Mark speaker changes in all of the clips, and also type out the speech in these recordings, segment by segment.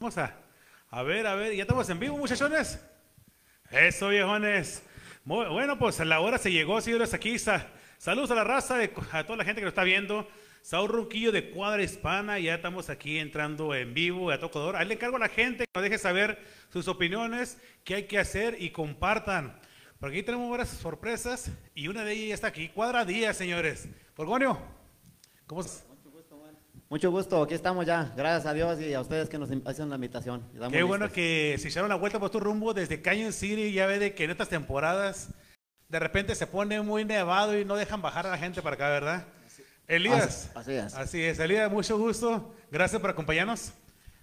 Speaker 1: Vamos a, a ver, a ver, ya estamos en vivo, muchachones. Eso, viejones. Bueno, pues la hora se llegó, señores, aquí está. Saludos a la raza, de- a toda la gente que nos está viendo. Saúl Ronquillo de Cuadra Hispana, ya estamos aquí entrando en vivo a Tocador. Ahí le encargo a la gente que nos deje saber sus opiniones, qué hay que hacer y compartan. Porque aquí tenemos varias sorpresas y una de ellas está aquí. Cuadra Díaz, señores. Borgonio, ¿cómo estás?
Speaker 2: Mucho gusto, aquí estamos ya. Gracias a Dios y a ustedes que nos hacen la invitación. Estamos
Speaker 1: Qué bueno
Speaker 2: listos.
Speaker 1: que se echaron la vuelta por tu rumbo desde Canyon City. Ya ve de que en estas temporadas de repente se pone muy nevado y no dejan bajar a la gente para acá, ¿verdad? Elías.
Speaker 2: Así- así es.
Speaker 1: Así es, Elías, mucho gusto. Gracias por acompañarnos.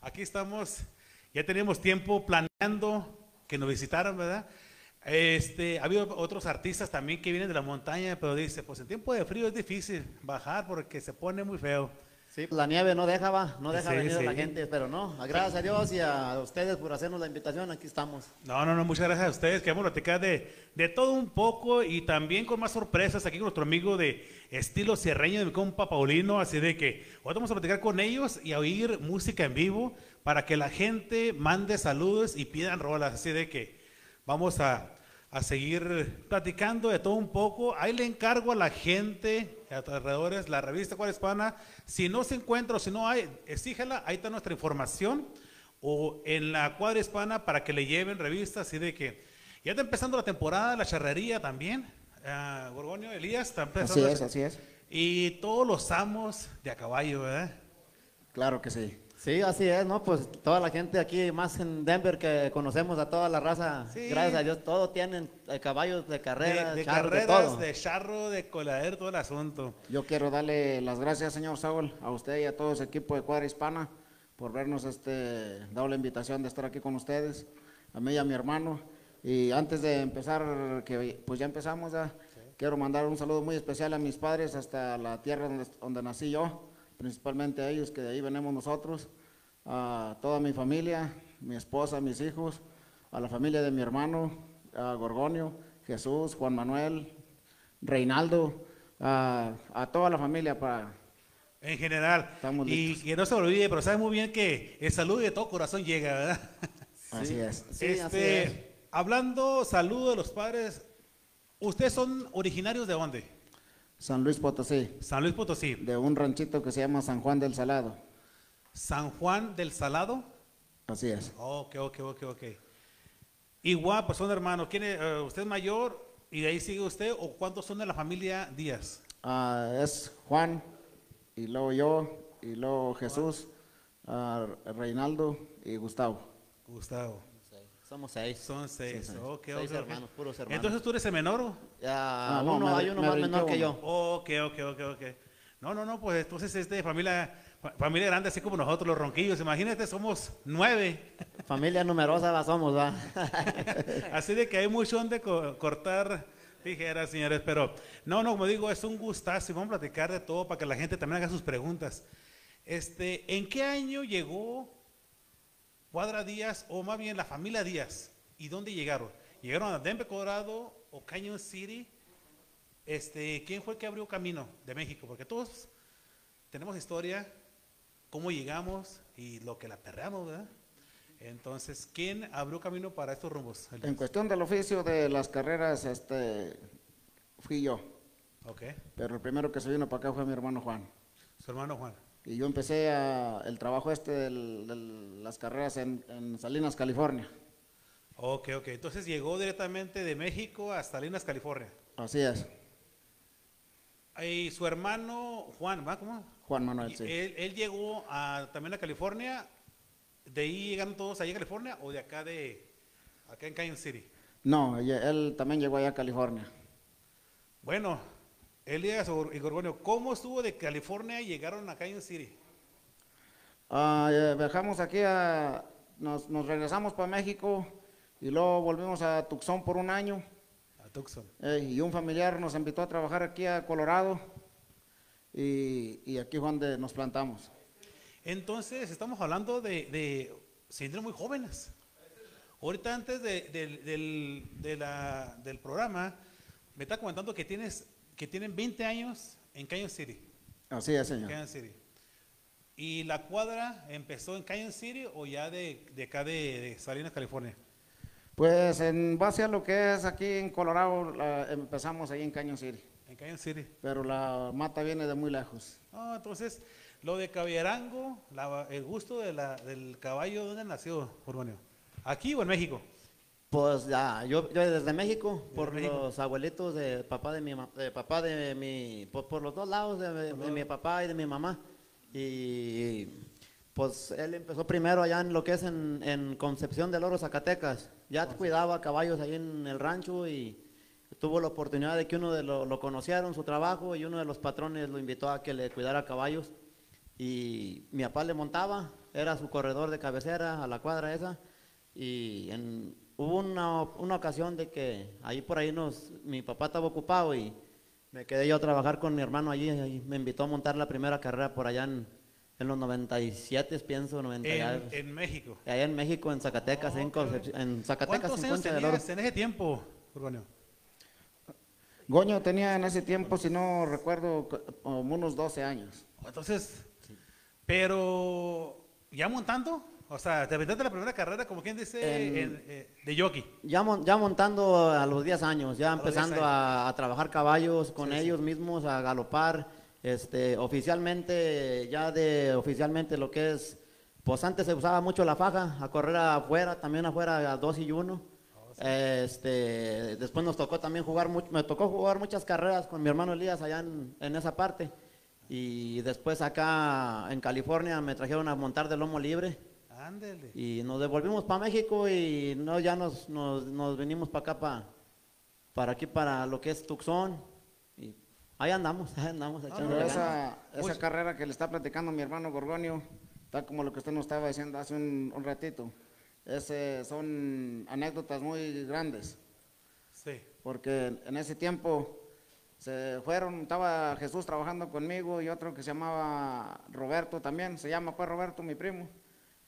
Speaker 1: Aquí estamos. Ya teníamos tiempo planeando que nos visitaran, ¿verdad? Este, ha habido otros artistas también que vienen de la montaña, pero dice, pues en tiempo de frío es difícil bajar porque se pone muy feo.
Speaker 2: Sí, la nieve no deja, va, no deja
Speaker 1: Sí,
Speaker 2: venir a la gente, pero no, gracias a Dios y a ustedes por hacernos la invitación, aquí estamos.
Speaker 1: No, no, no, muchas gracias a ustedes. Queremos platicar de, de todo un poco y también con más sorpresas aquí con nuestro amigo de estilo sierreño, de mi compa Paulino. Así de que hoy vamos a platicar con ellos y a oír música en vivo para que la gente mande saludos y pidan rolas. Así de que vamos a, a seguir platicando de todo un poco. Ahí le encargo a la gente a alrededores la revista Cuál Hispana. Si no se encuentra o si no hay, exígela. Ahí está nuestra información o en la cuadra hispana para que le lleven revistas así de que ya está empezando la temporada, la charrería también. Ah, Gorgonio, Elías, está empezando.
Speaker 2: Así es, así es.
Speaker 1: Y todos los amos de a caballo, ¿verdad?
Speaker 2: Claro que sí. Sí, así es, ¿no? Pues toda la gente aquí, más en Denver, que conocemos a toda la raza,
Speaker 1: Sí.
Speaker 2: gracias a Dios, todos tienen eh, caballos de
Speaker 1: De,
Speaker 2: carrera,
Speaker 1: de
Speaker 2: charros, de
Speaker 1: carreras,
Speaker 2: todo.
Speaker 1: de charro, de coladero, todo el asunto.
Speaker 3: Yo quiero darle las gracias, señor Saúl, a usted y a todo ese equipo de Cuadra Hispana por vernos este, dado la invitación de estar aquí con ustedes, a mí y a mi hermano. Y antes de empezar, que pues ya empezamos, ya, quiero mandar un saludo muy especial a mis padres hasta la tierra donde, donde nací yo, principalmente a ellos, que de ahí venimos nosotros, a toda mi familia, mi esposa, mis hijos, a la familia de mi hermano, a Gorgonio, Jesús, Juan Manuel, Reinaldo, a, a toda la familia para
Speaker 1: En general.
Speaker 3: Estamos
Speaker 1: y
Speaker 3: listos.
Speaker 1: que no se olvide, pero sabe muy bien que el saludo de todo corazón llega, ¿verdad?
Speaker 3: así es.
Speaker 2: Sí, así
Speaker 1: Este,
Speaker 2: es.
Speaker 1: Hablando, saludo de los padres. ¿Ustedes son originarios de dónde?
Speaker 3: San Luis Potosí,
Speaker 1: San Luis Potosí.
Speaker 3: de un ranchito que se llama San Juan del Salado.
Speaker 1: San Juan del Salado.
Speaker 3: Así es.
Speaker 1: Ok, ok, ok, ok. Igual, pues son hermanos. ¿Quién es, eh, ¿Usted es mayor y de ahí sigue usted o cuántos son de la familia Díaz?
Speaker 3: Ah, es Juan, y luego yo, y luego Jesús, ah, Reinaldo y Gustavo.
Speaker 1: Gustavo.
Speaker 2: Somos seis.
Speaker 1: Son seis.
Speaker 3: seis.
Speaker 1: ok,
Speaker 2: Seis
Speaker 1: ok, ok.
Speaker 2: hermanos, puros hermanos.
Speaker 1: Entonces tú eres el menor.
Speaker 3: Ah, no,
Speaker 2: uno,
Speaker 3: me-
Speaker 2: hay uno
Speaker 3: me
Speaker 2: más menor que yo.
Speaker 1: Ok, ok, ok, ok. No, no, no, pues entonces es de familia, fa- familia grande, así como nosotros, los ronquillos. Imagínate, somos nueve.
Speaker 2: Familia numerosa la somos, va.
Speaker 1: Así de que hay mucho donde co- cortar tijeras, señores. Pero no, no, como digo, es un gustazo y vamos a platicar de todo para que la gente también haga sus preguntas. Este, ¿En qué año llegó Cuadra Díaz, o más bien la familia Díaz? ¿Y dónde llegaron? ¿Llegaron a Denver, Colorado o Canyon City? Este, ¿Quién fue el que abrió camino de México? Porque todos tenemos historia, cómo llegamos y lo que la perreamos, ¿verdad? Entonces, ¿quién abrió camino para estos rumbos?
Speaker 3: En cuestión del oficio de las carreras, este, fui yo.
Speaker 1: Ok,
Speaker 3: Pero el primero que se vino para acá fue mi hermano Juan.
Speaker 1: su hermano Juan.
Speaker 3: Y yo empecé a- el trabajo este de las carreras en, en Salinas, California.
Speaker 1: Ok, ok. Entonces llegó directamente de México hasta Salinas, California.
Speaker 3: Así es,
Speaker 1: Y su hermano Juan, ¿va? ¿Cómo?
Speaker 3: Juan Manuel,
Speaker 1: Y
Speaker 3: sí.
Speaker 1: él, él llegó a, también a California. ¿De ahí llegaron todos allá a California o de acá de, acá en Canyon City?
Speaker 3: No, él también llegó allá a California.
Speaker 1: Bueno, Elías y Gorgonio, ¿cómo estuvo de California y llegaron a Canyon City?
Speaker 3: Eh, viajamos aquí a, nos, nos regresamos para México y luego volvimos a Tucson por un año
Speaker 1: A Tucson.
Speaker 3: eh, y un familiar nos invitó a trabajar aquí a Colorado y, y aquí fue donde nos plantamos.
Speaker 1: Entonces, estamos hablando de, de cilindros muy jóvenes. Ahorita antes de- del- del, de la- del programa, me está comentando que, tienes, que tienen 20 años en Canyon City.
Speaker 3: Así es, señor.
Speaker 1: Canyon City. ¿Y la cuadra empezó en Canyon City o ya de, de acá de, de Salinas, California?
Speaker 3: Pues en base a lo que es aquí en Colorado, la- empezamos ahí en Cañon City,
Speaker 1: En Canyon City.
Speaker 3: pero la mata viene de muy lejos.
Speaker 1: Ah, entonces, lo de Caballerango, la- el gusto de la- del caballo, ¿dónde nació, Urbanio? ¿Aquí o en México?
Speaker 2: Pues ya, yo, yo desde México, por
Speaker 1: México.
Speaker 2: los abuelitos de papá de mi de papá de mi, por, por los dos lados de, de- de mi papá y de mi mamá. Y pues él empezó primero allá en lo que es en, en Concepción del Oro, Zacatecas. Ya cuidaba caballos ahí en el rancho y tuvo la oportunidad de que uno de lo, lo conociera en su trabajo y uno de los patrones lo invitó a que le cuidara caballos. Y mi papá le montaba, era su corredor de cabecera a la cuadra esa. Y en- hubo una, una ocasión de que ahí por ahí nos, mi papá estaba ocupado y me quedé yo a trabajar con mi hermano allí. y me invitó a montar la primera carrera por allá en, en los 97, pienso, 90 y
Speaker 1: En, en México.
Speaker 2: Allá en México, en Zacatecas,
Speaker 1: Oh,
Speaker 2: en. Concepción- en Zacatecas,
Speaker 1: ¿Cuántos años tenías en ese tiempo, Urbanio?
Speaker 3: Goño tenía en ese tiempo, si no recuerdo, como unos 12 años.
Speaker 1: Entonces, pero ya montando, o sea, te aventaste la primera carrera, como quien dice,
Speaker 2: En-
Speaker 1: en, eh, de jockey.
Speaker 2: Ya, mon- ya montando a los 10 años, ya
Speaker 1: los 10
Speaker 2: empezando
Speaker 1: años.
Speaker 2: a, a trabajar caballos con ellos mismos, a galopar, este, oficialmente, ya de oficialmente lo que es, pues antes se usaba mucho la faja, a correr afuera, también afuera a dos y uno. Este, después nos tocó también jugar, mucho, me tocó jugar muchas carreras con mi hermano Elías allá en, en esa parte. Y después acá en California me trajeron a montar de lomo libre.
Speaker 1: Ándele.
Speaker 2: Y nos devolvimos para México y no ya nos, nos, nos venimos para acá, para, para aquí, para lo que es Tucson. Y ahí andamos, ahí andamos echando
Speaker 3: Pero
Speaker 2: ganas.
Speaker 3: esa,
Speaker 1: Pues-
Speaker 3: esa carrera que le está platicando mi hermano Gorgonio, tal como lo que usted nos estaba diciendo hace un, un ratito, ese, son anécdotas muy grandes,
Speaker 1: Sí.
Speaker 3: porque en ese tiempo se fueron, estaba Jesús trabajando conmigo y otro que se llamaba Roberto también, se llama pues Roberto, mi primo,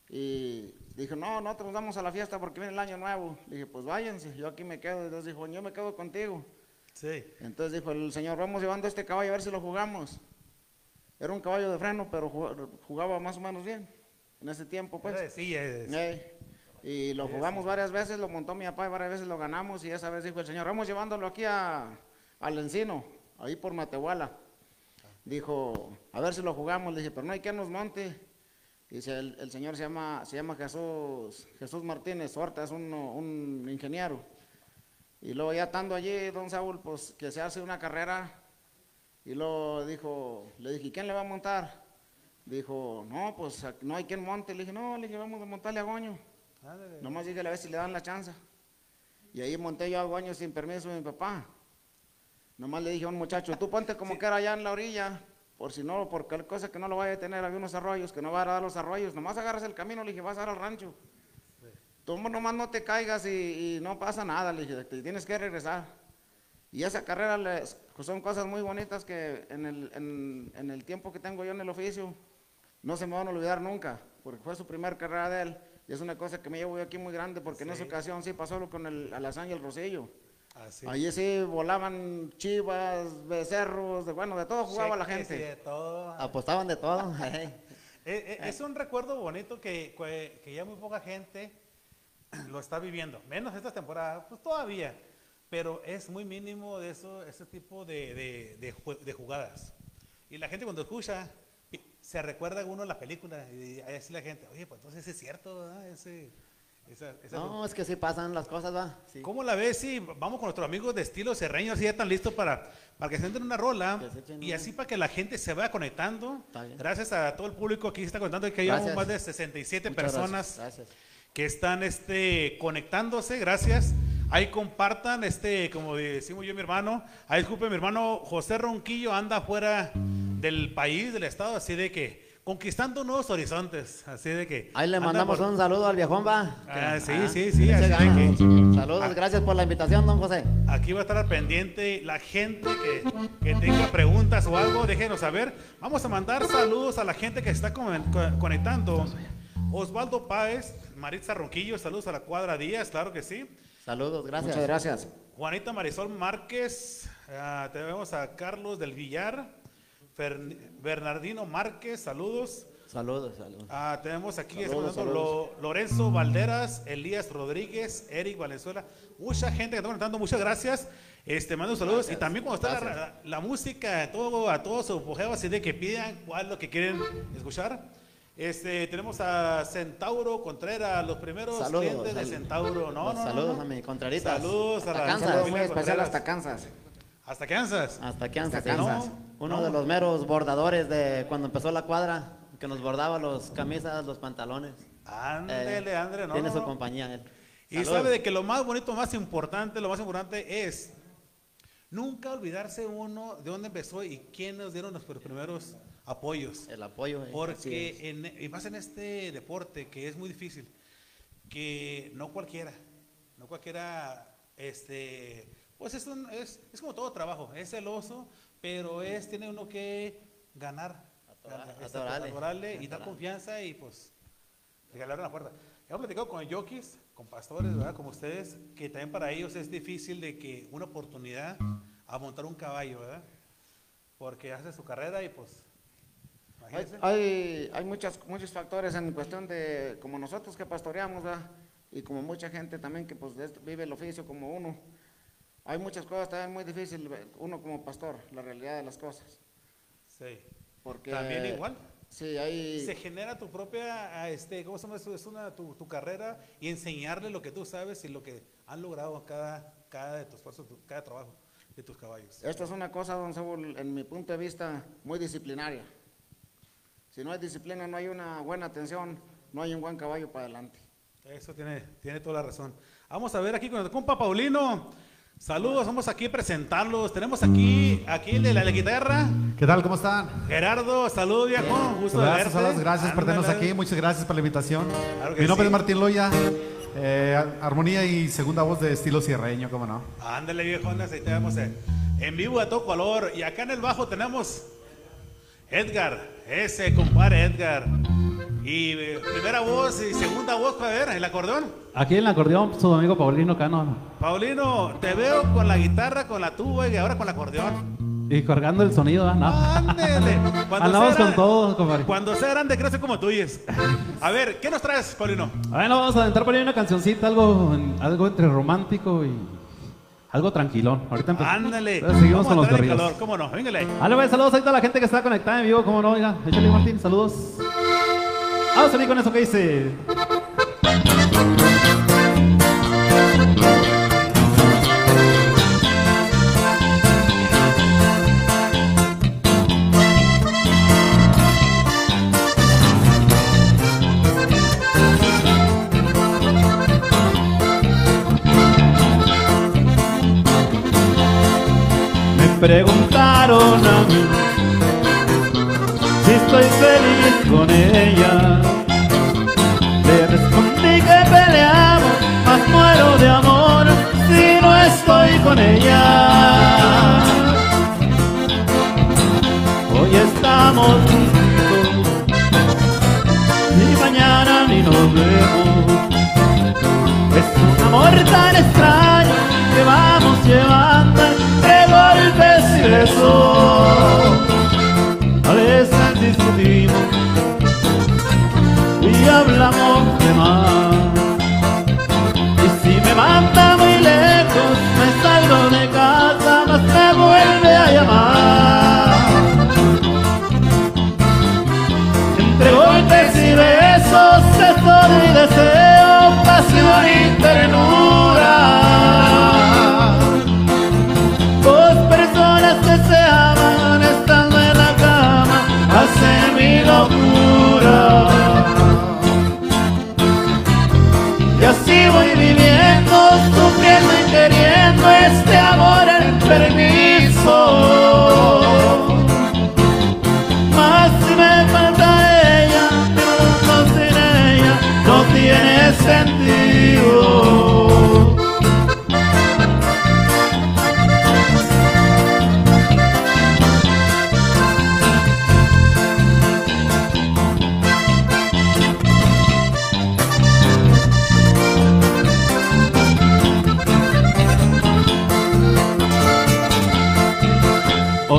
Speaker 3: y dijo, no, nosotros vamos a la fiesta porque viene el año nuevo. Le dije, pues váyanse, yo aquí me quedo, entonces dijo, yo me quedo contigo.
Speaker 1: Sí.
Speaker 3: Entonces dijo el señor, vamos llevando este caballo a ver si lo jugamos. Era un caballo de freno, pero jugaba, más o menos bien en ese tiempo, pues.
Speaker 1: Era- sí, es-
Speaker 3: Ey. Y lo jugamos varias veces, lo montó mi papá y varias veces lo ganamos. Y esa vez dijo el señor, vamos llevándolo aquí a, al encino, ahí por Matehuala. Dijo, a ver si lo jugamos. Le dije, pero no hay que nos monte. Dice, el, el señor se llama, se llama Jesús, Jesús Martínez Horta, es un, un ingeniero. Y luego ya estando allí, don Saúl, pues que se hace una carrera. Y luego dijo, le dije, ¿quién le va a montar? Dijo, no, pues no hay quien monte. Le dije, no, le dije, vamos a montarle a Goño. Nomás dígale a ver si le dan la chance. Y ahí monté yo a Goño sin permiso de mi papá. Nomás le dije a un muchacho, tú ponte como que era allá en la orilla, por si no, por cualquier cosa que no lo vaya a tener, había unos arroyos, que no va a dar los arroyos. Nomás agarras el camino, le dije, vas a dar al rancho. Tú nomás no te caigas y, y no pasa nada, le dije, te tienes que regresar. Y esa carrera les- son cosas muy bonitas que en el, en- en el tiempo que tengo yo en el oficio no se me van a olvidar nunca, porque fue su primera carrera de él. Y es una cosa que me llevo yo aquí muy grande, porque en esa ocasión sí pasó lo con el Alazán y el Rosillo.
Speaker 1: Así.
Speaker 3: Allí sí volaban chivas, becerros, de, bueno, de todo jugaba la gente.
Speaker 1: de todo.
Speaker 2: Apostaban de todo. ey.
Speaker 1: Eh, eh, es un recuerdo bonito que, que- ya muy poca gente lo está viviendo, menos esta temporada, pues todavía, pero es muy mínimo de eso, ese tipo de, de- de ju- de jugadas. Y la gente cuando escucha, se recuerda a uno la película y así la gente, oye, pues entonces es cierto, ¿verdad? Ese, esa- esa-
Speaker 2: No, es que sí pasan las cosas, va. Sí.
Speaker 1: ¿Cómo la ves si vamos con nuestros amigos de estilo serreño, así ya están listos para, para que se entren una rola
Speaker 2: echen
Speaker 1: y
Speaker 2: una.
Speaker 1: así para que la gente se vaya conectando? Gracias a todo el público que está conectando, que
Speaker 2: Gracias.
Speaker 1: más de 67
Speaker 2: Muchas
Speaker 1: personas
Speaker 2: Gracias.
Speaker 1: que están este, conectándose, gracias. Ahí compartan, este, como decimos yo y mi hermano, ahí disculpe, mi hermano José Ronquillo anda fuera del país, del estado, así de que conquistando nuevos horizontes, así de que...
Speaker 2: Ahí le
Speaker 1: anda
Speaker 2: mandamos
Speaker 1: por-
Speaker 2: un saludo al viejón, va.
Speaker 1: Ah, sí,
Speaker 2: Ah,
Speaker 1: sí, sí, así de que-
Speaker 2: Saludos,
Speaker 1: Ah.
Speaker 2: gracias por la invitación, don José.
Speaker 1: Aquí va a estar al pendiente la gente que, que tenga preguntas o algo, déjenos saber. Vamos a mandar saludos a la gente que está con- con- conectando. Osvaldo Páez, Maritza Ronquillo, saludos a la cuadra Díaz, claro que sí.
Speaker 2: Saludos, gracias.
Speaker 3: Muchas gracias.
Speaker 1: Juanita Marisol Márquez, ah, tenemos a Carlos del Villar, Fer- Bernardino Márquez, saludos.
Speaker 2: Saludos, saludos.
Speaker 1: Ah, tenemos aquí
Speaker 3: Saludos,
Speaker 1: escuchando Lo- Lorenzo Valderas, Elías Rodríguez, Eric Valenzuela, mucha gente que está conectando, muchas gracias. Este, mando saludos y
Speaker 2: Gracias,
Speaker 1: también cuando está la, la- la música, todo, a todos su apogeo, así de que pidan cuál es lo que quieren escuchar. Este, tenemos a Centauro Contreras, los primeros
Speaker 2: Saludos,
Speaker 1: clientes de Centauro. No, no, no,
Speaker 2: saludos
Speaker 1: no.
Speaker 2: a mi Contreritas.
Speaker 1: Saludos a
Speaker 2: Hasta
Speaker 1: la
Speaker 2: Kansas.
Speaker 3: Muy especial
Speaker 1: Contreras.
Speaker 3: hasta Kansas.
Speaker 1: Hasta Kansas.
Speaker 2: Hasta Kansas,
Speaker 3: Hasta
Speaker 2: sí.
Speaker 3: Kansas.
Speaker 1: No,
Speaker 2: Uno
Speaker 1: no.
Speaker 2: de los meros bordadores de cuando empezó la cuadra, que nos bordaba los camisas, los pantalones.
Speaker 1: Ándele,
Speaker 2: Eh,
Speaker 1: André, no.
Speaker 2: Tiene
Speaker 1: no,
Speaker 2: su
Speaker 1: no.
Speaker 2: compañía él.
Speaker 1: Y sabe de que lo más bonito, más importante, lo más importante es nunca olvidarse uno de dónde empezó y quién nos dieron los primeros apoyos.
Speaker 2: El apoyo. eh.
Speaker 1: Porque en, y más en este deporte que es muy difícil, que no cualquiera, no cualquiera, este, pues es, un- es, es como todo trabajo, es celoso, pero es, tiene uno que ganar,
Speaker 2: atorarle
Speaker 1: y dar confianza y pues regalar la puerta. Hemos platicado con yokis, con pastores, ¿verdad? Como ustedes, que también para ellos es difícil de que una oportunidad a montar un caballo, ¿verdad? Porque hace su carrera y pues,
Speaker 3: Hay,
Speaker 1: imagínense.
Speaker 3: hay, hay muchas, muchos factores en cuestión de, como nosotros que pastoreamos, ¿verdad? y como mucha gente también que pues vive el oficio como uno, hay muchas cosas también muy difíciles, uno como pastor, la realidad de las cosas.
Speaker 1: Sí.
Speaker 3: Porque,
Speaker 1: También igual.
Speaker 3: Sí, hay...
Speaker 1: Se genera tu propia, este, ¿cómo se llama eso? Es una, tu, tu carrera y enseñarle lo que tú sabes y lo que han logrado cada, cada de tus esfuerzos, cada trabajo de tus caballos.
Speaker 3: Esta es una cosa, don Saúl, en mi punto de vista, muy disciplinaria. Si no hay disciplina, no hay una buena atención, no hay un buen caballo para adelante.
Speaker 1: Eso tiene, tiene toda la razón. Vamos a ver aquí con el compa Paulino. Saludos, vamos aquí a presentarlos. Tenemos aquí, aquí el de la, la guitarra,
Speaker 4: ¿Qué tal? ¿Cómo están?
Speaker 1: Gerardo. Saludos, viejo. Gusto de
Speaker 4: Gracias,
Speaker 1: verte.
Speaker 4: hola, gracias por tenernos aquí. Muchas gracias por la invitación.
Speaker 1: Claro
Speaker 4: Mi nombre
Speaker 1: sí.
Speaker 4: es Martín Loya, eh, armonía y segunda voz de estilo sierreño, ¿cómo no?
Speaker 1: Ándale, viejones, ahí tenemos eh, en vivo a todo color. Y acá en el bajo tenemos Edgar, ese compadre Edgar. Y eh, primera voz y segunda voz, para ver, el acordeón.
Speaker 5: Aquí en el acordeón, su amigo Paulino Cano.
Speaker 1: Paulino, te veo con la guitarra, con la tuba y ahora con el acordeón.
Speaker 5: Y cargando el sonido, ¿ah? ¿no?
Speaker 1: Ándele.
Speaker 5: Andamos con todo, compadre.
Speaker 1: Cuando sea grande, crece como tuyes. A ver, ¿qué nos traes, Paulino?
Speaker 5: Bueno, vamos a entrar por ahí una cancioncita, algo, algo entre romántico y algo tranquilón. Ahorita empe-
Speaker 1: Ándale.
Speaker 5: Seguimos con
Speaker 1: a
Speaker 5: los corridos.
Speaker 1: calor, ¿Cómo no? Véngale.
Speaker 5: Pues, saludos a toda la gente que está conectada en vivo, cómo no, oiga. Échale Martín, saludos. Vamos a salir con eso que dice. Me preguntaron a mí estoy feliz con ella. Le respondí que peleamos, mas muero de amor si no estoy con ella. Hoy estamos juntos y mañana ni nos vemos. Es un amor tan extraño que vamos llevando de golpes y besos. Veces discutimos y hablamos de más. Y si me manda muy lejos, me salgo de casa, más me vuelve a llamar. Entre golpes y besos, tesoro y deseo, pasión y ternura. Y así voy viviendo, sufriendo y queriendo este amor en permiso. Más si me falta ella, mundo sin ella no tiene sentido.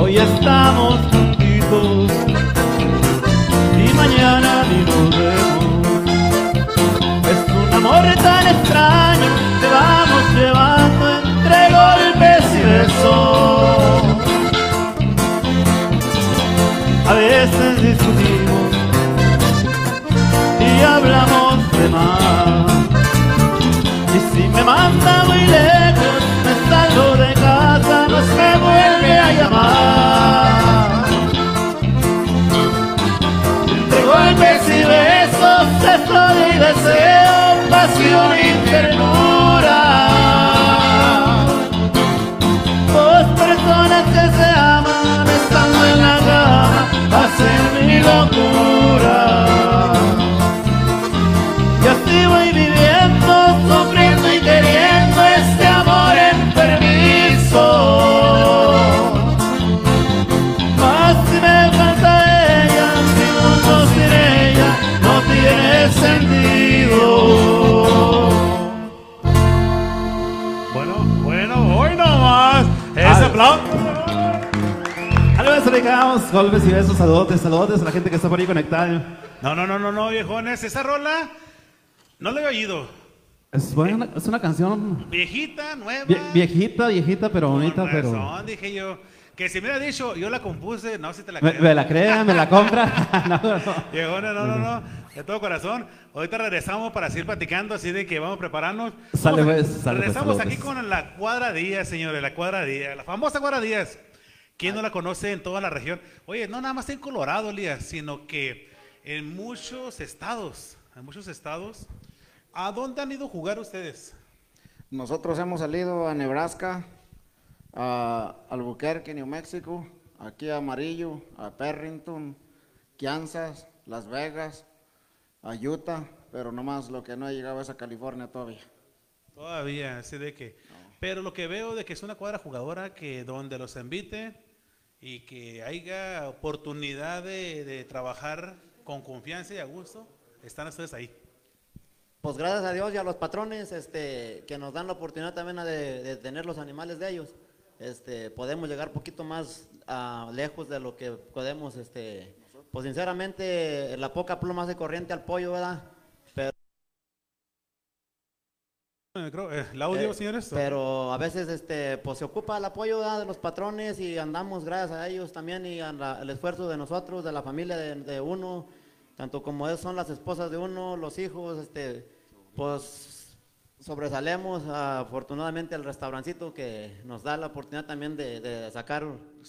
Speaker 5: hoy estamos juntitos y mañana ni nos vemos. Es un amor tan extraño, te vamos llevando entre golpes y besos. A veces discutimos y hablamos de más. Y si me
Speaker 1: mandan
Speaker 5: deseo, pasión Dedicamos, golpes y besos, saludos, saludos a la gente que está por ahí conectada.
Speaker 1: No, no, no, no, no, viejones. Esa rola no la había oído.
Speaker 5: Es, buena, es una canción
Speaker 1: Viejita, nueva.
Speaker 5: vie- viejita, viejita, pero bonita,
Speaker 1: Con
Speaker 5: pero...
Speaker 1: razón, dije yo. Que si me hubiera dicho, yo la compuse, no, si te la
Speaker 5: Me,
Speaker 1: creo.
Speaker 5: me la crea, me la compra. No, no.
Speaker 1: Viejona, no, no, no, de todo corazón. Ahorita regresamos para seguir platicando, así de que vamos prepararnos.
Speaker 5: Sale, pues, sale, pues,
Speaker 1: regresamos
Speaker 5: saludos.
Speaker 1: aquí con la Cuadra Díaz, señores, la Cuadra Díaz, la famosa Cuadra Díaz. ¿Quién no la conoce en toda la región? Oye, no nada más en Colorado, Elías, sino que en muchos estados, en muchos estados. ¿A dónde han ido a jugar ustedes?
Speaker 3: Nosotros hemos salido a Nebraska, a Albuquerque, New Mexico, aquí a Amarillo, a Perrington, Kansas, Las Vegas, a Utah, pero nomás lo que no ha llegado es a California todavía.
Speaker 1: Todavía, así de que. Pero lo que veo de que es una cuadra jugadora que donde los invite y que haya oportunidad de, de trabajar con confianza y a gusto, están ustedes ahí.
Speaker 2: Pues gracias a Dios y a los patrones este, que nos dan la oportunidad también de, de tener los animales de ellos, este, podemos llegar un poquito más ah, lejos de lo que podemos, este, pues sinceramente la poca pluma hace corriente al pollo, ¿verdad? Pero,
Speaker 1: Eh, creo, eh, ¿El audio,
Speaker 2: eh,
Speaker 1: señores?
Speaker 2: pero a veces este, pues se ocupa el apoyo ¿verdad? de los patrones y andamos gracias a ellos también y al esfuerzo de nosotros, de la familia de, de uno, tanto como son las esposas de uno, los hijos, este, pues sobresalemos ah, afortunadamente el restaurancito que nos da la oportunidad también de, de sacar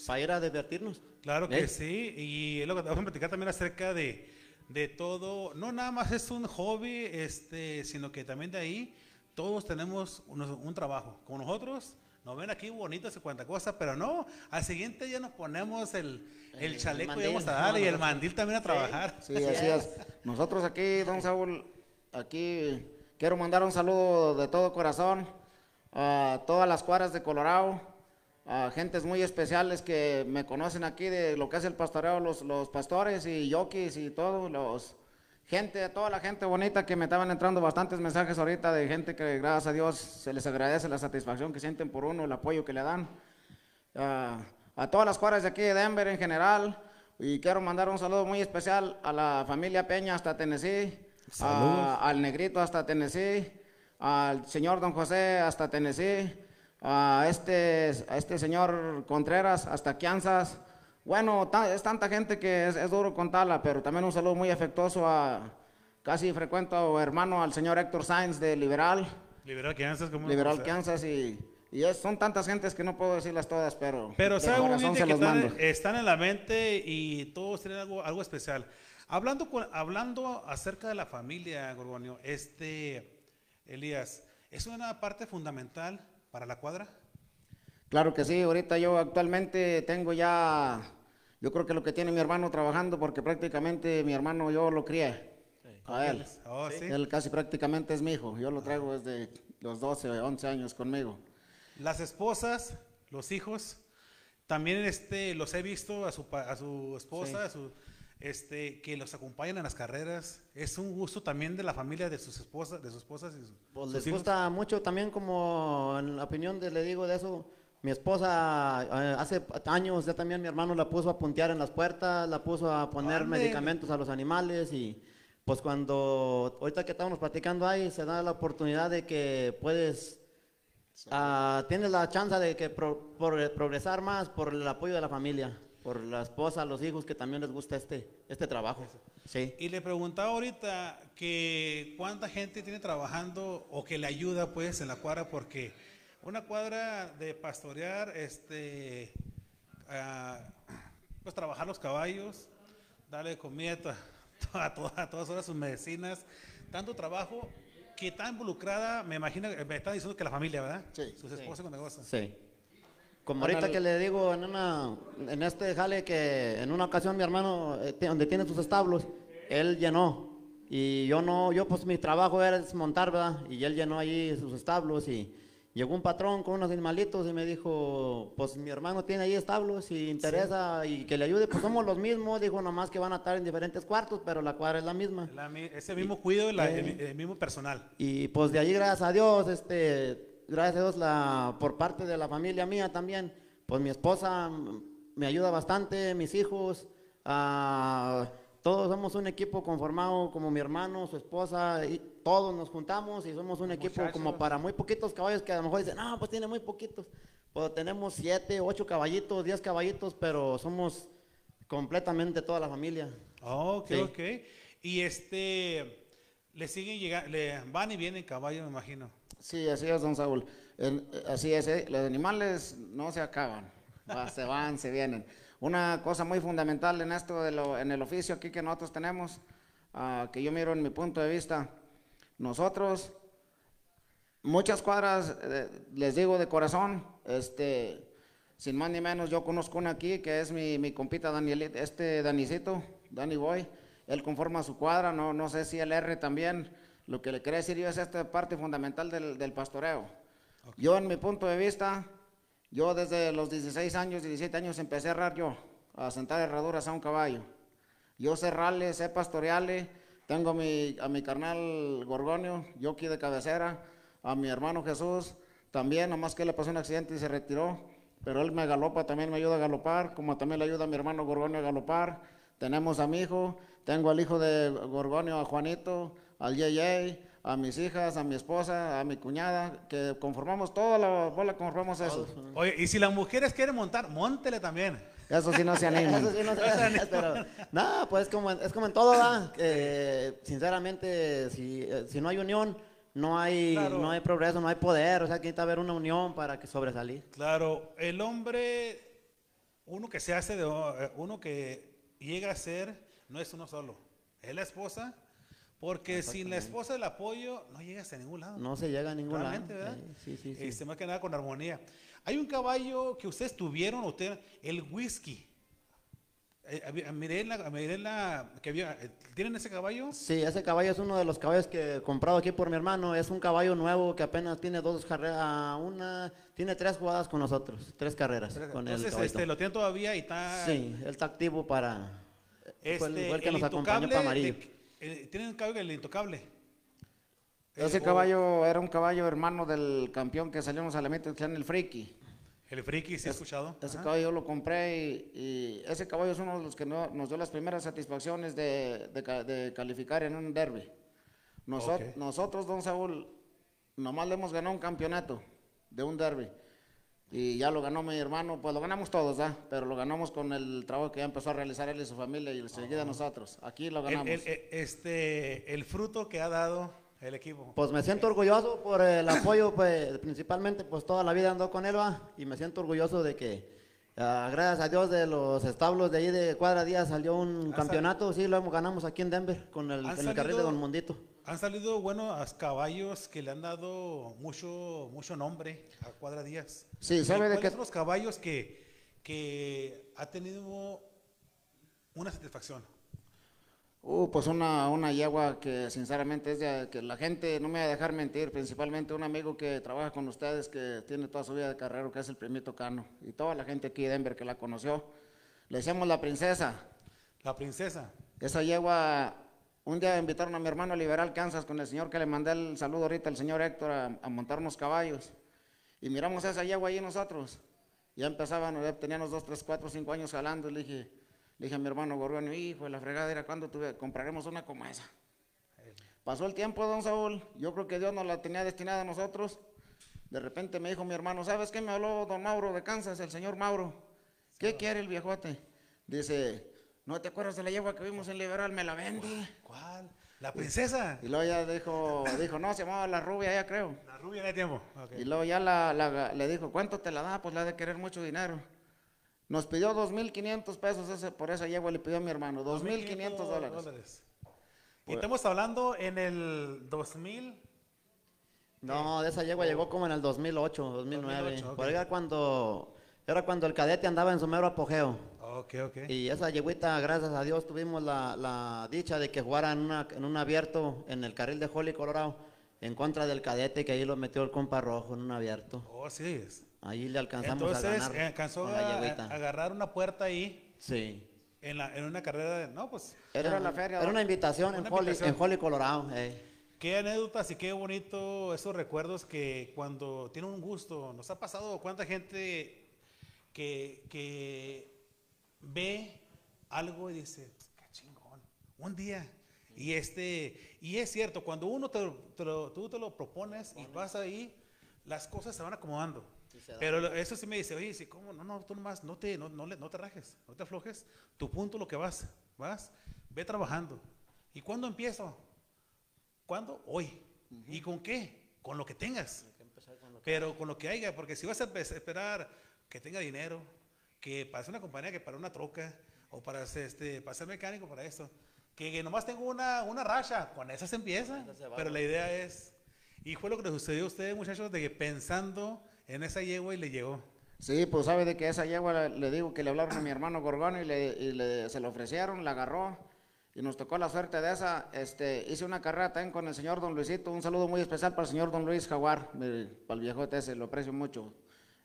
Speaker 2: para ir a divertirnos.
Speaker 1: Claro que
Speaker 2: ¿Eh?
Speaker 1: sí, y es lo que vamos a platicar también acerca de, de todo, no nada más es un hobby, este, sino que también de ahí todos tenemos un, un trabajo. Como nosotros, nos ven aquí bonitos y cuanta cosa, pero no, al siguiente día nos ponemos el, el
Speaker 2: El
Speaker 1: chaleco y vamos a darle y el mandil también a trabajar.
Speaker 3: Sí, así es. Nosotros aquí, don Saúl, aquí quiero mandar un saludo de todo corazón a todas las cuadras de Colorado, a gentes muy especiales que me conocen aquí de lo que es el pastoreo, los, los pastores y yokis y todos los gente, toda la gente bonita que me estaban entrando bastantes mensajes ahorita de gente que gracias a Dios se les agradece la satisfacción que sienten por uno, el apoyo que le dan a, a todas las cuadras de aquí de Denver en general. Y quiero mandar un saludo muy especial a la familia Peña hasta Tennessee, a- al Negrito hasta Tennessee, al señor Don José hasta Tennessee, a este, a este señor Contreras hasta Kansas. Bueno, es tanta gente que es, es duro contarla, pero también un saludo muy afectuoso a casi frecuento hermano al señor Héctor Sainz de Liberal.
Speaker 1: Liberal Kansas, ¿cómo no
Speaker 3: Liberal
Speaker 1: conocer?
Speaker 3: Kansas y, y es- son tantas gentes que no puedo decirlas todas, pero,
Speaker 1: Pero
Speaker 3: de
Speaker 1: sabe muy
Speaker 3: corazón
Speaker 1: bien de
Speaker 3: se
Speaker 1: que
Speaker 3: los
Speaker 1: están,
Speaker 3: mando.
Speaker 1: están en la mente y todos tienen algo, algo especial. Hablando, con- hablando acerca de la familia, Gorgonio, este, Elías, ¿es una parte fundamental para la cuadra?
Speaker 3: Claro que sí, ahorita yo actualmente tengo ya, yo creo que lo que tiene mi hermano trabajando, porque prácticamente mi hermano yo lo crié a él.
Speaker 1: Oh, sí.
Speaker 3: Él casi prácticamente es mi hijo, yo lo traigo desde los 12, 11 años conmigo.
Speaker 1: Las esposas, los hijos, también este, los he visto a su, a su esposa, a su, este, que los acompañan en las carreras. Es un gusto también de la familia de sus esposas, de sus esposas y
Speaker 2: Pues
Speaker 1: sus
Speaker 2: les
Speaker 1: hijos.
Speaker 2: gusta mucho también como en la opinión de le digo de eso. Mi esposa eh, hace años ya también mi hermano la puso a puntear en las puertas, la puso a poner medicamentos a los animales y pues cuando ahorita que estamos platicando ahí se da la oportunidad de que puedes ah, tienes la chance de que pro- por- progresar más por el apoyo de la familia. por la esposa, los hijos que también les gusta este, este trabajo. Sí.
Speaker 1: Y le preguntaba ahorita que cuánta gente tiene trabajando o que le ayuda pues en la cuadra, porque una cuadra de pastorear, este, pues trabajar los caballos, darle comida a, to- a, to- a todas horas sus medicinas, tanto trabajo que está involucrada, me imagino, me está diciendo que la familia, ¿verdad?
Speaker 3: Sí.
Speaker 1: Sus esposas con negocios.
Speaker 2: Sí. Como ahorita
Speaker 3: el-
Speaker 2: que le digo en una en este jale que en una ocasión mi hermano eh, donde tiene sus establos, él llenó y yo no, yo pues mi trabajo era desmontar, ¿verdad? Y él llenó ahí sus establos y llegó un patrón con unos animalitos y me dijo, pues mi hermano tiene ahí establos si interesa y que le ayude, pues somos los mismos, dijo nomás que van a estar en diferentes cuartos, pero la cuadra es la misma.
Speaker 1: La ese mismo cuido, la- el, el mismo personal.
Speaker 2: Y pues de allí, gracias a Dios, este, gracias a Dios, la, por parte de la familia mía también, pues mi esposa me ayuda bastante, mis hijos, ah, todos somos un equipo conformado como mi hermano, su esposa, y todos nos juntamos y somos un equipo como para muy poquitos caballos que a lo mejor dicen, no, pues tiene muy poquitos. Pues tenemos siete, ocho caballitos, diez caballitos, pero somos completamente toda la familia.
Speaker 1: Ok,
Speaker 2: Sí.
Speaker 1: ok. Y este, le siguen llegando, le van y vienen caballos, me imagino.
Speaker 3: Sí, así es, don Saúl. Así es, eh, los animales no se acaban, va, se van, se vienen. Una cosa muy fundamental en esto, de lo- en el oficio aquí que nosotros tenemos, ah, que yo miro en mi punto de vista, nosotros, muchas cuadras, eh, les digo de corazón, este, sin más ni menos, yo conozco una aquí que es mi, mi compita Daniel, este Danicito, Danny Boy, él conforma su cuadra, no, no sé si el R también, lo que le quería decir yo es esta parte fundamental del, del pastoreo. Yo en mi punto de vista, yo desde los 16 años, 17 años empecé a herrar yo, a sentar herraduras a un caballo. Yo sé rale, sé pastorearle, tengo a mi, a mi carnal Gorgonio, yo aquí de cabecera, a mi hermano Jesús, también, nomás que le pasó un accidente y se retiró, pero él me galopa, también me ayuda a galopar, como también le ayuda a mi hermano Gorgonio a galopar. Tenemos a mi hijo, tengo al hijo de Gorgonio, a Juanito, al Yeye, a mis hijas, a mi esposa, a mi cuñada, que conformamos toda la bola, conformamos eso.
Speaker 1: Oye, y si las mujeres quieren montar, móntele también.
Speaker 3: Eso sí no se animan.
Speaker 2: Eso sí no se- pero, no, pues como, es como en todo, ¿verdad? Que, sinceramente, si, eh, si no hay unión, no hay,
Speaker 1: Claro.
Speaker 2: no hay progreso, no hay poder. O sea, que necesita haber una unión para que sobresalir.
Speaker 1: Claro, el hombre, uno que se hace de, eh, uno que llega a ser, no es uno solo, es la esposa, porque sin la esposa el apoyo no llegas a ningún lado.
Speaker 2: No se llega a ningún lado.
Speaker 1: Realmente, ¿verdad?
Speaker 2: Eh, Sí, sí, sí.
Speaker 1: Este, más que nada con armonía. Hay un caballo que ustedes tuvieron, usted, el whisky. Eh, miré la, miré la, que había, eh, ¿tienen ese caballo?
Speaker 2: Sí, ese caballo es uno de los caballos que he comprado aquí por mi hermano. Es un caballo nuevo que apenas tiene dos carreras, una, tiene tres jugadas con nosotros, tres carreras con el
Speaker 1: Entonces, este, lo tienen todavía y está.
Speaker 2: Sí, él está activo para... fue el,
Speaker 1: Este,
Speaker 2: fue el que
Speaker 1: el
Speaker 2: nos acompañó para amarillo.
Speaker 1: de- eh, tienen un caballo el intocable.
Speaker 3: Ese
Speaker 1: Eh, o-
Speaker 3: caballo era un caballo hermano del campeón que salió en los alamitos, que el Friki.
Speaker 1: El friki, sí he escuchado.
Speaker 3: Ese
Speaker 1: Ajá.
Speaker 3: caballo yo lo compré y, y ese caballo es uno de los que no- nos dio las primeras satisfacciones de, de de calificar en un derby. Noso-
Speaker 1: Ok.
Speaker 3: Nosotros, don Saúl, nomás le hemos ganado un campeonato de un derby. Y ya lo ganó mi hermano, pues lo ganamos todos, ¿ah? Pero lo ganamos con el trabajo que ya empezó a realizar él y su familia y enseguida nosotros. Aquí lo ganamos.
Speaker 1: el- el- este, el fruto que ha dado el equipo.
Speaker 2: Pues me siento orgulloso por el apoyo, pues principalmente pues toda la vida ando con él, ¿va? y me siento orgulloso de que, ah, gracias a Dios, de los establos de ahí de Cuadra Díaz salió un
Speaker 1: ¿Han
Speaker 2: campeonato, sí, lo hemos- ganamos aquí en Denver con el,
Speaker 1: ¿Han
Speaker 2: en el carril de Don Mondito.
Speaker 1: Han salido buenos caballos que le han dado mucho, mucho nombre a Cuadra Díaz.
Speaker 3: Sí, ¿sabe
Speaker 1: ¿Y
Speaker 3: de qué?
Speaker 1: son los caballos que, que ha tenido una satisfacción?
Speaker 3: Uh, pues una, una yegua que sinceramente es de, que la gente, no me va a dejar mentir, principalmente un amigo que trabaja con ustedes, que tiene toda su vida de carrero, que es el primito Cano, y toda la gente aquí de Denver que la conoció. Le decíamos la princesa.
Speaker 1: La princesa.
Speaker 3: Esa yegua, un día invitaron a mi hermano a Liberal, Kansas, con el señor que le mandé el saludo ahorita, el señor Héctor, a, a montar unos caballos. Y miramos esa yegua ahí nosotros. Ya empezaban, ya teníamos dos, tres, cuatro, cinco años jalando, le dije, le dije a mi hermano Gorgonio, hijo de la fregadera, ¿cuándo tuve- compraremos una como esa? Pasó el tiempo, don Saúl, yo creo que Dios nos la tenía destinada a nosotros. De repente me dijo mi hermano, ¿sabes qué? Me habló don Mauro de Kansas, el señor Mauro. ¿Qué quiere el viejote? dice, ¿no te acuerdas de la yegua que vimos en Liberal? Me la vende.
Speaker 1: ¿Cuál? ¿La princesa?
Speaker 3: Y luego ya dijo, dijo, no, se llamaba la rubia, ya creo.
Speaker 1: La rubia de tiempo.
Speaker 3: Y luego ya la, la- le dijo, ¿cuánto te la da? Pues la ha de querer mucho dinero. Nos pidió 2.500 pesos ese, por esa yegua, le pidió a mi hermano, 2.500 dólares.
Speaker 1: Y estamos hablando en el 2000.
Speaker 2: No, de esa yegua llegó como en el 2008, 2009.
Speaker 1: 2008, ok.
Speaker 2: Por ahí era cuando, era cuando el cadete andaba en su mero apogeo.
Speaker 1: Ok, ok.
Speaker 2: Y esa yeguita, gracias a Dios, tuvimos la, la dicha de que jugara en, una- en un abierto en el carril de Holly, Colorado, en contra del cadete, que ahí lo metió el compa rojo en un abierto.
Speaker 1: Oh, sí. es.
Speaker 2: Ahí le alcanzamos
Speaker 1: Entonces,
Speaker 2: a ganar
Speaker 1: eh, alcanzó
Speaker 2: con
Speaker 1: a,
Speaker 2: la yeguita.
Speaker 1: a agarrar una puerta ahí
Speaker 2: Sí.
Speaker 1: en, la, en una carrera de. No, pues.
Speaker 3: Era la feria,
Speaker 2: Era una invitación,
Speaker 1: Una
Speaker 2: en, Holly,
Speaker 1: invitación.
Speaker 2: en Holly, Colorado. eh.
Speaker 1: Qué anécdotas y qué bonito esos recuerdos que cuando tiene un gusto, nos ha pasado cuánta gente que, que ve algo y dice, qué chingón, un día. Y este, y es cierto, cuando uno te, lo- te lo- tú te lo propones y vas ahí, las cosas se van acomodando. Pero eso sí me dice, oye, sí, ¿cómo? No, no, tú nomás, no te, no, no, no te rajes, no te aflojes. Tu punto, lo que vas, vas, ve trabajando. ¿Y cuándo empiezo? ¿Cuándo? Hoy. ¿Y con qué? Con lo que tengas. Pero con lo que haya, porque si vas a esperar que tenga dinero, que para hacer una compañía, que para una troca, o para ser, este, para ser mecánico, para esto, que, que nomás tengo una, una racha, con esa se empieza.
Speaker 2: Se va,
Speaker 1: Pero la idea es, y fue lo que le sucedió a ustedes, muchachos, de que pensando en esa yegua y le llegó.
Speaker 3: Sí, pues sabe de que esa yegua le, le digo que le hablaron a mi hermano Gorgón y, le, y le- se la ofrecieron, la agarró y nos tocó la suerte de esa. Este, hice una carrera también con el señor Don Luisito, un saludo muy especial para el señor Don Luis Jaguar, mi- para el viejote ese, lo aprecio mucho.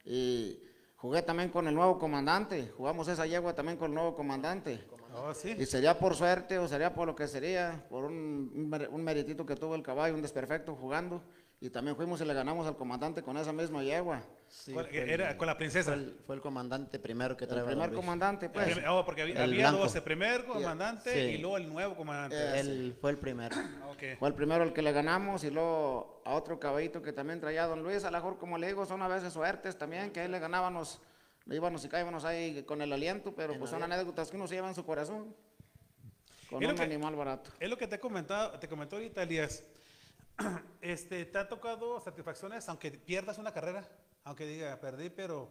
Speaker 3: Y jugué también con el nuevo comandante, jugamos esa yegua también con el nuevo comandante.
Speaker 1: Oh, sí.
Speaker 3: Y sería por suerte o sería por lo que sería, por un, un mer- un meritito que tuvo el caballo, un desperfecto jugando. Y también fuimos y le ganamos al comandante con esa misma yegua.
Speaker 2: Sí,
Speaker 1: ¿Cuál-
Speaker 2: fue el-
Speaker 1: era con la princesa.
Speaker 2: Fue el, fue el comandante primero que
Speaker 3: El
Speaker 2: trae
Speaker 3: primer comandante,
Speaker 1: El
Speaker 3: pues.
Speaker 1: primer- oh, porque había,
Speaker 2: el
Speaker 1: había
Speaker 2: blanco.
Speaker 1: dos, el primer comandante
Speaker 2: Sí.
Speaker 1: y luego el nuevo comandante.
Speaker 2: Él fue el primero.
Speaker 1: Ok.
Speaker 3: Fue el primero el que le ganamos y luego a otro caballito que también traía don Luis, a lo mejor como le digo, son a veces suertes también, que ahí le ganábamos, íbamos y caíbamos ahí con el aliento, pero pues son anécdotas que uno se lleva en su corazón. Con
Speaker 1: Es
Speaker 3: un
Speaker 1: que-
Speaker 3: animal barato.
Speaker 1: Es lo que te he comentado, te comentó ahorita, Elías. Este, ¿Te ha tocado satisfacciones aunque pierdas una carrera? Aunque diga, perdí, pero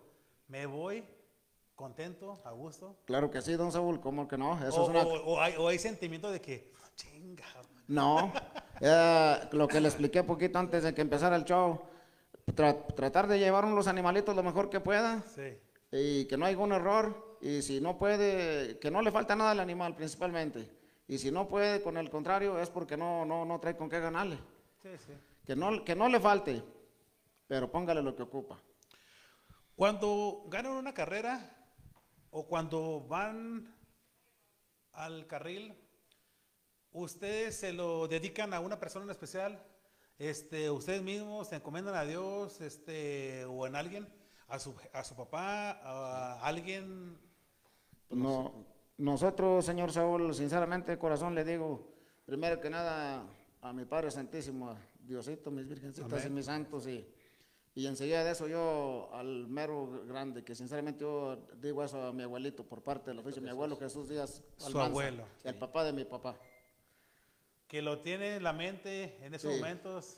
Speaker 1: me voy contento, a gusto.
Speaker 3: Claro que sí, don Saúl, ¿cómo que no? Eso
Speaker 1: o,
Speaker 3: es una...
Speaker 1: o- o hay, o hay sentimiento de que, chinga.
Speaker 3: No, eh, lo que le expliqué poquito antes de que empezara el show, tra- tratar de llevar los animalitos lo mejor que pueda
Speaker 1: Sí.
Speaker 3: y que no haya un error y si no puede, que no le falta nada al animal principalmente y si no puede, con el contrario, es porque no, no, no trae con qué ganarle,
Speaker 1: Sí, sí.
Speaker 3: que no, que no le falte, pero póngale lo que ocupa.
Speaker 1: Cuando ganan una carrera o cuando van al carril, ¿ustedes se lo dedican a una persona en especial? Este, ¿Ustedes mismos se encomiendan a Dios este, o en alguien? ¿A su, a su papá? ¿A alguien?
Speaker 3: No, nosotros, señor Saúl, sinceramente de corazón le digo, primero que nada, a mi Padre Santísimo, a Diosito, mis virgencitas y mis santos, y, y enseguida de eso yo al mero grande, que sinceramente yo digo eso a mi abuelito por parte del oficio, mi abuelo Jesús Díaz
Speaker 1: Su
Speaker 3: Almanza,
Speaker 1: abuelo,
Speaker 3: el papá de mi papá.
Speaker 1: Que lo tiene en la mente en esos
Speaker 3: Sí.
Speaker 1: momentos.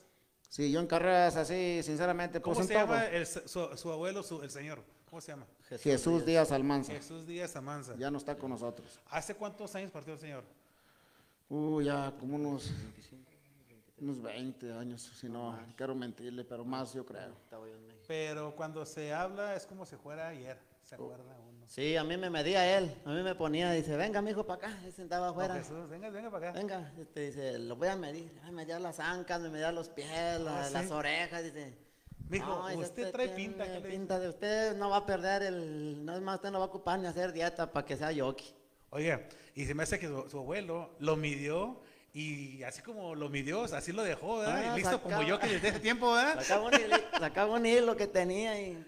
Speaker 3: Sí, yo en carreras así, sinceramente, pues
Speaker 1: ¿Cómo
Speaker 3: en
Speaker 1: se llama el- su, su abuelo, su- el señor? ¿Cómo se llama?
Speaker 3: Jesús Díaz Almanza,
Speaker 1: Jesús Díaz Amanza.
Speaker 3: ya no está con nosotros.
Speaker 1: ¿Hace cuántos años partió el señor?
Speaker 3: Uh, ya como unos, unos 20 años, si no, quiero mentirle, pero más yo creo.
Speaker 1: Pero cuando se habla es como si fuera ayer, ¿se acuerda uno?
Speaker 2: Sí, a mí me medía él, a mí me ponía, dice, venga, mijo, para acá, él sentaba
Speaker 1: No,
Speaker 2: afuera.
Speaker 1: Jesús, venga, venga para acá.
Speaker 2: Venga, este, dice, lo voy a medir, me medía las ancas, me medía los pies, la-
Speaker 1: Ah, ¿sí?
Speaker 2: las orejas, dice.
Speaker 1: Mijo,
Speaker 2: dice,
Speaker 1: usted trae
Speaker 2: tiene
Speaker 1: pinta, ¿qué le
Speaker 2: pinta de usted, no va a perder el, no es más, usted no va a ocupar ni hacer dieta para que sea yoki.
Speaker 1: Oiga, y se me hace que su, su abuelo lo midió y así como lo midió, así lo dejó, ¿verdad?
Speaker 2: Ah,
Speaker 1: y listo como yo que desde ese tiempo, ¿verdad?
Speaker 2: Sacaba un, hilo, que tenía y...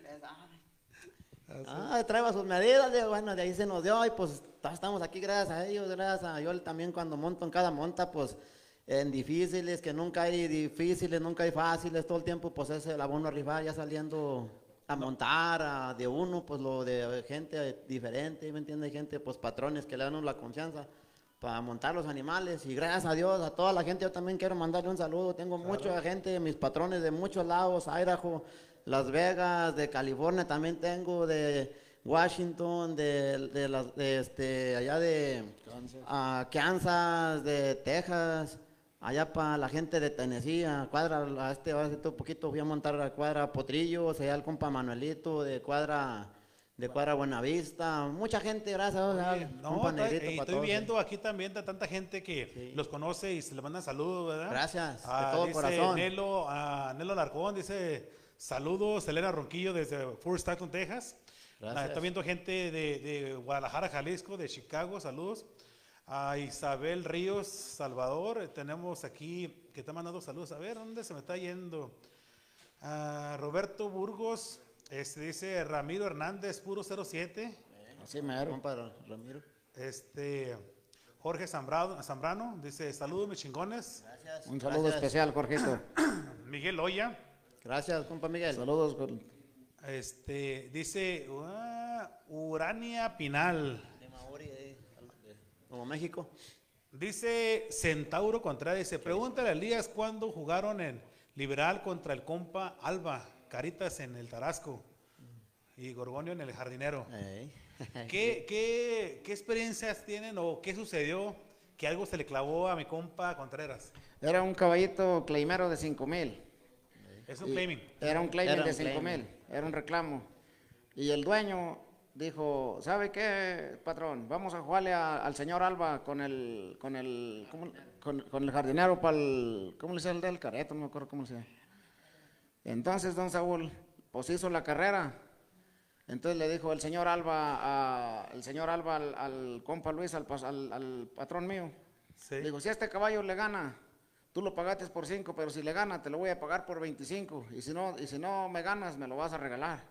Speaker 2: Ah, traeba sus medidas, bueno, de ahí se nos dio y pues ta- estamos aquí gracias a ellos, gracias a yo también cuando monto en cada monta, pues en difíciles, que nunca hay difíciles, nunca hay fáciles, todo el tiempo pues es el abono arriba ya saliendo a montar a- de uno, pues lo de gente diferente, ¿me entiende? Gente, pues patrones que le dan la confianza para montar los animales. Y gracias a Dios, a toda la gente, yo también quiero mandarle un saludo. Tengo mucha gente, mis patrones de muchos lados, Idaho, Las Vegas, de California también tengo, de Washington, de, de de este, allá de ah, Kansas, de Texas. Allá para la gente de Tennessee, a cuadra, a este, hace un poquito fui a montar a cuadra Potrillos, allá el compa Manuelito, de cuadra, de cuadra Buenavista, mucha gente, gracias,
Speaker 1: Oye, no,
Speaker 2: compa
Speaker 1: está-
Speaker 2: Negrito,
Speaker 1: y
Speaker 2: pa'
Speaker 1: estoy
Speaker 2: todos,
Speaker 1: viendo aquí también de tanta gente que
Speaker 2: Sí.
Speaker 1: los conoce y se le mandan saludos, ¿verdad?
Speaker 2: Gracias, de
Speaker 1: Ah,
Speaker 2: todo
Speaker 1: dice
Speaker 2: corazón.
Speaker 1: Nelo, ah, Nelo Alarcón dice saludos, Elena Ronquillo desde Fort Stockton, Texas. Ah,
Speaker 2: Gracias.
Speaker 1: está viendo gente de, de Guadalajara, Jalisco, de Chicago, saludos. A Isabel Ríos, Salvador, eh, tenemos aquí que está mandando saludos. A ver, ¿dónde se me está yendo? A Roberto Burgos, este, dice Ramiro Hernández, puro 07.
Speaker 3: Así mero.
Speaker 2: compa Ramiro.
Speaker 1: Este, Jorge Zambrano, Zambrano dice, saludos mis chingones.
Speaker 2: Gracias.
Speaker 3: Un saludo
Speaker 2: gracias.
Speaker 3: especial, Jorgito.
Speaker 1: Miguel Oya,
Speaker 2: Gracias, compa Miguel.
Speaker 3: Saludos.
Speaker 1: este, dice, "Ah, Urania Pinal.
Speaker 2: De Mauri, eh, de Nuevo México.
Speaker 1: Dice Centauro Contreras, dice, pregúntale a Elías cuándo jugaron en Liberal contra el compa Alba, Caritas en el Tarasco y Gorgonio en el Jardinero. ¿Qué, qué, qué experiencias tienen o qué sucedió que algo se le clavó a mi compa Contreras?
Speaker 3: Era un caballito claimero de 5 mil.
Speaker 1: Es un claiming.
Speaker 3: Era un claiming
Speaker 2: Era
Speaker 3: de
Speaker 2: un
Speaker 3: 5
Speaker 2: claiming.
Speaker 3: mil. Era un reclamo. Y el dueño dijo, ¿sabe qué, patrón? Vamos a jugarle a- al señor Alba con el, con el, ¿cómo- con, con el jardinero para el, ¿cómo le dice el del careto? No me acuerdo cómo se llama. Entonces, don Saúl, pues hizo la carrera. Entonces le dijo el señor Alba, a- el señor Alba al, al compa Luis, al, al- al patrón mío.
Speaker 1: Sí.
Speaker 3: Le digo, si a este caballo le gana, tú lo pagaste por 5, pero si le gana, te lo voy a pagar por 25. Y si no, y si no me ganas, me lo vas a regalar.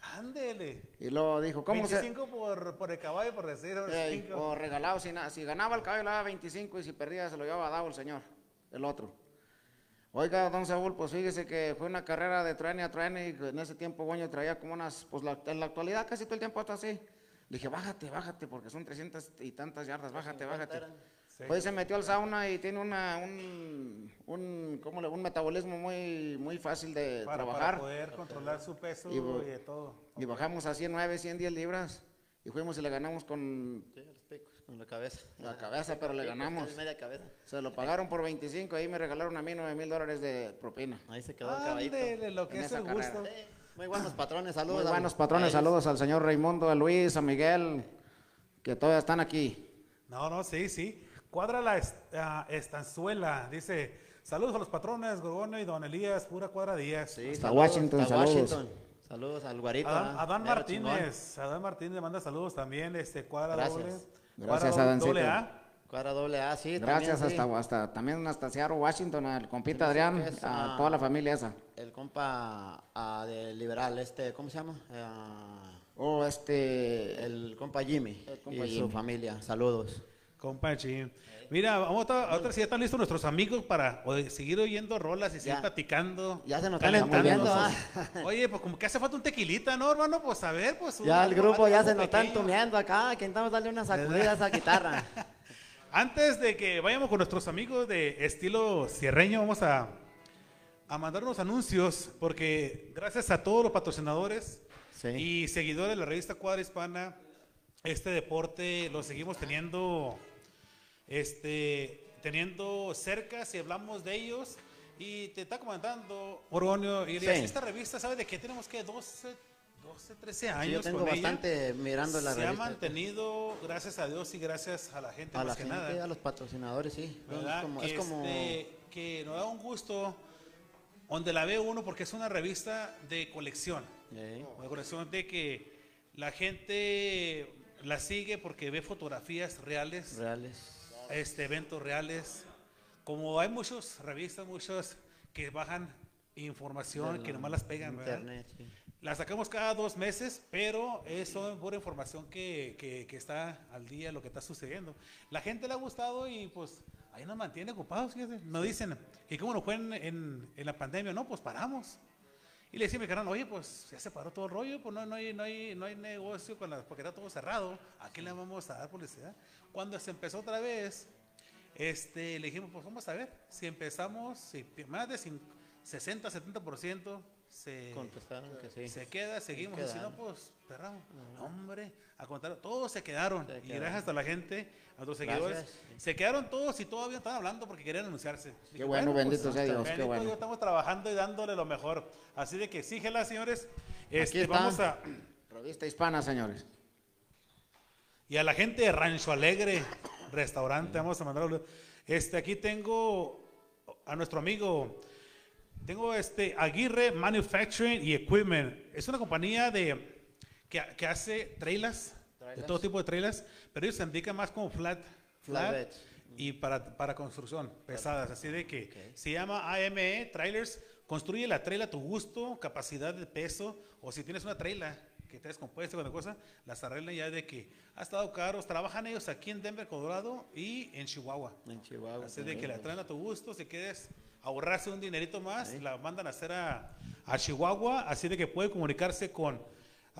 Speaker 1: Ándele.
Speaker 3: Y luego dijo, ¿cómo
Speaker 1: 25 por, por el caballo, por decir.
Speaker 3: se...?
Speaker 1: 25.
Speaker 3: o regalado, si, si ganaba el caballo le daba 25 y si perdía se lo llevaba dado el señor, el otro. Oiga, don Saúl, pues fíjese que fue una carrera de truene a truene y en ese tiempo Goño traía como unas, pues la- en la actualidad casi todo el tiempo está así. Le dije, bájate, bájate, porque son 300 y tantas yardas, bájate, bájate.
Speaker 1: Sí.
Speaker 3: Pues se metió al sauna y tiene una, un, un, ¿cómo le- un metabolismo muy, muy fácil de
Speaker 1: para, para
Speaker 3: trabajar.
Speaker 1: poder controlar su peso
Speaker 3: Y
Speaker 1: y, de todo.
Speaker 3: Y bajamos a 109, 110 libras y fuimos y le ganamos con
Speaker 2: La cabeza.
Speaker 3: la cabeza, pero le
Speaker 2: Picos,
Speaker 3: ganamos.
Speaker 2: media cabeza.
Speaker 3: Se lo pagaron por 25 y ahí me regalaron a mí 9 mil dólares de propina.
Speaker 2: Ahí se quedó el caballito.
Speaker 1: Ándele, lo que
Speaker 3: En
Speaker 1: es
Speaker 3: esa
Speaker 1: el gusto.
Speaker 3: carrera.
Speaker 2: Sí, Muy buenos patrones, saludos.
Speaker 3: Muy buenos patrones, saludos al señor Raimundo, a Luis, a Miguel, que todavía están aquí.
Speaker 1: No, no, sí, sí. Cuadra la est- ah, estanzuela. Dice, saludos a los patrones, Gorgono y Don Elías, pura cuadra Díaz.
Speaker 2: Sí,
Speaker 3: Hasta
Speaker 2: saludos,
Speaker 3: Washington,
Speaker 2: hasta
Speaker 3: saludos.
Speaker 2: Washington. Saludos al guarito.
Speaker 1: Adán, Adán. Martínez, Adán Martínez le manda saludos también, este, cuadra
Speaker 2: Gracias.
Speaker 1: doble.
Speaker 3: Gracias,
Speaker 1: cuadra
Speaker 3: Adancito.
Speaker 1: doble A.
Speaker 2: Cuadra doble A, sí.
Speaker 3: Gracias
Speaker 2: también, sí.
Speaker 3: hasta, hasta también hasta Seattle, Washington, al compita
Speaker 2: Sí,
Speaker 3: Adrián,
Speaker 2: es,
Speaker 3: a
Speaker 2: ah,
Speaker 3: toda la familia esa.
Speaker 2: El compa ah, de liberal, este, ¿cómo se llama? Ah,
Speaker 3: Oh, este,
Speaker 2: el compa Jimmy
Speaker 3: El compa
Speaker 2: y su
Speaker 3: Jimmy.
Speaker 2: familia. Saludos.
Speaker 1: Compa Chin. Mira, vamos a, ahora sí ya están listos nuestros amigos para seguir oyendo rolas y seguir platicando.
Speaker 2: Ya se nos están
Speaker 1: calentando.
Speaker 2: viendo, ¿ah?
Speaker 1: Oye, pues como que hace falta un tequilita, ¿no, hermano? Pues a ver, pues.
Speaker 2: Ya el grupo ya se nos están tumeando acá. Que intentamos darle una sacudida a esa guitarra.
Speaker 1: Antes de que vayamos con nuestros amigos de estilo cierreño, vamos a, a mandar unos anuncios, porque gracias a todos los patrocinadores
Speaker 2: Sí.
Speaker 1: y seguidores de la revista Cuadra Hispana, este deporte lo seguimos teniendo, este, teniendo cerca, si hablamos de ellos. Y te está comentando, Orgonio, y
Speaker 2: Sí.
Speaker 1: esta revista, ¿sabe de qué tenemos que 12, 12 13 años?
Speaker 2: Sí, yo tengo
Speaker 1: con ella?
Speaker 2: bastante mirando la
Speaker 1: Se ha
Speaker 2: revista.
Speaker 1: mantenido, gracias a Dios y gracias a la gente,
Speaker 2: A
Speaker 1: más
Speaker 2: la
Speaker 1: que
Speaker 2: gente,
Speaker 1: nada.
Speaker 2: a los patrocinadores, sí.
Speaker 1: ¿verdad?
Speaker 2: Es como,
Speaker 1: que,
Speaker 2: es como-
Speaker 1: este, que nos da un gusto donde la ve uno porque es una revista de colección.
Speaker 2: Ey.
Speaker 1: Una colección de que la gente la sigue porque ve fotografías reales,
Speaker 2: reales.
Speaker 1: Este, eventos reales. Como hay muchas revistas, muchos que bajan información
Speaker 2: Del
Speaker 1: que nomás las pegan, ¿verdad?
Speaker 2: Internet, sí.
Speaker 1: La sacamos cada dos meses, pero es pura información que, que- que está al día, lo que está sucediendo. La gente le ha gustado y pues ahí nos mantiene ocupados, fíjate. Nos dicen, ¿y cómo nos fue en, en- en la pandemia? No, pues paramos. Y le decía a mi carnal, oye, pues ya se paró todo el rollo, pues no, no, hay, no, hay, no hay negocio con la, porque está todo cerrado. ¿A quién le vamos a dar publicidad? Cuando se empezó otra vez, este, le dijimos, pues vamos a ver, si empezamos, si más de cin- 60, 70% se,
Speaker 2: Contestaron que sí.
Speaker 1: se queda, seguimos, y si no, pues cerramos. Hombre, a contar, todos se quedaron.
Speaker 2: Se
Speaker 1: y gracias a la gente, a nuestros seguidores,
Speaker 2: Gracias.
Speaker 1: se quedaron todos y todavía estaban hablando porque querían anunciarse. Dije,
Speaker 3: bueno, bendito sea Dios, qué bueno.
Speaker 1: Estamos trabajando y dándole lo mejor. Así de que síguela, señores. Este,
Speaker 2: está.
Speaker 1: vamos a.
Speaker 3: Revista hispana, señores.
Speaker 1: Y a la gente de Rancho Alegre, restaurante, vamos a mandarlo. Este, aquí tengo a nuestro amigo, tengo este Aguirre Manufacturing y Equipment. Es una compañía de que, que hace trailers, de todo tipo de trailers, pero ellos se indican más como flat, flat y para, para construcción, pesadas. Así de que se llama AME Trailers. Construye la trailer a tu gusto, capacidad de peso, o si tienes una trailer que te descompuesta con la cosa, las arreglan ya de que ha estado caros. Trabajan ellos aquí en Denver, Colorado y en Chihuahua.
Speaker 2: En Chihuahua.
Speaker 1: Así de que la traen a tu gusto, si quieres ahorrarse un dinerito más, la mandan a hacer a, a Chihuahua, así de que puede comunicarse con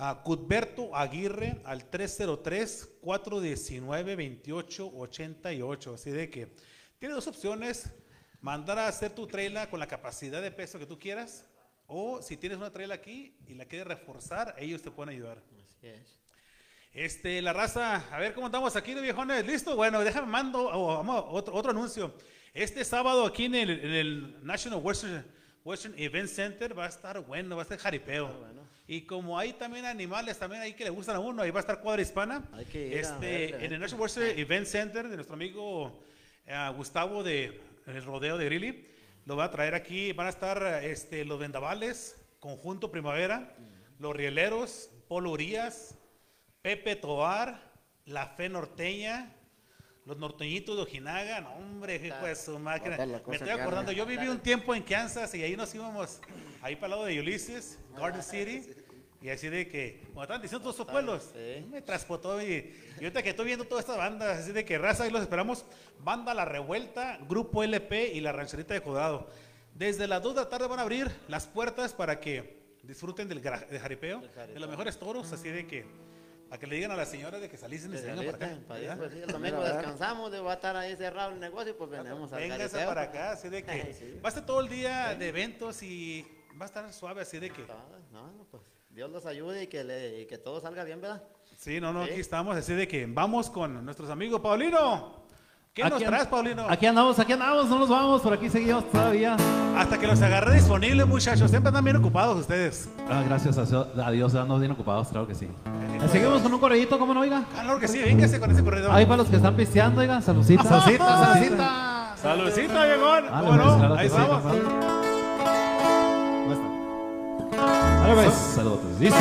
Speaker 1: a Cuthberto Aguirre al 303-419-2888, así de que tiene dos opciones, mandar a hacer tu trailer con la capacidad de peso que tú quieras, o si tienes una trailer aquí y la quieres reforzar, ellos te pueden ayudar.
Speaker 2: Así es.
Speaker 1: Este, la raza, a ver cómo estamos aquí, de viejones. ¿Listo? Bueno, déjame mando oh, otro, otro anuncio. Este sábado aquí en el, en el National Western, Western Event Center va a estar bueno, va a estar jaripeo. Y como hay también animales también ahí que le gustan a uno, ahí va a estar cuadra hispana.
Speaker 2: Hay que ir a
Speaker 1: este,
Speaker 2: verle.
Speaker 1: en el National Western Event Center de nuestro amigo eh, Gustavo de el rodeo de Grilly, lo va a traer aquí. Van a estar este, los vendavales, Conjunto Primavera, los rieleros, Polo Urias, Pepe Tobar, La Fe Norteña, los norteñitos de Ojinaga, no, hombre, hijo de su máquina.
Speaker 3: Está la
Speaker 1: Me estoy acordando, yo viví un tiempo en Kansas y ahí nos íbamos, ahí para el lado de Ulysses, Garden City, y así de que, como estaban diciendo todos esos pueblos,
Speaker 2: sí.
Speaker 1: me transportó y, y ahorita que estoy viendo todas estas bandas, así de que raza, ahí los esperamos, Banda La Revuelta, Grupo LP y La Rancherita de Codado. Desde las 2 de la tarde van a abrir las puertas para que disfruten del jaripeo, de los mejores toros, así de que, para que le digan a la señora de que salisen y se vengan para acá. ¿verdad?
Speaker 2: pues, sí, el domingo descansamos, de- va a estar ahí cerrado el negocio, pues venimos al
Speaker 1: Véngase para acá, así de que
Speaker 2: sí.
Speaker 1: va a estar todo el día de eventos y va a estar suave, así de que.
Speaker 2: No, no, pues Dios los ayude y que, le, y que todo salga bien, ¿verdad?
Speaker 1: Sí, no, no,
Speaker 2: Sí.
Speaker 1: aquí estamos, así de que vamos con nuestros amigos. Paulino, ¿qué nos traes, Paulino?
Speaker 5: Aquí andamos, aquí andamos, no nos vamos, por aquí seguimos todavía.
Speaker 1: Hasta que los agarré disponibles, muchachos. Siempre están bien ocupados ustedes.
Speaker 5: Ah, gracias a, a Dios, andamos bien ocupados, claro que sí. Eh, Seguimos con un corredito, ¿cómo no, oiga?
Speaker 1: Ah, Claro que sí, véngase con ese corredor.
Speaker 5: Ahí para los que están pisteando, oiga, saludcita.
Speaker 1: Saludcita, saludcita. Saludcita.
Speaker 5: Dale,
Speaker 1: ¿Cómo no?
Speaker 5: pues,
Speaker 1: Ahí
Speaker 5: sí,
Speaker 1: vamos.
Speaker 5: Dale, pues, saludos. Dice.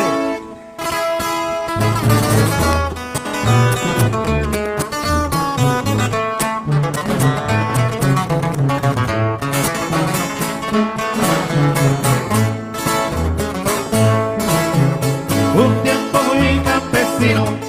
Speaker 5: Pero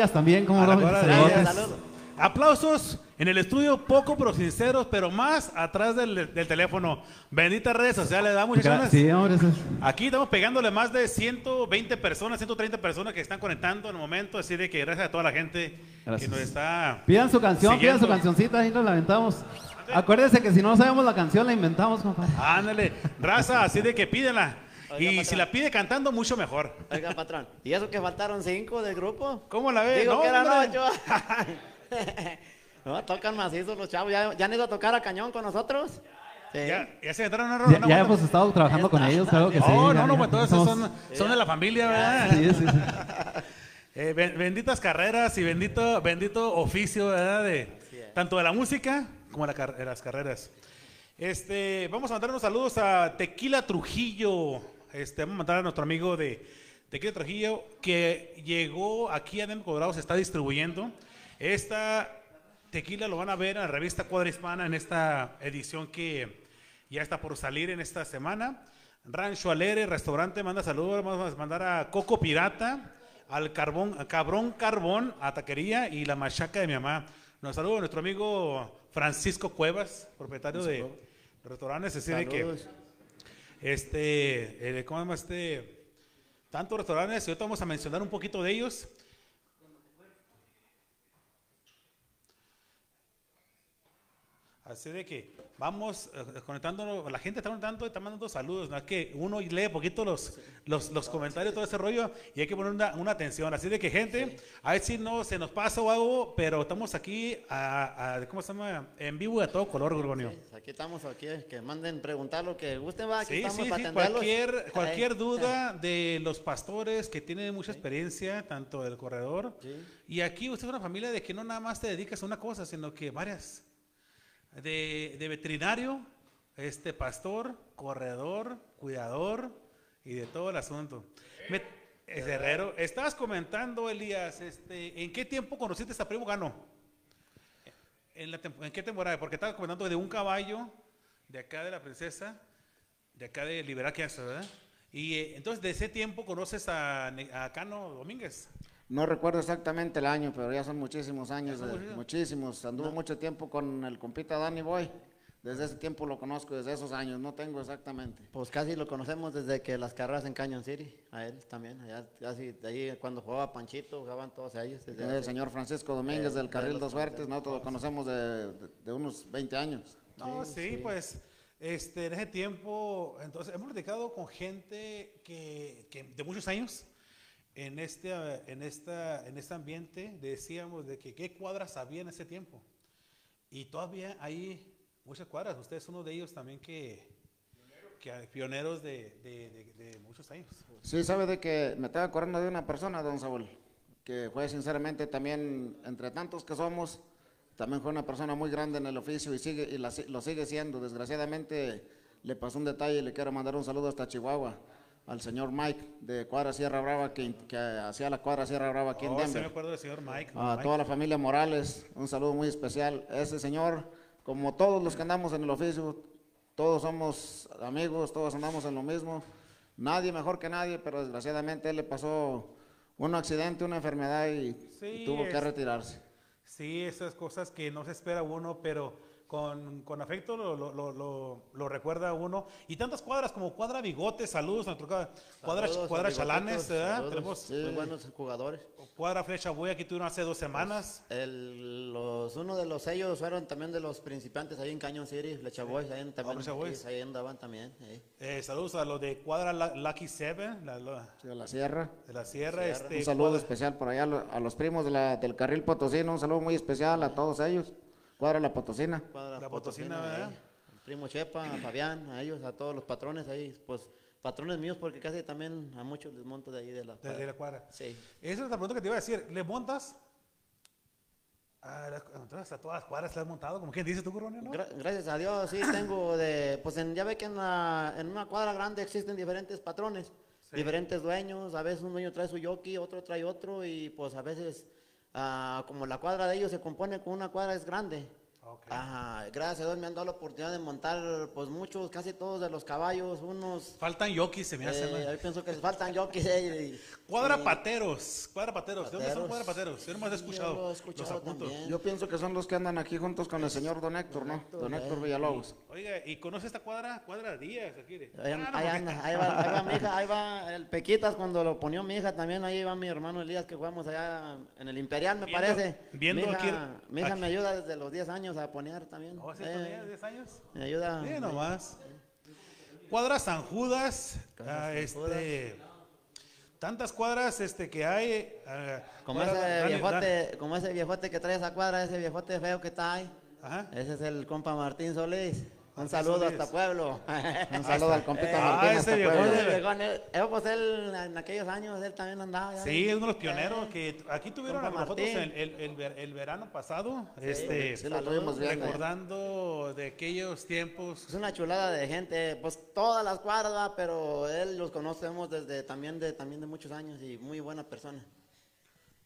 Speaker 6: Díaz también, ¿cómo no?
Speaker 1: Aplausos en el estudio, poco pero sinceros, pero más atrás del, del teléfono. Benditas redes sociales, da.
Speaker 6: Sí, hombre, eso es-
Speaker 1: Aquí estamos pegándole más de 120 personas, 130 personas que están conectando en el momento, así de que gracias a toda la gente
Speaker 6: Gracias.
Speaker 1: que nos está...
Speaker 6: Pidan su canción, pidan su
Speaker 1: Siguiendo.
Speaker 6: cancioncita, ahí nos la aventamos. Acuérdense que si no sabemos la canción, la inventamos, compadre.
Speaker 1: Ándale, raza, así de que pídenla.
Speaker 2: Oiga,
Speaker 1: Y
Speaker 2: patrón.
Speaker 1: si la pide cantando, mucho mejor.
Speaker 2: Oiga, patrón. ¿Y eso que faltaron cinco del grupo?
Speaker 1: ¿Cómo la ves?
Speaker 2: Digo
Speaker 1: No,
Speaker 2: que eran ocho. no, tocan macizos los chavos. ¿Ya, ¿Ya han ido a tocar a cañón con nosotros? Sí.
Speaker 1: Ya, ya se entraron una
Speaker 6: Ya, hemos estado trabajando con ellos, claro que sí.
Speaker 1: Oh, no, no,
Speaker 6: ya
Speaker 1: pues entonces
Speaker 6: somos-
Speaker 1: son, son de la familia, ¿verdad?
Speaker 6: Sí, sí, sí.
Speaker 1: Eh, ben- benditas carreras y bendito, bendito oficio, ¿verdad? De, tanto de la música como de, la car- de las carreras. Este, vamos a mandar unos saludos a Tequila Trujillo. Este, vamos a mandar a nuestro amigo de Tequila Trujillo que llegó aquí a Denver, Colorado, se está distribuyendo. Esta tequila lo van a ver en la revista Cuadra Hispana en esta edición que ya está por salir en esta semana. Rancho Alere, restaurante, manda saludos. Vamos a mandar a Coco Pirata, al Carbón, a Cabrón Carbón, a Taquería y la Machaca de mi mamá. Nos saluda nuestro amigo Francisco Cuevas, propietario de restaurantes. Así de que. Este, eh, ¿cómo se este? Tantos restaurantes, y ahorita vamos a mencionar un poquito de ellos. Así de que vamos eh, conectándonos, la gente está conectando está mandando saludos, ¿no? Es que uno lee poquito los, los, los comentarios, todo ese rollo, y hay que poner una, una atención. Así de que, gente, a ver si no se nos pasa o algo, pero estamos aquí a, a- ¿cómo se llama? En vivo y a todo color, Gorgonio.
Speaker 2: Sí, aquí estamos, aquí, que manden preguntar lo que gusten, va, aquí
Speaker 1: Sí,
Speaker 2: estamos para
Speaker 1: cualquier, cualquier duda de los pastores que tienen mucha experiencia, tanto del corredor, y aquí usted es una familia de que no nada más te dedicas a una cosa, sino que varias, de, de veterinario, este pastor, corredor, cuidador y de todo el asunto. Me- es herrero, estabas comentando, Elías, este, ¿en qué tiempo conociste a Primo Gano? ¿En, la ¿En qué temporada? Porque estabas comentando de un caballo de acá de la princesa, de acá de Liberá Kansas, ¿verdad? Y eh, entonces de ese tiempo conoces a, a Cano Domínguez.
Speaker 3: No recuerdo exactamente el año, pero ya son muchísimos años, de-
Speaker 1: muchísimos.
Speaker 3: Anduvo mucho tiempo con el compita Danny Boy. Desde ese tiempo lo conozco, desde esos años, no tengo exactamente.
Speaker 2: Pues casi lo conocemos desde que las carreras en Canyon City, a él también, allá, casi de ahí cuando jugaba Panchito, jugaban todos ellos. desde
Speaker 3: El
Speaker 2: hace-
Speaker 3: señor Francisco Domínguez
Speaker 2: Eh,
Speaker 3: del
Speaker 2: de
Speaker 3: Carril
Speaker 2: los-
Speaker 3: Dos Suertes, nosotros lo conocemos de, de- de unos 20 años.
Speaker 1: No, sí, pues este, en ese tiempo, entonces hemos platicado con gente que, que de muchos años en este, en, esta, en este ambiente, decíamos de que qué cuadras había en ese tiempo. Y todavía hay muchas cuadras, usted es uno de ellos también que, que pioneros de, de- de- de muchos años.
Speaker 3: Sí, sabe de que me estaba acordando de una persona, don Saúl, que fue sinceramente también, entre tantos que somos, también fue una persona muy grande en el oficio y, sigue, y la lo sigue siendo. Desgraciadamente le pasó un detalle y le quiero mandar un saludo hasta Chihuahua, al señor Mike de Cuadra Sierra Brava, que, que hacía la Cuadra Sierra Brava aquí en
Speaker 1: Oh, sí me
Speaker 3: Denver.
Speaker 1: acuerdo del señor Mike.
Speaker 3: A
Speaker 1: Mike.
Speaker 3: toda la familia Morales, un saludo muy especial. Ese señor, como todos los que andamos en el oficio, todos somos amigos, todos andamos en lo mismo. Nadie mejor que nadie, pero desgraciadamente él le pasó un accidente, una enfermedad y,
Speaker 1: Sí,
Speaker 3: y tuvo que
Speaker 1: es-
Speaker 3: retirarse.
Speaker 1: Sí, esas cosas que no se espera uno, pero con, con afecto lo, lo, lo, lo- lo recuerda uno. Y tantas cuadras como Cuadra Bigote, saludos, nuestro cuadra, cuadra,
Speaker 2: Saludos
Speaker 1: Chalanes, ¿verdad?
Speaker 2: saludos.
Speaker 1: Tenemos
Speaker 2: Muy buenos jugadores.
Speaker 1: Cuadra Flecha Boy, aquí tuvieron hace dos semanas.
Speaker 2: El, los, uno de los sellos fueron también de los principiantes ahí en Canyon City, Flecha Boys, ahí, en- también,
Speaker 1: Boys.
Speaker 2: sí, ahí andaban también. eh.
Speaker 1: Eh, saludos a los de Cuadra Lucky Seven, la- la-
Speaker 3: De la sierra.
Speaker 1: de la Sierra.
Speaker 2: Sierra.
Speaker 1: Este,
Speaker 3: Un saludo
Speaker 1: Cuadra-
Speaker 3: especial por allá a los primos de la- del carril Potosino, un saludo muy especial a todos ellos. Cuadra la Potosina.
Speaker 2: Cuadra
Speaker 1: La
Speaker 2: Potosina,
Speaker 1: Potosina,
Speaker 2: ahí.
Speaker 1: ¿verdad?
Speaker 2: El primo Chepa, a Fabián, a ellos, a todos los patrones ahí, pues patrones míos porque casi también a muchos les monto de ahí de la
Speaker 1: de, de la cuadra.
Speaker 2: Sí.
Speaker 1: Esa es la pregunta que te iba a decir. ¿Le montas? Ah, las- entonces a todas las cuadras le has montado, como quien dice tú, Coronel, ¿no?
Speaker 2: Gra- gracias a Dios, sí tengo de, pues en- ya ve que en, la- en una cuadra grande existen diferentes patrones, diferentes dueños, a veces un dueño trae su yoki, otro trae otro y pues a veces ah, como la cuadra de ellos se compone con una cuadra es grande.
Speaker 1: Ok.
Speaker 2: Ajá, gracias a Dios me han dado la oportunidad de montar pues muchos, casi todos de los caballos, unos...
Speaker 1: Faltan yokis, se me hace.
Speaker 2: eh,
Speaker 1: ¿no?
Speaker 2: yo pienso que les faltan yokis. eh, y-
Speaker 1: Cuadra
Speaker 2: y-
Speaker 1: pateros, cuadra pateros. ¿De dónde son
Speaker 2: Pateros.
Speaker 1: cuadra pateros? Yo nomás he
Speaker 2: Sí, yo
Speaker 1: escuchado.
Speaker 2: lo he
Speaker 1: los
Speaker 2: escuchado también.
Speaker 3: Yo pienso que son los que andan aquí juntos con el señor Don Héctor, ¿no? Don Héctor Villalobos.
Speaker 1: Oiga, ¿y conoce esta cuadra? Cuadra Díaz, aquí. de-
Speaker 2: Ahí,
Speaker 1: Ah, no,
Speaker 2: ahí anda, ahí va, ahí va mi hija, ahí va el Pequitas cuando lo ponió mi hija también, ahí va mi hermano Elías que jugamos allá en el Imperial me
Speaker 1: Viendo-
Speaker 2: parece.
Speaker 1: viendo
Speaker 2: mi hija,
Speaker 1: aquí-
Speaker 2: mi hija
Speaker 1: aquí.
Speaker 2: me ayuda desde los 10 años a poner también.
Speaker 1: Oh, ¿sí
Speaker 2: Eh,
Speaker 1: tenía 10 años?
Speaker 2: me ayuda.
Speaker 1: Nomás. Cuadra San Judas. ah, este, tantas cuadras este, que hay. ah,
Speaker 2: Como ese viejote, como ese viejote que trae esa cuadra, ese viejote feo que está ahí.
Speaker 1: Ajá.
Speaker 2: Ese es el compa Martín Solís. Un saludo hasta Pueblo.
Speaker 3: Un saludo al compita
Speaker 1: Ah,
Speaker 3: Martín
Speaker 1: ese
Speaker 2: viejón, él- eh, pues él en aquellos años él también andaba. ya.
Speaker 1: Sí, es uno de los pioneros
Speaker 2: Eh,
Speaker 1: que aquí tuvieron a nosotros el,
Speaker 2: Martín.
Speaker 1: el- el ver- el verano pasado. este,
Speaker 3: Sí, lo tuvimos bien.
Speaker 1: recordando de aquellos tiempos.
Speaker 2: Es una chulada de gente, pues todas las cuadras, pero él los conocemos desde también de también de muchos años y muy buena persona.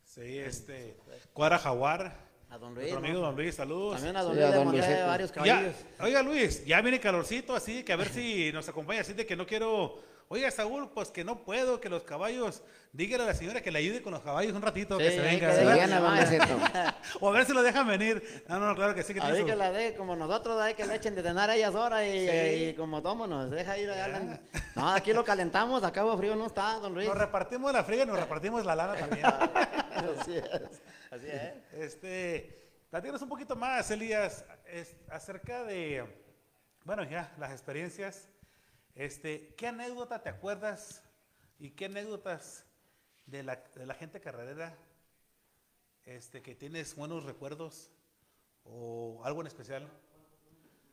Speaker 1: Sí, este. Cuadra Jaguar.
Speaker 2: A don Luis.
Speaker 1: Nuestro
Speaker 2: ¿no?
Speaker 1: amigo Don Luis, saludos.
Speaker 2: También a don
Speaker 3: Sí,
Speaker 2: Luis
Speaker 3: a
Speaker 2: le
Speaker 3: don
Speaker 2: varios
Speaker 1: Ya,
Speaker 2: caballos.
Speaker 1: oiga Luis, ya viene calorcito, así que a ver si nos acompaña, así de que no quiero, oiga Saúl, pues que no puedo, que los caballos, dígale a la señora que le ayude con los caballos un ratito, que se
Speaker 2: ahí
Speaker 1: venga,
Speaker 2: que
Speaker 3: Se
Speaker 1: o a ver si lo dejan venir. No, no, claro que sí, que
Speaker 2: A ver que la de como nosotros, hay que le echen de cenar a ellas horas y,
Speaker 1: Sí.
Speaker 2: y como tomo nos deja ir allá. la- No, aquí lo calentamos, acá frío no está, don Luis.
Speaker 1: Nos repartimos la friga y nos repartimos la lana también.
Speaker 2: Así es. Así es.
Speaker 1: Este, platícanos un poquito más, Elías, acerca de, bueno, ya, las experiencias. Este, ¿qué anécdota te acuerdas y qué anécdotas de la, de la gente carrerera este, que tienes buenos recuerdos o algo en especial?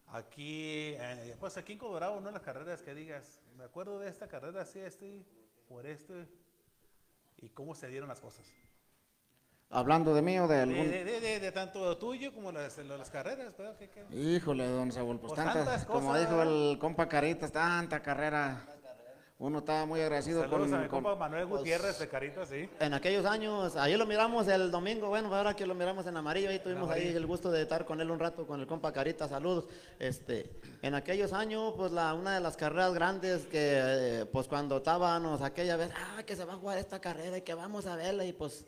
Speaker 1: Aquí, eh, pues aquí en Colorado, ¿no? Las carreras que digas, me acuerdo de esta carrera, sí, este, por este, y cómo se dieron las cosas.
Speaker 3: Hablando de mí o de algún...
Speaker 1: de, de- de tanto tuyo como las, las carreras, ¿verdad? ¿Qué- qué?
Speaker 3: Híjole, don Saúl, pues,
Speaker 1: Pues
Speaker 3: tantas,
Speaker 1: tantas
Speaker 3: como
Speaker 1: cosas.
Speaker 3: dijo el compa Caritas, tanta carrera. Uno estaba muy agradecido
Speaker 1: Saludos
Speaker 3: con,
Speaker 1: a mi
Speaker 3: con-
Speaker 1: compa Manuel Gutiérrez de Caritas, sí.
Speaker 2: En aquellos años, ayer lo miramos el domingo, bueno, ahora que lo miramos en amarillo, ahí tuvimos ahí el gusto de estar con él un rato, con el compa Carita, saludos. Este, en aquellos años, pues la, una de las carreras grandes que, eh, pues cuando estábamos aquella vez, ah, que se va a jugar esta carrera y que vamos a verla, y pues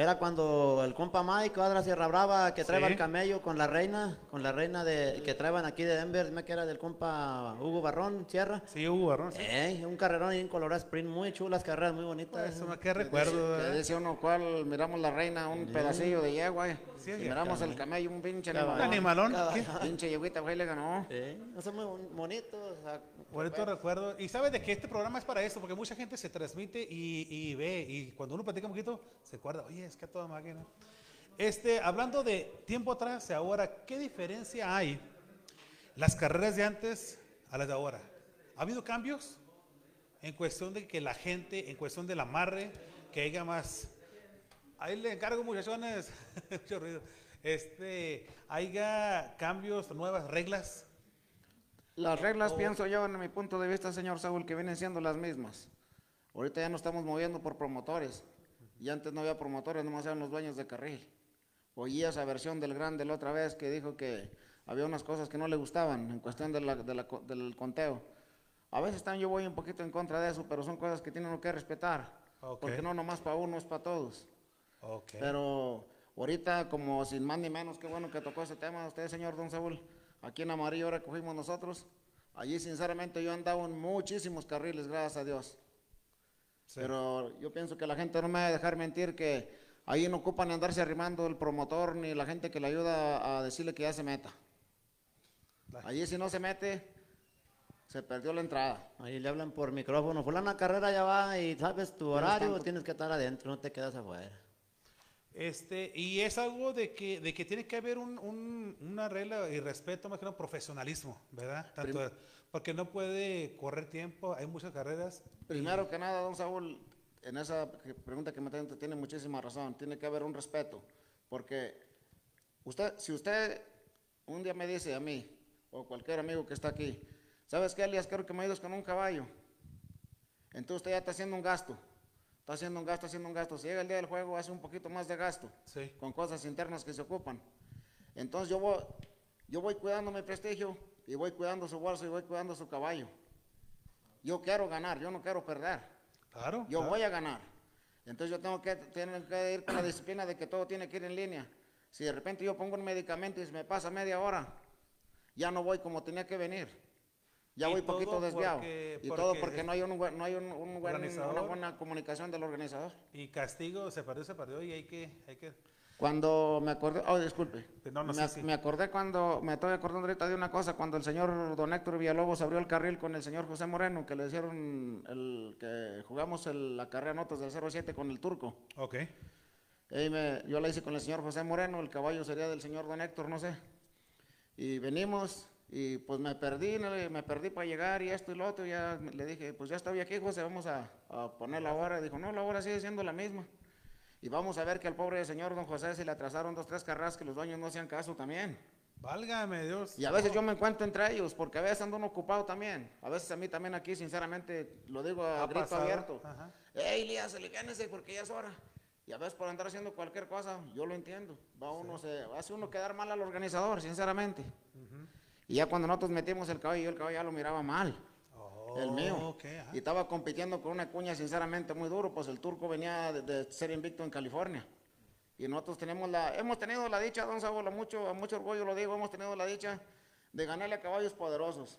Speaker 2: era cuando el compa Mike, cuadra Sierra Brava, que traeba
Speaker 1: Sí.
Speaker 2: el camello con la reina, con la reina de, que traían aquí de Denver, dime que era del compa Hugo Barrón, Sierra.
Speaker 1: Sí, Hugo Barrón. sí.
Speaker 2: Eh, un carrerón ahí en Colorado Springs, muy chulas carreras, muy bonitas.
Speaker 1: Pues, una- qué recuerdo,
Speaker 3: dice uno cuál, miramos la reina, un pedacillo de yegua. eh. Miramos el camello, un pinche
Speaker 1: Un
Speaker 3: animalón.
Speaker 1: animalón.
Speaker 3: Pinche yeguita, güey, le ganó.
Speaker 2: No son muy bon- bonitos. o sea,
Speaker 1: Bonito recuerdo. Y sabes de que este programa es para eso, porque mucha gente se transmite y, y ve, y cuando uno platica un poquito, se acuerda, oye, es que a toda máquina. Este, hablando de tiempo atrás y ahora, ¿qué diferencia hay las carreras de antes a las de ahora? ¿Ha habido cambios? En cuestión de que la gente, en cuestión del amarre, que haya más. Ahí le encargo, muchachones, mucho ruido. Este, haya cambios, nuevas reglas.
Speaker 3: Las reglas, pienso yo, en mi punto de vista, señor Saúl, que vienen siendo las mismas. Ahorita ya no estamos moviendo por promotores. Y antes no había promotores, nomás eran los dueños de carril. Oí esa versión del grande la otra vez que dijo que había unas cosas que no le gustaban en cuestión de la- de la del conteo. A veces también yo voy un poquito en contra de eso, pero son cosas que tiene uno que respetar.
Speaker 1: Ok.
Speaker 3: Porque no nomás para uno, es para todos. Pero ahorita, como sin más ni menos, qué bueno que tocó ese tema usted, señor Don Saúl. aquí en Amarillo ahora fuimos nosotros, allí sinceramente yo andaba en muchísimos carriles, gracias a Dios. Pero yo pienso que la gente no me va a dejar mentir que ahí no ocupan andarse arrimando el promotor ni la gente que le ayuda a decirle que ya se meta. Allí si no se mete, se perdió la entrada.
Speaker 2: Ahí le hablan por micrófono, fulana carrera ya va y sabes tu horario, tienes que estar adentro, no te quedas afuera.
Speaker 1: Este, y es algo de que, de que tiene que haber un, un- una regla y respeto, más que nada profesionalismo, ¿verdad? Tanto, porque no puede correr tiempo, hay muchas carreras.
Speaker 3: Primero que nada, don Saúl, en esa pregunta que me tiene, tiene muchísima razón. Tiene que haber un respeto. Porque usted, si usted un día me dice a mí, o cualquier amigo que está aquí, ¿sabes qué, Elias? Quiero que me ayudes con un caballo. Entonces usted ya está haciendo un gasto. Está haciendo un gasto, haciendo un gasto. Si llega el día del juego, hace un poquito más de gasto.
Speaker 1: Sí.
Speaker 3: Con cosas internas que se ocupan. Entonces yo voy, yo voy cuidando mi prestigio y voy cuidando su bolso y voy cuidando su caballo. Yo quiero ganar, yo no quiero perder.
Speaker 1: Claro.
Speaker 3: Yo
Speaker 1: claro.
Speaker 3: voy a ganar. Entonces yo tengo que, tengo que ir con la disciplina de que todo tiene que ir en línea. Si de repente yo pongo un medicamento y se me pasa media hora, ya no voy como tenía que venir. Ya
Speaker 1: Y
Speaker 3: voy poquito desviado.
Speaker 1: porque-
Speaker 3: y todo
Speaker 1: porque
Speaker 3: no hay, un, no hay un, un buen-
Speaker 1: Organizador.
Speaker 3: una buena comunicación del organizador.
Speaker 1: Y castigo, se perdió, se perdió y hay que, hay que,
Speaker 3: Cuando me acordé, oh, disculpe.
Speaker 1: No, no,
Speaker 3: me,
Speaker 1: sí, sí.
Speaker 3: me acordé cuando, me estoy acordando ahorita de una cosa, cuando el señor don Héctor Villalobos abrió el carril con el señor José Moreno, que le hicieron el, que jugamos el- la carrera notas del 07 con el turco.
Speaker 1: ok.
Speaker 3: Ahí me- yo la hice con el señor José Moreno, el caballo sería del señor don Héctor, no sé. Y venimos y pues me perdí, me perdí para llegar y esto y lo otro. Ya le dije, pues ya estoy aquí, José, vamos a, a poner la hora. Dijo, no, la hora sigue siendo la misma. Y vamos a ver que al pobre señor don José se le atrasaron dos, tres carreras que los dueños no hacían caso también.
Speaker 1: Válgame Dios.
Speaker 3: Y a veces yo me encuentro entre ellos, porque a veces ando uno ocupado también. A veces a mí también aquí, sinceramente, lo digo a
Speaker 1: Ha
Speaker 3: grito
Speaker 1: pasado,
Speaker 3: abierto.
Speaker 1: ajá.
Speaker 3: Ey, Elías, aliviánese porque ya es hora. Y a veces por andar haciendo cualquier cosa, yo lo entiendo. Va uno, se, hace uno quedar mal al organizador, sinceramente. Y ya cuando nosotros metimos el caballo, yo el caballo ya lo miraba mal. el mío.
Speaker 1: Oh, ajá.
Speaker 3: y estaba compitiendo con una cuña, sinceramente, muy duro, pues el turco venía de, de ser invicto en California. Y nosotros tenemos la, hemos tenido la dicha, don Sabola, mucho, a mucho orgullo lo digo, hemos tenido la dicha de ganarle a caballos poderosos.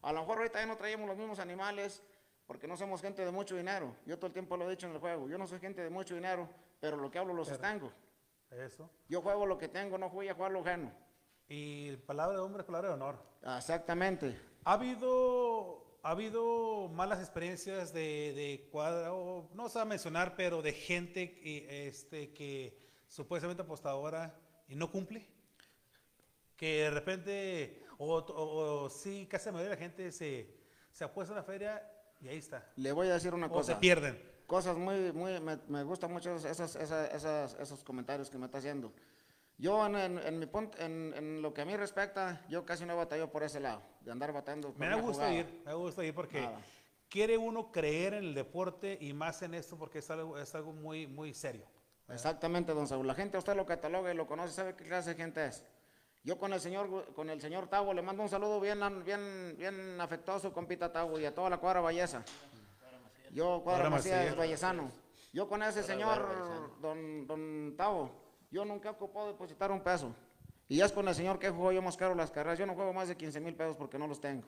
Speaker 3: A lo mejor ahorita ya no traemos los mismos animales, porque no somos gente de mucho dinero. Yo todo el tiempo lo he dicho en el juego, yo no soy gente de mucho dinero, pero lo que hablo lo sostengo.
Speaker 1: Eso.
Speaker 3: Yo juego lo que tengo, no voy a jugar lo ajeno.
Speaker 1: Y palabra de hombre, palabra de honor.
Speaker 3: Exactamente.
Speaker 1: ¿Ha habido, ha habido malas experiencias de, de cuadra, o no se va a mencionar, pero de gente que, este, que supuestamente apostadora y no cumple? Que de repente, o, o- o sí, casi la mayoría de la gente se, se apuesta en la feria y ahí está.
Speaker 3: Le voy a decir una
Speaker 1: O
Speaker 3: cosa.
Speaker 1: se pierden.
Speaker 3: cosas muy, muy, me, me gustan mucho esos, esas- esas- esos comentarios que me está haciendo. Yo en, en- en mi punto, en, en lo que a mí respecta, yo casi no batallo por ese lado, de andar batallando. por
Speaker 1: Me da gusto
Speaker 3: jugada.
Speaker 1: ir, me da gusto ir porque
Speaker 3: Nada.
Speaker 1: quiere uno creer en el deporte y más en esto porque es algo, es algo muy, muy serio.
Speaker 3: Exactamente, don Saúl. La gente usted lo cataloga y lo conoce, sabe qué clase de gente es. Yo con el señor, con el señor Tavo le mando un saludo bien, bien, bien afectuoso, compita Tavo, y a toda la cuadra Valleza. Yo, cuadra Macías. Vallezano. Yo con ese señor, don, don Tavo, yo nunca he ocupado depositar un peso. Y ya es con el señor que juego yo más caro las carreras. Yo no juego más de 15 mil pesos porque no los tengo.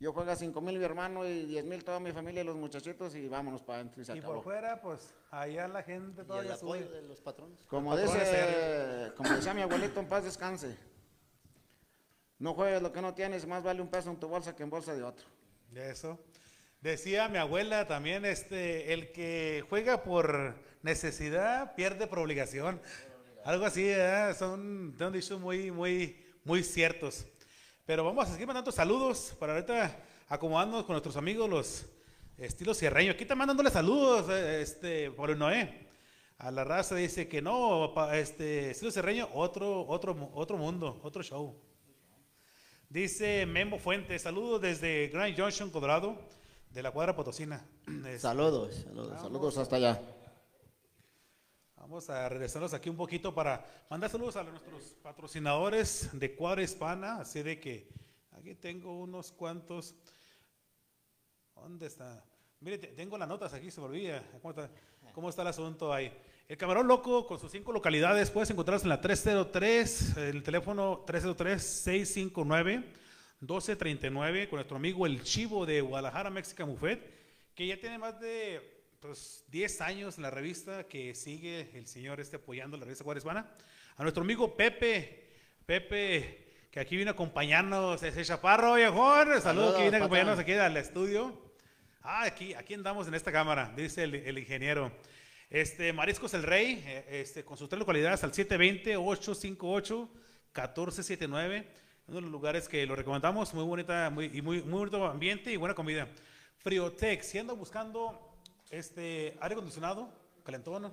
Speaker 3: Yo juego a 5 mil mi hermano y 10 mil toda mi familia y los muchachitos y vámonos para adentro y se
Speaker 1: Y por fuera, pues allá la gente
Speaker 2: Y el
Speaker 1: todavía
Speaker 2: apoyo
Speaker 1: sube.
Speaker 2: de los patrones.
Speaker 3: Como
Speaker 1: Patrones
Speaker 3: dice, como decía mi abuelito, en paz descanse. No juegues lo que no tienes, más vale un peso en tu bolsa que en bolsa de otro.
Speaker 1: Eso. Decía mi abuela también, este, el que juega por necesidad pierde por obligación. Algo así, ¿verdad? son, son muy, muy, muy ciertos. Pero vamos a seguir mandando saludos para ahorita acomodarnos con nuestros amigos los estilos cierreños. Aquí está mandándole saludos, eh, este, Pablo Noé. A la raza dice que no, este, estilo cierreño, otro, otro, otro mundo, otro show. Dice Memo Fuentes, saludos desde Grand Junction, Colorado, de la cuadra Potosina. Es-
Speaker 2: Saludos, saludos.
Speaker 3: Saludos hasta allá.
Speaker 1: Vamos a regresarnos aquí un poquito para mandar saludos a nuestros patrocinadores de Cuadra Hispana, así de que aquí tengo unos cuantos. ¿Dónde está? Mire, te- tengo las notas aquí, se me olvida. ¿Cómo está, el asunto ahí? El Camarón Loco, con sus cinco localidades, puedes encontrarlas en la 303, el teléfono 303-659-1239, con nuestro amigo El Chivo de Guadalajara, Mexican Buffet, que ya tiene más de pues, 10 años en la revista, que sigue el señor este apoyando la revista Juárezbana. A nuestro amigo Pepe, Pepe, que aquí viene a acompañarnos, ese chaparro, viejón, saludos,
Speaker 2: Saludos,
Speaker 1: que viene a acompañarnos aquí al estudio. Ah, aquí, aquí andamos en esta cámara, dice el, el ingeniero. Este, Mariscos el Rey, eh, este, con sus tres localidades al 720-858-1479. Uno de los lugares que lo recomendamos, muy bonita muy, y muy, muy bonito ambiente y buena comida. Friotec, si anda buscando este, aire acondicionado, calentón,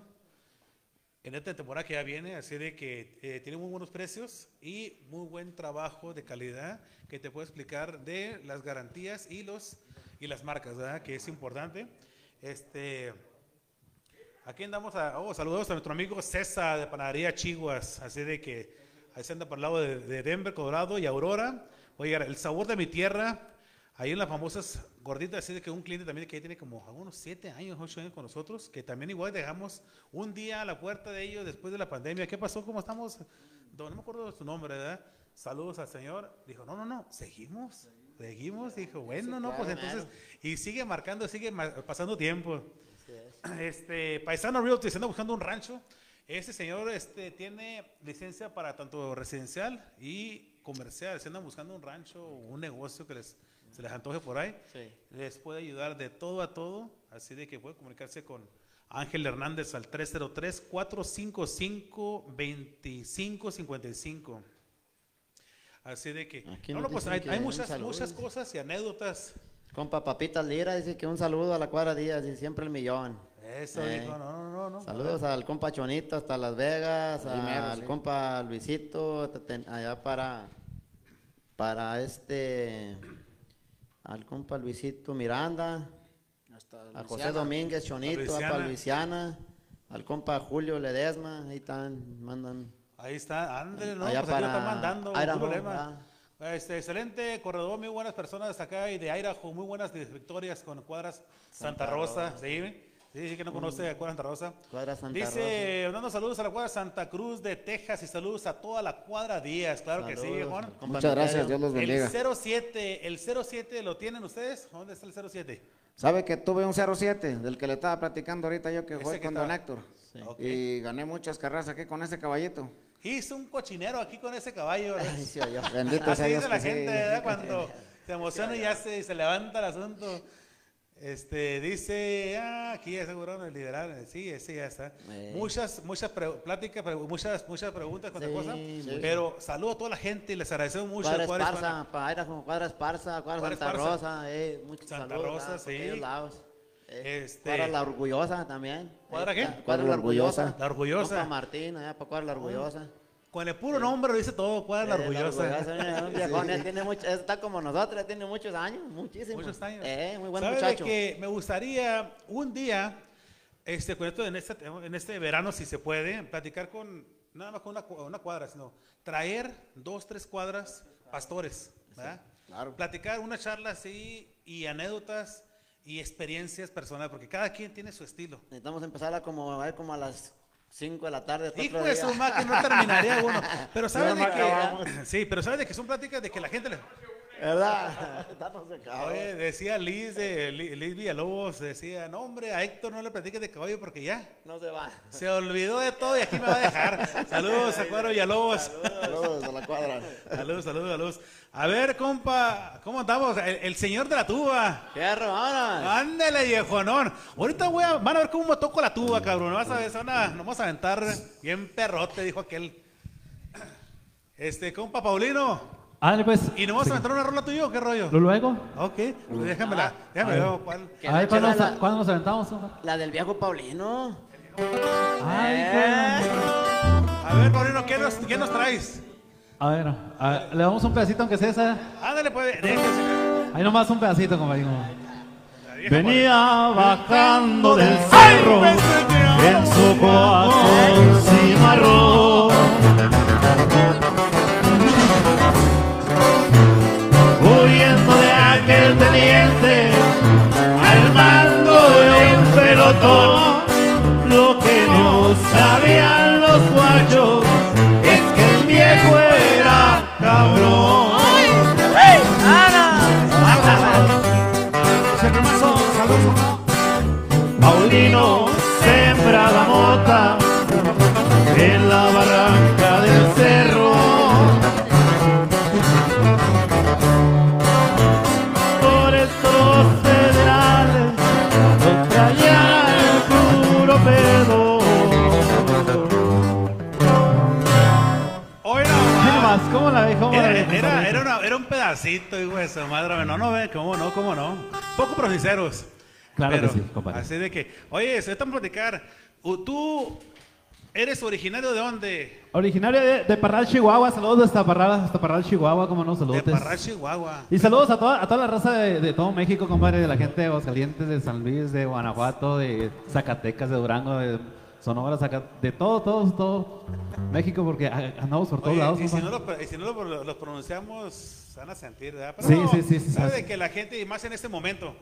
Speaker 1: en esta temporada que ya viene, así de que eh, tiene muy buenos precios y muy buen trabajo de calidad que te puedo explicar de las garantías y los y las marcas, ¿verdad? Que es importante. Este, aquí andamos a, oh, saludos a nuestro amigo César de Panadería Chiguas, así de que ahí se anda por el lado de, de Denver, Colorado y Aurora. Oiga, el sabor de mi tierra, ahí en las famosas gorditas, así de que un cliente también que tiene como algunos siete años, ocho años con nosotros, que también igual dejamos un día a la puerta de ellos después de la pandemia. ¿Qué pasó? ¿Cómo estamos? No, no me acuerdo de su nombre, ¿verdad? Saludos al señor. Dijo, no, no, no, seguimos. Seguimos, dijo, bueno, no, pues entonces, y sigue marcando, sigue pasando tiempo. Este, Paisano Realty, se anda buscando un rancho. Este señor este, tiene licencia para tanto residencial y comercial. Se andan buscando un rancho o un negocio que les, se les antoje por ahí.
Speaker 2: Sí.
Speaker 1: Les puede ayudar de todo a todo. Así de que puede comunicarse con Ángel Hernández al 303-455-2555. Así de que,
Speaker 2: Aquí
Speaker 1: no, no, pues hay,
Speaker 2: que
Speaker 1: hay
Speaker 2: un
Speaker 1: muchas, muchas cosas y anécdotas.
Speaker 2: Compa Papitas Lira dice que un saludo a la cuadra Díaz y siempre el millón.
Speaker 1: Eso,
Speaker 2: Eh.
Speaker 1: dijo, no, no, no, no.
Speaker 2: Saludos al compa Chonito hasta Las Vegas,
Speaker 3: Primero,
Speaker 2: al
Speaker 3: sí.
Speaker 2: compa Luisito allá para para este al compa Luisito Miranda,
Speaker 3: Hasta
Speaker 2: a José. Domínguez Chonito, a
Speaker 1: Luisiana.
Speaker 2: para Luisiana, al compa Julio Ledesma, ahí están, mandan
Speaker 1: Ahí está, André, no,
Speaker 2: Allá
Speaker 1: pues aquí lo
Speaker 2: para
Speaker 1: están mandando, no
Speaker 2: Idaho,
Speaker 1: problema. Este, excelente corredor, muy buenas personas acá y de Idaho, muy buenas victorias con cuadras Santa,
Speaker 2: Santa
Speaker 1: Rosa,
Speaker 2: Rosa.
Speaker 1: sí, sí, sí que no conoce a cuadra Santa Rosa.
Speaker 2: Cuadra Santa
Speaker 1: Dice, dando saludos a la cuadra Santa Cruz de Texas y saludos a toda la cuadra Díaz, claro que sí,
Speaker 2: Saludos
Speaker 1: Juan.
Speaker 3: Muchas gracias. Dios los bendiga.
Speaker 1: El 07, el 07 lo tienen ustedes, ¿dónde está el 07?
Speaker 3: ¿Sabe que tuve un 07 del que le estaba platicando ahorita yo que
Speaker 1: que
Speaker 3: con
Speaker 1: estaba-
Speaker 3: Don Héctor?
Speaker 1: Ok.
Speaker 3: Y gané muchas carreras aquí con ese caballito.
Speaker 1: Hizo un cochinero aquí con ese caballo.
Speaker 2: Ay, sí.
Speaker 3: Bendito
Speaker 1: Así
Speaker 3: sea Dios
Speaker 1: dice la
Speaker 3: que sí.
Speaker 1: gente, ¿verdad? Cuando se emociona y ya se, se levanta el asunto. Este, dice, ah, aquí ya aseguraron el liderazgo. Sí, sí, ya está.
Speaker 2: Eh.
Speaker 1: Muchas, muchas pre- pláticas, pre- muchas, muchas preguntas, cuántas
Speaker 2: Sí,
Speaker 1: cosas.
Speaker 2: sí.
Speaker 1: Pero saludo a toda la gente y les agradecemos mucho.
Speaker 2: Cuadra Esparza, para Idaho, Cuadra Esparza, Cuadra
Speaker 1: Cuadra
Speaker 2: Santa
Speaker 1: Esparza.
Speaker 2: Rosa, eh, muchos
Speaker 1: Santa
Speaker 2: saludos,
Speaker 1: Rosa,
Speaker 2: por
Speaker 1: sí.
Speaker 2: lados. Eh,
Speaker 1: Este-
Speaker 2: Cuadra La Orgullosa también.
Speaker 1: ¿Cuadra
Speaker 2: Eh,
Speaker 1: qué?
Speaker 2: Cuadra La
Speaker 3: La
Speaker 2: Orgullosa.
Speaker 1: La Orgullosa.
Speaker 2: Martín, allá para Cuadra La Orgullosa.
Speaker 1: Con el puro nombre lo dice todo, Cuadra la
Speaker 2: Eh,
Speaker 1: orgullosa.
Speaker 2: un viejón, tiene mucho- está como nosotros, tiene muchos años, muchísimos.
Speaker 1: Muchos años.
Speaker 2: Eh, muy buen
Speaker 1: ¿Sabe de
Speaker 2: muchacho.
Speaker 1: que me gustaría un día, este, con esto en este, en este verano, si se puede, platicar con, nada más con una, una cuadra, sino traer dos, tres cuadras pastores, ¿verdad?
Speaker 3: claro.
Speaker 1: Platicar una charla así y anécdotas y experiencias personales, porque cada quien tiene su estilo.
Speaker 2: Necesitamos empezar a como, a ver como a las 5 de la tarde. hasta
Speaker 1: Hijo
Speaker 2: otro
Speaker 1: de
Speaker 2: día.
Speaker 1: su que no terminaría uno. Pero sabes de que, sí, pero sabes de que son pláticas de que la gente le,
Speaker 2: ¿Verdad?
Speaker 1: Oye, decía Liz de Li- Liz Villalobos, decía, no hombre, a Héctor no le platiques de caballo porque ya
Speaker 2: No se va.
Speaker 1: se olvidó de todo y aquí me va a dejar. Saludos a Cuadro Villalobos.
Speaker 3: Saludos a la cuadra.
Speaker 1: Saludos, saludos, saludos. A ver, compa, ¿cómo andamos? El, el señor de la tuba.
Speaker 2: Fierro, vámonos.
Speaker 1: Ándale, viejonón. Ahorita voy a, van a ver cómo me toco la tuba, cabrón. Vas a ver, se van a- nos vamos a aventar bien perrote, dijo aquel. Este, compa Paulino.
Speaker 6: Ándale, pues.
Speaker 1: ¿Y nos vamos a aventar una rola tuya o qué rollo?
Speaker 6: ¿Lo luego?
Speaker 1: Ok, pues déjamela, déjame ver cuál.
Speaker 6: Ay,
Speaker 2: la
Speaker 6: ¿cuándo, nos,
Speaker 2: la-
Speaker 6: cuándo nos aventamos? compa?
Speaker 2: La del viejo Paulino.
Speaker 6: Ay,
Speaker 2: Eh.
Speaker 6: qué-
Speaker 1: A ver, Paulino, ¿qué nos, qué nos traes?
Speaker 6: A ver, le damos un pedacito aunque sea esa.
Speaker 1: Ándale, pues.
Speaker 6: Ahí nomás un pedacito, compañero.
Speaker 5: Venía bajando del cerro en su corazón cimarrón. Huyendo de aquel teniente al mando de un pelotón, lo que no sabía
Speaker 1: despacito, hijo de su madre. No, no, ve, cómo no, cómo no. Poco pero sinceros.
Speaker 4: Claro
Speaker 1: Pero,
Speaker 4: que sí, compadre.
Speaker 1: Así de que, oye, se están platicar. ¿Tú eres originario de dónde?
Speaker 4: Originario de, de Parral, Chihuahua. Saludos desde Parral, hasta Parral, Chihuahua. Como no,
Speaker 1: De
Speaker 4: saludos.
Speaker 1: Parral, Chihuahua.
Speaker 4: Y saludos a toda, a toda la raza de, de todo México, compadre, de la gente de Aguascalientes, de San Luis, de Guanajuato, de Zacatecas, de Durango, de Sonora, Zaca- de todo, todo, todo México, porque a- andamos por todos
Speaker 1: Oye,
Speaker 4: lados.
Speaker 1: y si no, lo, y si no lo, lo pronunciamos, se van a sentir, ¿verdad?
Speaker 4: Sí, sí, sí, sí,
Speaker 1: ¿sabes
Speaker 4: sí.
Speaker 1: de que la gente, y más en este momento,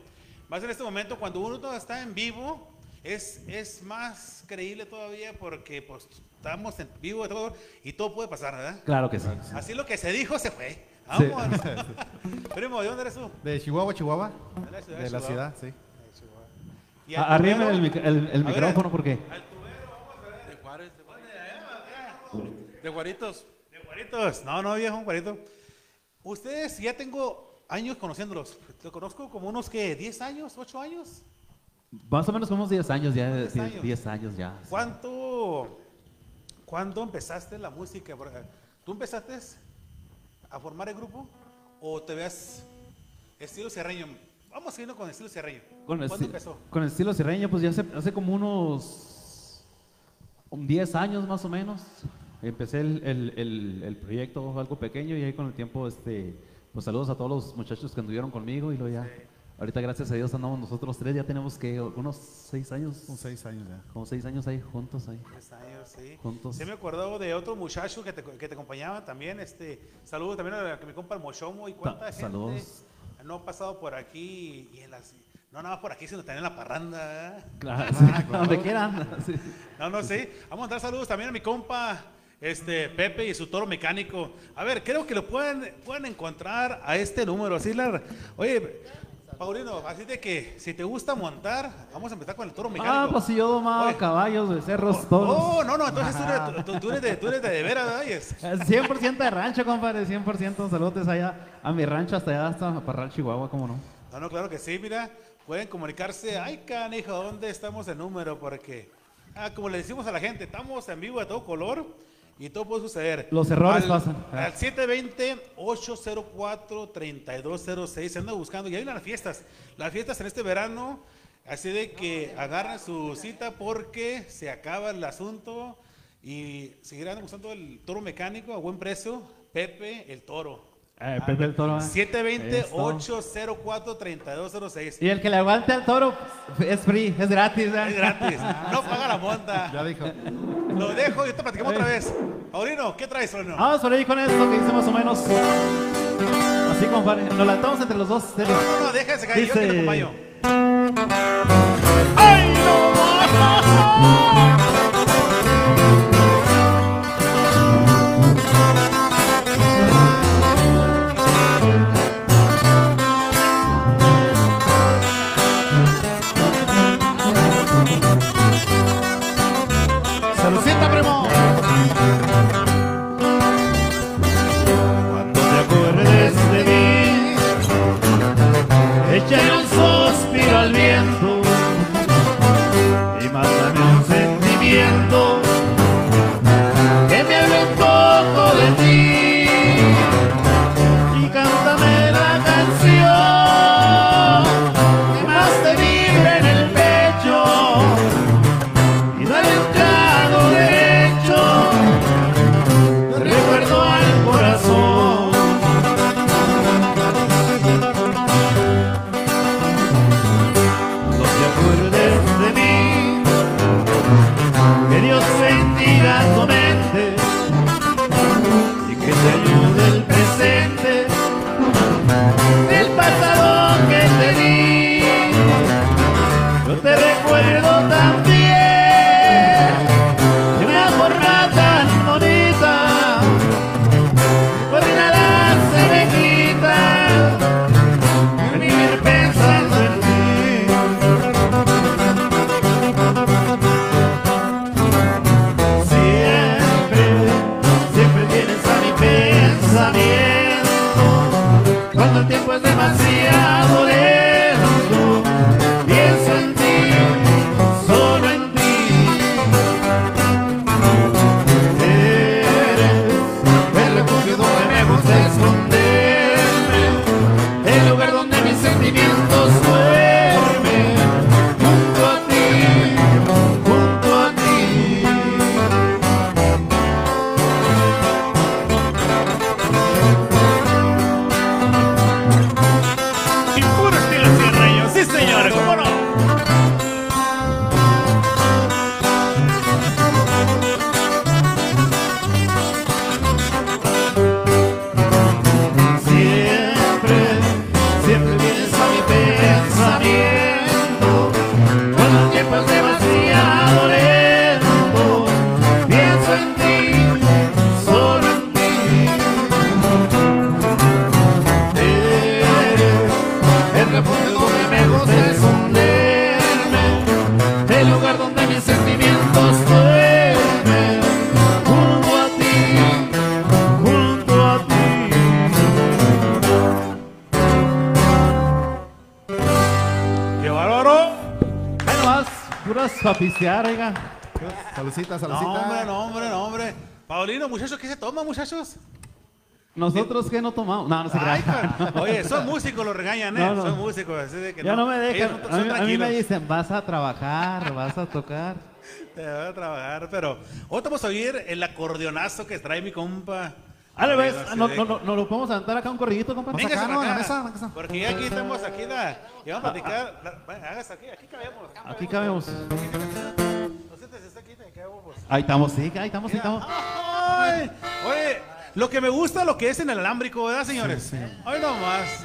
Speaker 1: más en este momento, cuando uno está en vivo, es, es más creíble todavía porque pues, estamos en vivo y todo, y todo puede pasar, ¿verdad?
Speaker 4: Claro que sí.
Speaker 1: Así lo que se dijo se fue.
Speaker 4: Sí.
Speaker 1: Vamos. Primo, ¿de dónde eres tú?
Speaker 5: De Chihuahua, Chihuahua.
Speaker 1: De la ciudad
Speaker 5: De la
Speaker 1: Chihuahua.
Speaker 5: ciudad, sí.
Speaker 1: Y al
Speaker 4: A- Arrímele el, el- el
Speaker 1: A ver,
Speaker 4: micrófono porque
Speaker 7: de, Guaritos.
Speaker 1: De Guaritos. No, no, viejo, Guarito. Ustedes, ya tengo años conociéndolos. Te conozco como unos, que ¿10 años? ¿8 años?
Speaker 4: más o menos como unos 10 años ya,
Speaker 1: 10
Speaker 4: 10
Speaker 1: años.
Speaker 4: 10 años ya.
Speaker 1: ¿Cuánto, ¿Cuándo empezaste la música? ¿Tú empezaste a formar el grupo o te ves estilo serreño? Vamos a irnos con estilo serreño.
Speaker 4: Con el,
Speaker 1: ¿Cuándo empezó?
Speaker 4: con el estilo sirreño, pues ya hace, hace como unos un 10 años más o menos. Empecé el, el- el- el proyecto, algo pequeño, y ahí con el tiempo, este, pues saludos a todos los muchachos que anduvieron conmigo y luego ya. Ahorita, gracias a Dios, andamos nosotros tres, ya tenemos que unos 6 años,
Speaker 5: Con seis años ya.
Speaker 4: como 6 años ahí juntos ahí.
Speaker 1: 10 años, sí.
Speaker 4: Juntos.
Speaker 1: Sí me acordaba de otro muchacho que te, que te acompañaba también. Este, saludos también a mi compa el Mochomo y cuánta
Speaker 4: Ta-
Speaker 1: gente
Speaker 4: saludos.
Speaker 1: no ha pasado por aquí y en las... No nada más por aquí, sino también en la parranda. ¿verdad?
Speaker 4: Claro, sí, donde quieran. sí.
Speaker 1: No, no, sí. Vamos a dar saludos también a mi compa este, Pepe y su toro mecánico. A ver, creo que lo pueden, pueden encontrar a este número. Así la, oye, Paulino, así de que si te gusta montar, vamos a empezar con el toro mecánico.
Speaker 4: Ah, pues si yo domaba
Speaker 1: Oye.
Speaker 4: caballos, becerros, todos.
Speaker 1: Oh, no, no, entonces tú eres, tú- tú eres de, tú eres de, de veras, ¿verdad? Y es-
Speaker 4: 100% de rancho, compadre, 100%. Saludos allá a mi rancho, hasta allá, hasta Parral, Chihuahua, cómo no.
Speaker 1: No, no, claro que sí, mira. Pueden comunicarse. Ay, canijo, ¿dónde estamos el número? Porque, ah, como le decimos a la gente, estamos en vivo de todo color y todo puede suceder.
Speaker 4: Los errores
Speaker 1: Al-
Speaker 4: pasan.
Speaker 1: Al 720-804-3206. Se anda buscando. Y hay las fiestas. Las fiestas en este verano. Así de que agarren su cita porque se acaba el asunto y seguirán usando el toro mecánico a buen precio. Pepe el toro.
Speaker 4: Eh, Pepe el Toro. ¿eh?
Speaker 1: 720-804-3206.
Speaker 4: Y el que le aguante al toro es free, es gratis. ¿eh?
Speaker 1: Es gratis. No paga la monta.
Speaker 5: Ya dijo.
Speaker 1: Lo dejo y te platicamos otra vez. Paulino, ¿qué traes, Paulino?
Speaker 4: Vamos por ahí con esto que dice más o menos. Así, compadre. Nos levantamos entre los dos.
Speaker 1: No, no, no, déjese caer. Yo te
Speaker 4: Dice-
Speaker 1: acompaño.
Speaker 5: ¡Saludcita,
Speaker 6: pistear, oiga.
Speaker 4: Salucita, salucita.
Speaker 1: No, hombre, no, hombre, no, hombre. Paulino, muchachos, ¿qué se toma, muchachos?
Speaker 6: Nosotros que no tomamos. No, no se
Speaker 1: Ay, Oye, son músicos, los regañan, ¿eh? Son músicos. Así de que
Speaker 6: ya no, no
Speaker 1: me
Speaker 6: dejan. A mí, a, mí, me dicen, vas a trabajar, vas a tocar.
Speaker 1: Te vas a trabajar, pero hoy vamos a oír el acordeonazo que trae mi compa.
Speaker 6: A la
Speaker 1: vez,
Speaker 6: no, no, no, no lo podemos sentar acá un corridito, compa.
Speaker 1: Venga,
Speaker 4: acá, no, en la mesa, mesa.
Speaker 1: Porque aquí estamos, aquí la. Y vamos a ah, platicar. Ah. Hágase aquí, aquí cabemos.
Speaker 6: Aquí cabemos.
Speaker 1: No sé si está aquí, te cabemos. Pues.
Speaker 6: Ahí estamos, sí, ahí estamos, ahí estamos.
Speaker 1: Ay, oye, lo que me gusta, lo que es en el alámbrico, ¿verdad, señores? Hoy nomás.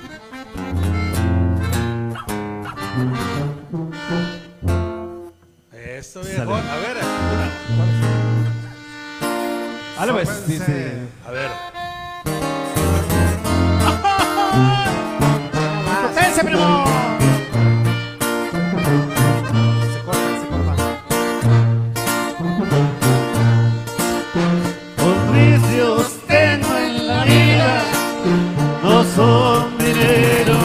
Speaker 1: Eso, viejo. A ver, eh, una-
Speaker 6: Dale pues. Dice.
Speaker 1: A ver.
Speaker 3: ¡Potencia, primo!
Speaker 4: Se corta, se corta.
Speaker 5: Los vicios tengo en la vida no son dinero.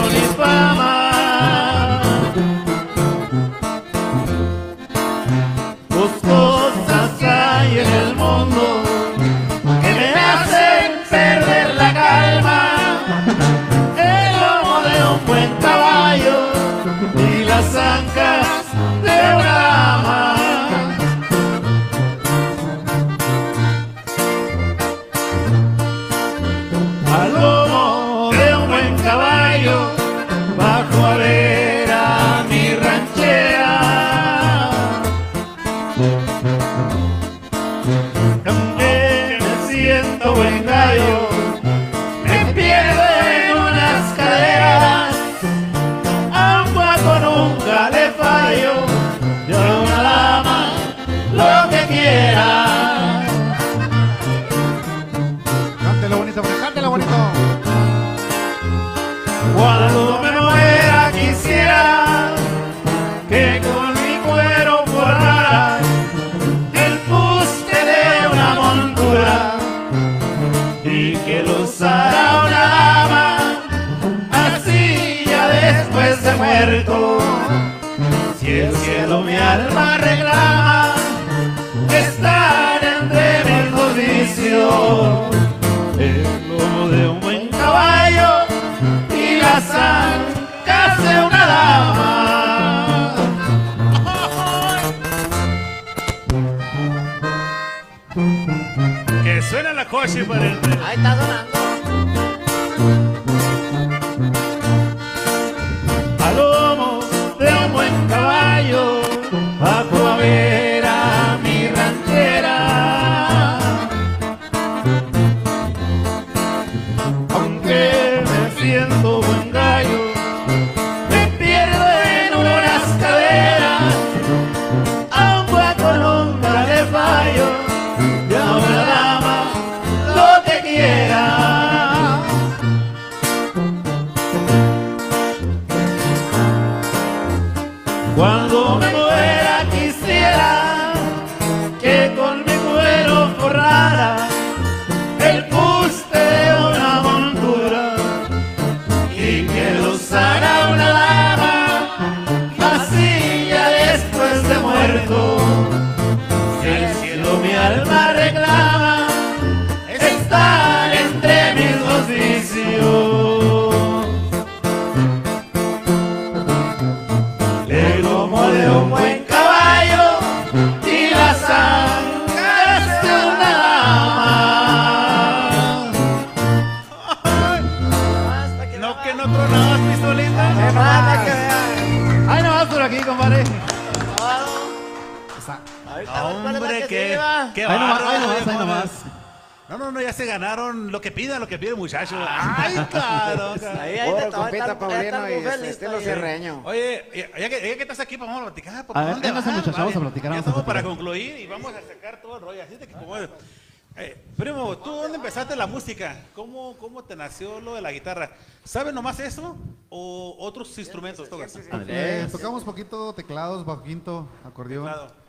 Speaker 1: guitarra. ¿Sabe nomás eso o otros instrumentos tocas? Sí, sí, sí.
Speaker 4: Ah, eh, Tocamos poquito teclados, bajo quinto, acordeón.
Speaker 1: Teclado.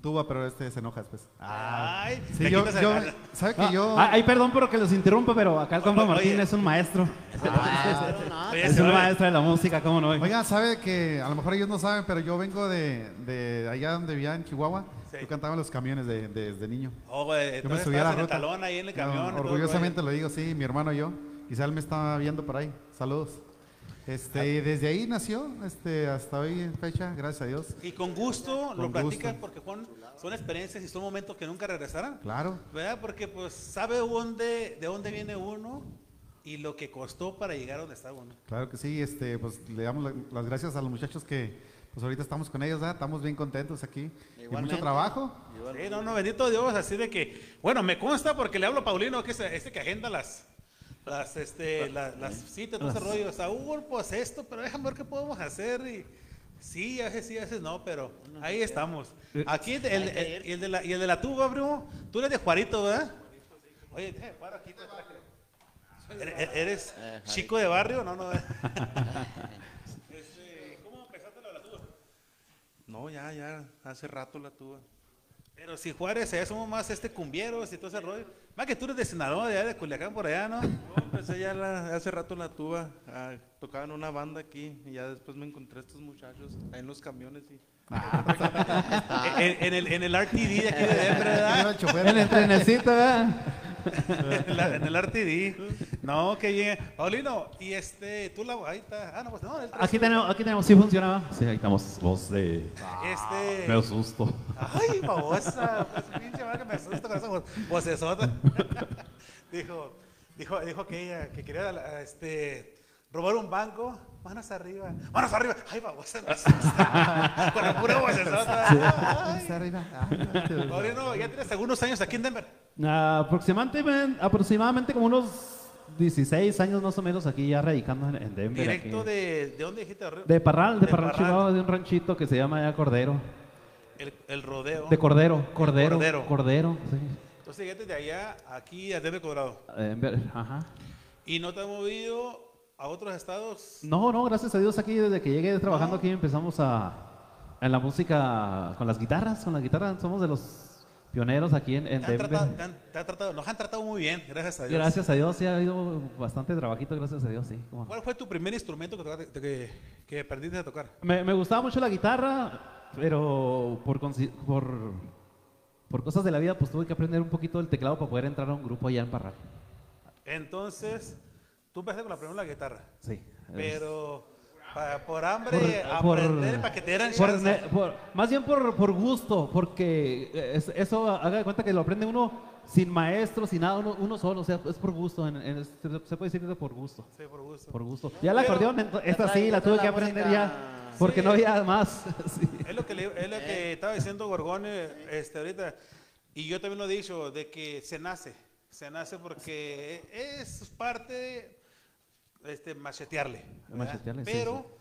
Speaker 4: Tuba, pero este se enoja después. Pues.
Speaker 1: Ay,
Speaker 4: sí, yo, yo ¿sabe que
Speaker 5: no,
Speaker 4: yo?
Speaker 5: Ay, perdón por que los interrumpa, pero acá el compa Martín oye. es un maestro.
Speaker 1: Ah,
Speaker 5: es un maestro de la música, ¿cómo no?
Speaker 4: Oiga, sabe que a lo mejor ellos no saben, pero yo vengo de, de allá donde vivía en Chihuahua.
Speaker 1: Sí.
Speaker 4: Yo cantaba en los camiones de, de, desde niño.
Speaker 1: Oh, güey,
Speaker 4: yo me subía a la ruta.
Speaker 1: Talón ahí en el camión. No,
Speaker 4: orgullosamente
Speaker 1: todo,
Speaker 4: lo digo, sí, mi hermano y yo. Quizá él me está viendo por ahí. Saludos. Este, y desde ahí nació, este, hasta hoy en fecha, gracias a Dios.
Speaker 1: Y con gusto lo
Speaker 4: Con
Speaker 1: platicas
Speaker 4: gusto.
Speaker 1: porque son, son experiencias y son momentos que nunca regresarán.
Speaker 4: Claro.
Speaker 1: ¿Verdad? Porque pues sabe dónde, de dónde viene uno y lo que costó para llegar a donde está uno.
Speaker 4: Claro que sí, este, pues le damos la- las gracias a los muchachos que pues ahorita estamos con ellos, ¿verdad? estamos bien contentos aquí. Y mucho trabajo.
Speaker 1: Sí, no, no, bendito Dios, así de que, bueno, me consta porque le hablo a Paulino, que es este que agenda las, las, este, la- las citas, todo ese rollo. Saúl, pues esto, pero déjame ver qué podemos hacer. Y sí, a veces sí, a veces no, pero ahí estamos. Aquí el, el- el- de la, y el de la tuba, bro, tú eres de Juarito, ¿verdad? Oye, eh, para aquí te traje. ¿Eres, eres chico de barrio? No, no. Este, ¿Cómo empezaste la tuba?
Speaker 7: No, ya, ya, hace rato la tuve.
Speaker 1: Pero si Juárez, allá somos más este cumbieros y todo ese rollo. Más que tú eres de Sinaloa, de allá de Culiacán por allá, ¿no?
Speaker 7: No, empecé ya la- hace rato la tuba. ah, tocaba en una banda aquí y ya después me encontré a estos muchachos ahí en los camiones y
Speaker 1: en, en el, en el RTD de aquí de Denver,
Speaker 4: Yo
Speaker 1: ¿verdad?
Speaker 5: En el trenecito, ¿verdad?
Speaker 1: en, la- en el RTD. No, qué bien. Paulino, y este, tú la. Ahí está. Ah, no, pues no. el
Speaker 5: Aquí tenemos, aquí tenemos, sí funcionaba. Sí, ahí estamos, voz de...
Speaker 1: Este.
Speaker 5: Me asusto.
Speaker 1: Ay, babosa. Pues, pinche madre que me asusta con esa voz- vocesota. dijo, dijo, dijo que ella, que quería este, robar un banco. Manos arriba. Manos arriba. Ay, babosa, con la pura vocesota.
Speaker 4: Está arriba.
Speaker 1: Paulino, ya tienes algunos años aquí en Denver.
Speaker 5: Aproximadamente, aproximadamente como unos 16 años más o menos aquí ya radicando en, en Denver.
Speaker 1: Directo
Speaker 5: aquí.
Speaker 1: de. ¿De dónde dijiste?
Speaker 5: De Parral, de,
Speaker 1: de
Speaker 5: Parral,
Speaker 1: Parral.
Speaker 5: Chihuahua, de un ranchito que se llama ya Cordero.
Speaker 1: El, el rodeo.
Speaker 5: De Cordero, Cordero.
Speaker 1: Cordero.
Speaker 5: Cordero, sí.
Speaker 1: Entonces llegaste de allá aquí a Denver, Colorado.
Speaker 5: Denver, ajá.
Speaker 1: ¿Y no te has movido a otros estados?
Speaker 5: No, no, gracias a Dios aquí desde que llegué trabajando
Speaker 1: No.
Speaker 5: aquí empezamos a en la música con las guitarras, con las guitarras somos de los pioneros aquí en, en
Speaker 1: Te han tratado-
Speaker 5: Denver.
Speaker 1: te han- te han tratado- nos han tratado muy bien, gracias a Dios.
Speaker 5: Gracias a Dios, sí ha habido bastante trabajito, gracias a Dios, sí. cómo.
Speaker 1: ¿Cuál fue tu primer instrumento que, tocaste- que, que aprendiste a tocar?
Speaker 5: Me, me gustaba mucho la guitarra, pero por, por, por cosas de la vida, pues tuve que aprender un poquito el teclado para poder entrar a un grupo allá en Parral.
Speaker 1: Entonces, tú empezaste con la primera la guitarra,
Speaker 5: Sí.
Speaker 1: pero pa- por hambre,
Speaker 5: por-
Speaker 1: aprender para que te dieran
Speaker 5: por por- más bien por, por gusto, porque es- eso haga de cuenta que lo aprende uno sin maestro, sin nada, uno, uno solo, o sea, es por gusto, en- en- se puede decir que por gusto,
Speaker 1: Sí, por gusto.
Speaker 5: por gusto. Ya la acordeón, esta sí, la tuve
Speaker 3: trae
Speaker 5: que
Speaker 3: la
Speaker 5: aprender
Speaker 3: música.
Speaker 5: ya, porque
Speaker 1: Sí.
Speaker 5: no había más. sí.
Speaker 1: Es lo que, le- es lo que estaba diciendo Gorgone este, ahorita, y yo también lo he dicho, de que se nace, se nace porque es parte este, machetearle.
Speaker 5: Machetearle, sí,
Speaker 1: Pero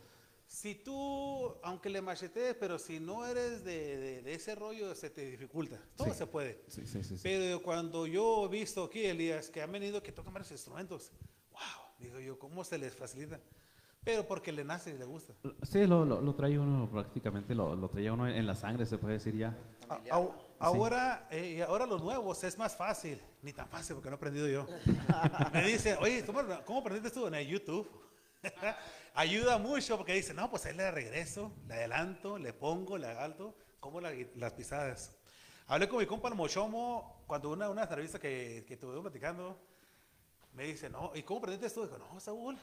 Speaker 1: si tú, aunque le machetees, pero si no eres de, de- de ese rollo, se te dificulta. Todo se puede.
Speaker 5: Sí, sí, sí, sí.
Speaker 1: Pero cuando yo he visto aquí, Elías, que han venido que tocan varios instrumentos, wow, digo yo, ¿cómo se les facilita? Pero porque le nace y le gusta.
Speaker 5: Sí, lo, lo, lo trae uno prácticamente, lo, lo traía uno en, la sangre, se puede decir ya.
Speaker 1: A- au- ahora, eh, ahora los nuevos es más fácil, ni tan fácil porque no he aprendido yo. Me dicen, oye, ¿cómo, cómo aprendiste tú en el YouTube? Ayuda mucho porque dicen, no, pues ahí le regreso, le adelanto, le pongo, le alto, como la las pisadas. Hablé con mi compa el Mochomo cuando una, una entrevista que, que estuvimos platicando, me dice, no, ¿y cómo aprendiste esto? Dijo, no, Saúl,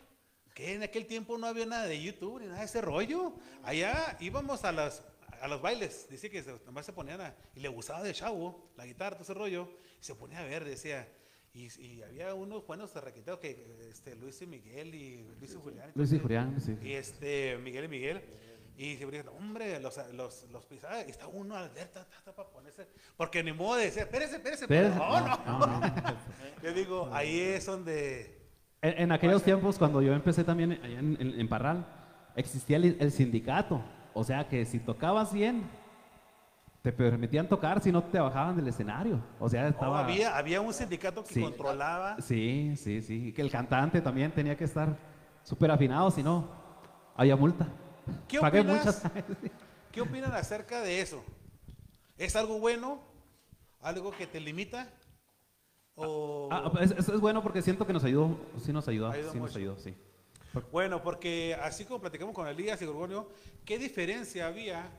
Speaker 1: que en aquel tiempo no había nada de YouTube ni nada de ese rollo. Allá íbamos a las a los bailes, dice que se, nomás se ponían a, y le gustaba de chavo, la guitarra, todo ese rollo, y se ponía a ver, decía, y, y había unos buenos requiteos que este, Luis y Miguel y Luis y Julián.
Speaker 5: Luis y Julián, sí.
Speaker 1: y este, Miguel y Miguel. Y se ponían, hombre, los, los, los pisadas, y está uno alerta para ponerse, porque ni modo de decir, espérese, espérese,
Speaker 5: Espérese.
Speaker 1: no, no.
Speaker 5: No, no, no.
Speaker 1: Yo digo, ahí es donde,
Speaker 5: En, en aquellos tiempos, cuando yo empecé también allá en, en- en Parral, existía el, el sindicato. O sea que si tocabas bien, te permitían tocar, si no te bajaban del escenario. O sea,
Speaker 1: oh,
Speaker 5: estaba...
Speaker 1: había, había un sindicato que
Speaker 5: Sí.
Speaker 1: controlaba.
Speaker 5: Sí, sí, sí. Que el cantante también tenía que estar súper afinado, si no, había multa.
Speaker 1: ¿Qué
Speaker 5: Pagué
Speaker 1: opinas?
Speaker 5: muchas.
Speaker 1: ¿Qué opinan acerca de eso? ¿Es algo bueno? ¿Algo que te limita? ¿O...
Speaker 6: Ah, es, es- es bueno porque siento que nos ayudó, sí nos ayudó,
Speaker 1: Ayudó
Speaker 6: sí nos
Speaker 1: mucho.
Speaker 6: ayudó, sí.
Speaker 1: Bueno, porque así como platicamos con Elías y Gorgonio, ¿qué diferencia había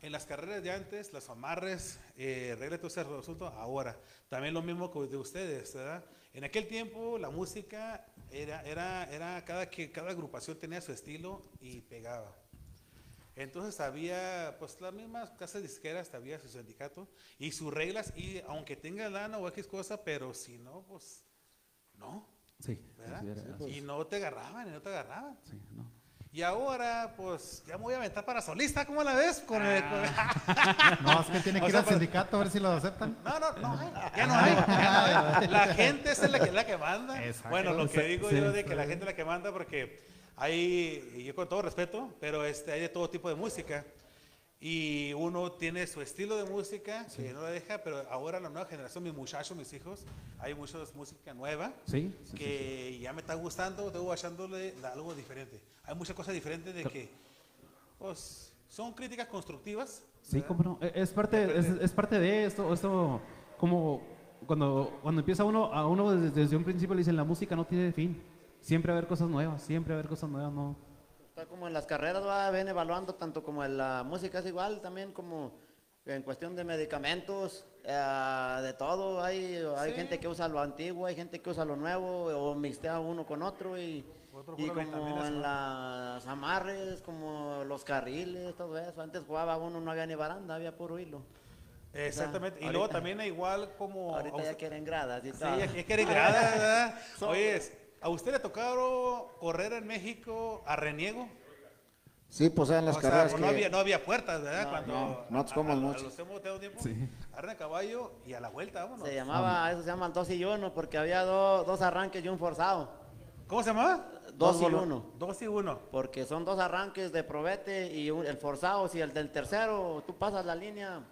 Speaker 1: en las carreras de antes, los amarres, eh, reglas, todo ese asunto, ahora? También lo mismo que de ustedes, ¿verdad? En aquel tiempo la música era, era, era cada, que, cada agrupación tenía su estilo y pegaba. Entonces había, pues las mismas casas disqueras, había su sindicato y sus reglas, y aunque tenga lana o X cosa, pero si no, pues no,
Speaker 6: Sí,
Speaker 1: ¿verdad?
Speaker 6: sí,
Speaker 1: y no te agarraban, y no te agarraban.
Speaker 6: sí, no.
Speaker 1: Y ahora, pues, ya me voy a aventar para solista, ¿cómo la ves? Con el- con-
Speaker 4: No, es que tiene que
Speaker 1: O
Speaker 4: ir
Speaker 1: sea,
Speaker 4: al
Speaker 1: para-
Speaker 4: sindicato a ver si lo aceptan.
Speaker 1: No, no, no, hay, ya no hay, ya no hay. La gente es la que, la que manda.
Speaker 4: Exacto.
Speaker 1: Bueno, lo que digo
Speaker 6: sí,
Speaker 1: yo de que la gente es la que manda porque hay, yo con todo respeto, pero este, hay de todo tipo de música. Y uno tiene su estilo de música que no la deja, pero ahora la nueva generación, mis muchachos, mis hijos, hay mucha música nueva.
Speaker 6: Sí, sí, sí,
Speaker 1: que ya me está gustando, debo echándole algo diferente. Hay muchas cosas diferentes de que, pues, son críticas constructivas.
Speaker 6: Sí, cómo no. E- Es parte, es, es parte de esto, esto como cuando, cuando empieza uno, a uno desde, desde un principio le dicen la música no tiene fin. Siempre va a haber cosas nuevas, siempre va a haber cosas nuevas, no.
Speaker 2: Está como en las carreras, va, ven evaluando tanto como en la música es igual, también como en cuestión de medicamentos, eh, de todo. Hay, hay
Speaker 1: Sí.
Speaker 2: gente que usa lo antiguo, hay gente que usa lo nuevo, o mixtea uno con otro. Y,
Speaker 1: Otro
Speaker 2: y como en las amarres, como los carriles, todo eso. Antes jugaba uno, no había ni baranda, había puro hilo.
Speaker 1: Exactamente. Y
Speaker 2: ahorita-
Speaker 1: luego también igual como...
Speaker 2: Ahorita ya quieren gradas y
Speaker 1: Sí,
Speaker 2: todo.
Speaker 1: ya que quiere grada, ¿verdad? Oye, ¿a usted le tocaron correr en México a reniego?
Speaker 3: Sí, pues eran las
Speaker 1: o sea,
Speaker 3: carreras
Speaker 1: pues no,
Speaker 3: que...
Speaker 1: había, no había puertas, ¿verdad?
Speaker 2: No,
Speaker 1: Cuando
Speaker 3: no,
Speaker 1: a-
Speaker 3: como
Speaker 1: a- a
Speaker 3: muchos.
Speaker 1: los hemos tenido tiempo,
Speaker 6: Sí.
Speaker 1: caballo y a la vuelta, vámonos.
Speaker 2: Se llamaba, eso se llaman dos y uno, porque había do- dos arranques y un forzado.
Speaker 1: ¿Cómo se llamaba?
Speaker 2: Dos y
Speaker 3: volu-
Speaker 2: uno.
Speaker 1: Dos y uno.
Speaker 2: Porque son dos arranques de probete y un- el forzado, si el del tercero tú pasas la línea,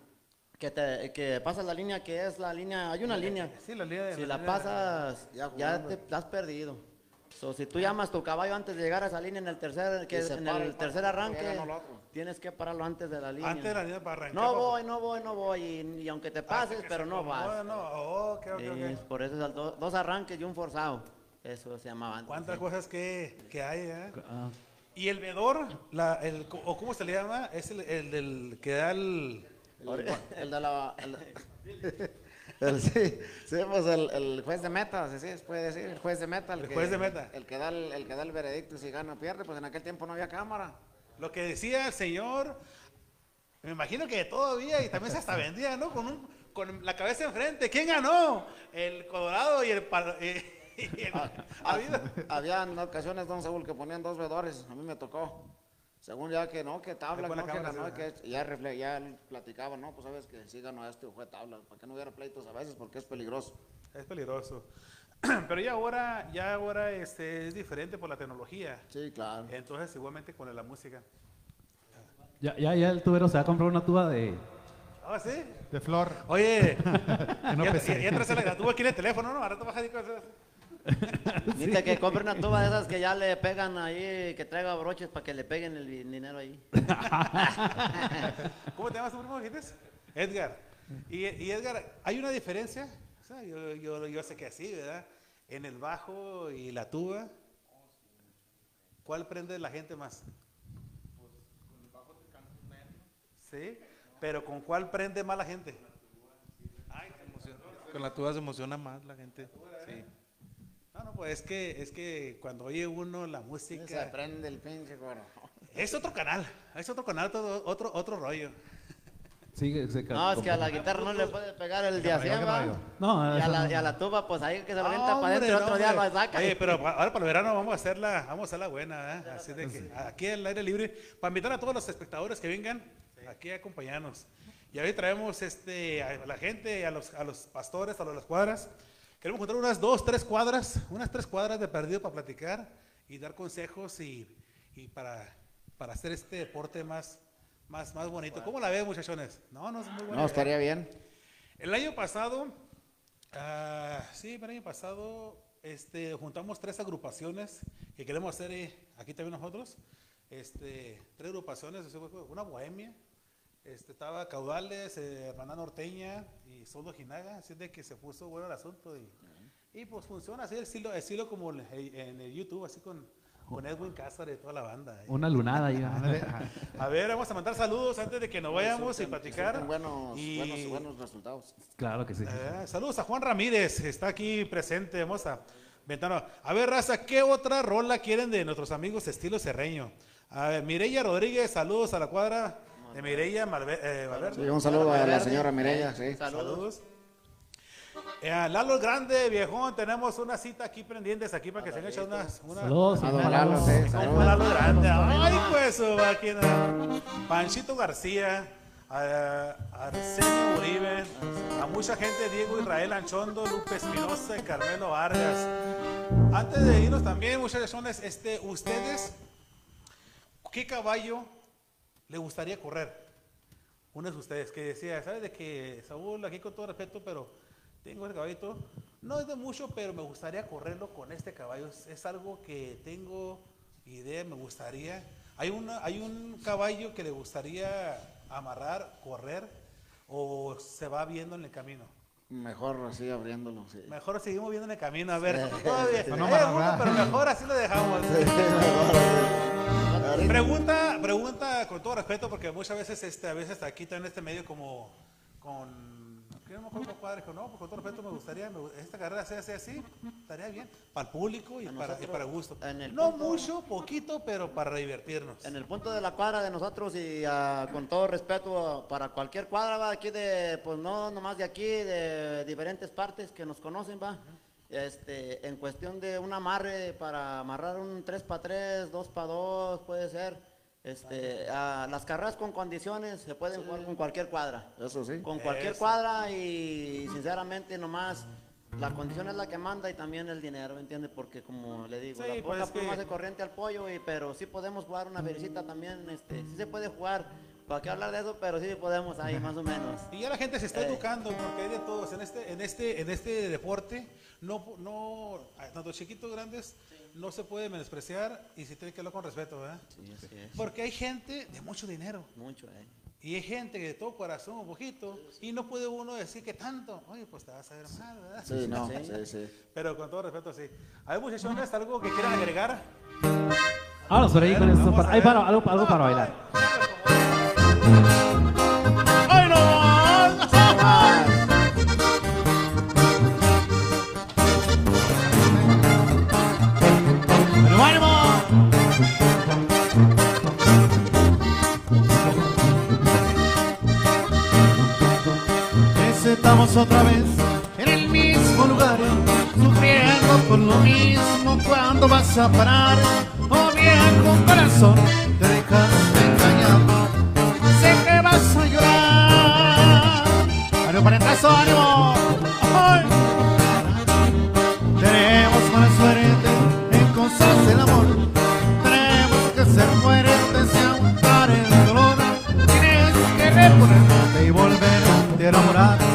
Speaker 2: que, te, que pasas la línea que es la línea, hay una línea,
Speaker 1: Sí, la línea de...
Speaker 2: si la
Speaker 1: línea de-
Speaker 2: pasas
Speaker 3: Ya
Speaker 2: te, la has perdido. So, si tú llamas tu caballo antes de llegar a esa línea en el tercer, que en
Speaker 3: para
Speaker 2: el
Speaker 3: el
Speaker 2: tercer arranque,
Speaker 3: el
Speaker 2: tienes que pararlo antes de la línea.
Speaker 1: Antes de la línea para arrancar.
Speaker 2: no voy, no voy, no voy, y, y aunque te
Speaker 1: hasta
Speaker 2: pases, pero no vas.
Speaker 1: No, oh, ok, ok,
Speaker 2: Sí,
Speaker 1: ok.
Speaker 2: por eso es el do- dos arranques y un forzado. Eso se llamaba antes.
Speaker 1: ¿Cuántas
Speaker 2: sí.
Speaker 1: cosas que, que hay, eh?
Speaker 6: Ah,
Speaker 1: Y el vedor, la, el, o cómo se le llama, es el, el del que da el...
Speaker 3: El, el de la... el- el- sí, sí, pues el, el juez de meta, sí, sí, se puede decir, el juez de meta.
Speaker 1: El juez de meta.
Speaker 3: El que, da el, el que da el veredicto y si gana o pierde, pues en aquel tiempo no había cámara.
Speaker 1: Lo que decía el señor, me imagino que todavía, y también se hasta vendía, ¿no? Con, un, con la cabeza enfrente. ¿Quién ganó? El Colorado y el... Y el-
Speaker 3: Ah,
Speaker 1: ha habido-
Speaker 3: Había en ocasiones, don Saúl, que ponían dos vedores, a mí me tocó. Según ya que no, que tabla, no, que ganó, que ya, refle- ya él platicaba, no, pues sabes que sí ganó este o fue tabla, para que no hubiera pleitos a veces, porque es peligroso.
Speaker 1: Es peligroso. Pero ya ahora, ya ahora este, es diferente por la tecnología.
Speaker 3: Sí, claro.
Speaker 1: Entonces, igualmente con la música.
Speaker 6: ya, ya, ya el tubero se va a comprar una tuba de...
Speaker 1: Ah, sí.
Speaker 4: De flor.
Speaker 1: Oye,
Speaker 4: Que no
Speaker 1: ya, ya, ya traes la tuvo aquí en el teléfono, ¿no? Ahora te bajas y cosas.
Speaker 2: Dice que compre una tuba de esas que ya le pegan ahí, que traiga broches para que le peguen el dinero ahí.
Speaker 1: ¿Cómo te llamas primo, dijiste? Edgar. Y, y Edgar, ¿hay una diferencia? O sea, yo, yo, yo sé que sí, ¿verdad? En el bajo y la tuba. ¿Cuál prende la gente más? Sí, pero ¿con cuál prende más la gente?
Speaker 7: Ay, te emociona. Con la tuba se emociona más la gente. Sí.
Speaker 1: No, pues es que, es que cuando oye uno la
Speaker 3: Se
Speaker 1: música,
Speaker 3: prende el pinche coro.
Speaker 1: es otro canal, es otro canal, todo, otro, otro rollo.
Speaker 6: Sí, se
Speaker 2: No, es que a la guitarra no le puede pegar el de
Speaker 4: traigo.
Speaker 6: No,
Speaker 2: Y a, la,
Speaker 6: no.
Speaker 2: y a la tuba, pues ahí que se lo avienta para adentro otro día lo saca.
Speaker 1: Oye, pero ahora para el verano vamos a hacerla, vamos a hacerla buena, ¿eh? Así de que aquí al aire libre, para invitar a todos los espectadores que vengan aquí a acompañarnos. Y ahí traemos este, a la gente, a los, a los pastores, a las cuadras. Queremos juntar unas dos, tres cuadras, unas tres cuadras de perdido para platicar y dar consejos y, y para, para hacer este deporte más, más, más bonito. ¿Cómo la ven, muchachones? No, no es muy buena.
Speaker 3: No, estaría bien.
Speaker 1: El año pasado, ah, sí, el año pasado, este, juntamos tres agrupaciones que queremos hacer eh, aquí también nosotros. Este, tres agrupaciones, una bohemia, Este, estaba Caudales, eh, Hermana Norteña y Solo Jinaga, así de que se puso bueno el asunto y, y pues funciona así, el estilo, estilo como el- en el YouTube, así con, con Edwin Cáceres y toda la banda.
Speaker 6: Una lunada ahí.
Speaker 1: A ver, vamos a mandar saludos antes de que nos vayamos y platicar.
Speaker 3: Buenos,
Speaker 1: Y-
Speaker 3: buenos, buenos resultados.
Speaker 6: Claro que sí.
Speaker 1: Eh, saludos a Juan Ramírez, está aquí presente. Vamos a Ventano. A ver, raza, ¿qué otra rola quieren de nuestros amigos estilo serreño? A ver, Mireya Rodríguez, saludos a la cuadra de Mireya Malve- eh, Valverde.
Speaker 3: Sí, un saludo a la señora Mireya, sí.
Speaker 1: Saludos. Eh, a Lalo Grande, viejón, tenemos una cita aquí pendientes aquí para que se echen unas, unas
Speaker 6: Saludos.
Speaker 3: A don. Lalo, sí, saludos.
Speaker 1: Lalo Grande. Ay, pues, su máquina. Panchito García, a Arsenio Uribe, a mucha gente, Diego Israel Anchondo, Lupe Espinosa y Carmelo Vargas. Antes de irnos también, muchachones, este, ustedes, ¿qué caballo le gustaría correr? Uno de ustedes que decía, ¿sabes de que Saúl, aquí con todo respeto, pero tengo el caballito? No es de mucho, pero me gustaría correrlo con este caballo. Es, es algo que tengo idea, me gustaría. Hay, una, hay un caballo que le gustaría amarrar, correr, o se va viendo en el camino.
Speaker 3: Mejor así abriéndolo, sí.
Speaker 1: Mejor seguimos viendo en el camino, a ver. Todavía,
Speaker 4: Para no amarrar.
Speaker 1: alguno, pero mejor así lo dejamos. Pregunta, pregunta con todo respeto, porque muchas veces, este, a veces aquí está en este medio como con, ¿qué no me acuerdo cuadra? Dijo, no, pues con todo respeto me gustaría, me esta carrera sea así, así, estaría bien, para el público y, para, y
Speaker 2: nosotros,
Speaker 1: para gusto.
Speaker 2: en el
Speaker 1: No
Speaker 2: punto-
Speaker 1: mucho, poquito, pero para divertirnos.
Speaker 2: En el punto de la cuadra de nosotros y ah, con todo respeto para cualquier cuadra, va, aquí de, pues no nomás de aquí, de diferentes partes que nos conocen, va. Este, en cuestión de un amarre para amarrar un 3 para 3, 2 para 2, puede ser. Este, las carreras con condiciones se pueden jugar con cualquier cuadra.
Speaker 3: Eso sí.
Speaker 2: Con cualquier
Speaker 1: Eso.
Speaker 2: cuadra y sinceramente nomás la condición es la que manda y también el dinero, ¿me entiende? Porque como le digo,
Speaker 1: Sí,
Speaker 2: la
Speaker 1: pues
Speaker 2: poca
Speaker 1: es que-
Speaker 2: pluma hace corriente al pollo, y, pero sí podemos jugar una felicita también, este, sí se puede jugar, ¿para qué hablar de eso? Pero sí podemos ahí más o menos.
Speaker 1: Y ya la gente se está
Speaker 2: Eh.
Speaker 1: educando porque hay de todos. En este, en este, en este deporte, no, no, tanto chiquitos grandes, no se puede menospreciar y se tiene que hablar con respeto, ¿verdad?
Speaker 2: Sí, así es.
Speaker 1: Porque hay gente de mucho dinero.
Speaker 2: Mucho, eh.
Speaker 1: Y hay gente que de todo corazón, un poquito, y no puede uno decir que tanto. Oye, pues te vas a ver mal, ¿verdad?
Speaker 3: Sí, no, sí, sí.
Speaker 1: Pero con todo respeto, sí. ¿Hay muchachones algo que quieran agregar?
Speaker 6: Vámonos por ahí con esto.
Speaker 1: Vamos
Speaker 6: Para,
Speaker 1: a
Speaker 6: ahí
Speaker 1: ver.
Speaker 6: para, algo, algo para bailar.
Speaker 5: Estamos otra vez en el mismo lugar, sufriendo por lo mismo cuando vas a parar. Oh viejo corazón, te dejaste engañar, sé que vas a llorar. ¡Ánimo, parentazo, ánimo! ¡Ay! Tenemos mala suerte en cosas del amor. Tenemos que ser fuertes y aguantar el dolor. Tienes que reponerte y volverte a enamorar.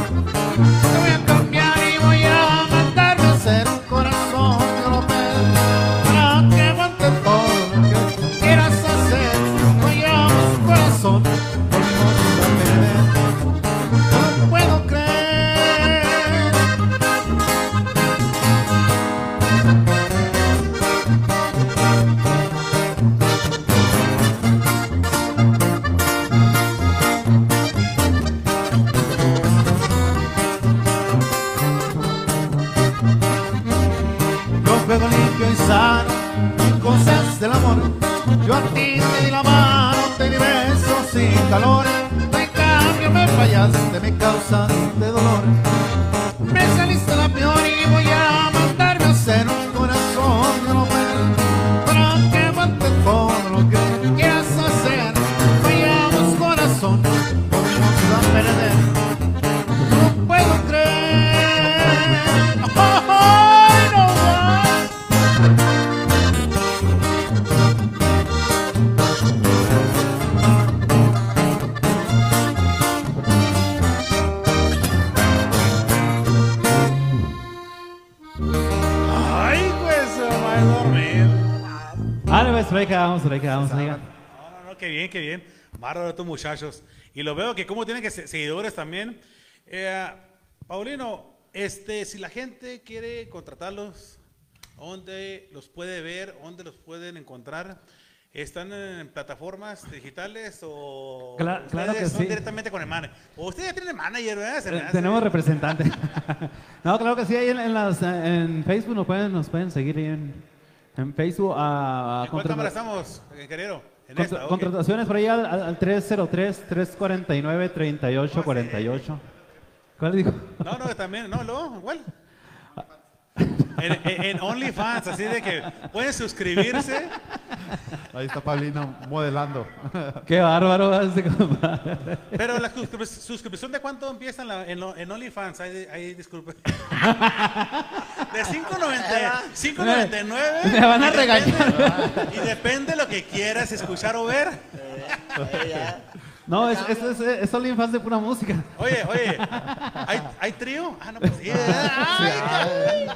Speaker 5: A
Speaker 1: dormir!
Speaker 6: Vale, pues quedamos, por ahí quedamos. amiga.
Speaker 1: No, no, no, qué bien, qué bien. Bárbaro tus muchachos. y lo veo que como tienen que se- seguidores también. Eh, Paulino, este, si la gente quiere contratarlos, ¿dónde los puede ver? ¿Dónde los pueden encontrar? ¿Están en plataformas digitales o
Speaker 5: Cla- claro que
Speaker 1: son
Speaker 5: sí.
Speaker 1: directamente con el manager? O ustedes ya tienen manager, ¿verdad? Se me
Speaker 5: Eh,
Speaker 1: hace.
Speaker 5: tenemos representante. no, claro que sí, ahí en, en las, en Facebook nos pueden, nos pueden seguir ahí en, en Facebook. A, a
Speaker 1: ¿En cuál cámara estamos, ingeniero? En
Speaker 5: contra-
Speaker 1: esta, ok.
Speaker 5: Contrataciones por ahí al, al- al 303-349-3848. ¿Cuál dijo?
Speaker 1: No, no, también, no, no, igual. En, en- en OnlyFans, así de que pueden suscribirse.
Speaker 4: Ahí está Paulino modelando.
Speaker 5: Qué bárbaro. este compadre.
Speaker 1: Pero la suscri- suscripción de cuánto empieza en, la- en, lo- en OnlyFans, ahí, ahí disculpe. De 5.90 5.99.
Speaker 5: Me van a
Speaker 1: y depende-
Speaker 5: regañar.
Speaker 1: Y depende lo que quieras escuchar o ver.
Speaker 5: No, es, es, es, es OnlyFans de pura música.
Speaker 1: Oye, oye, ¿hay, hay trío? Ah, no, pues sí. Ay,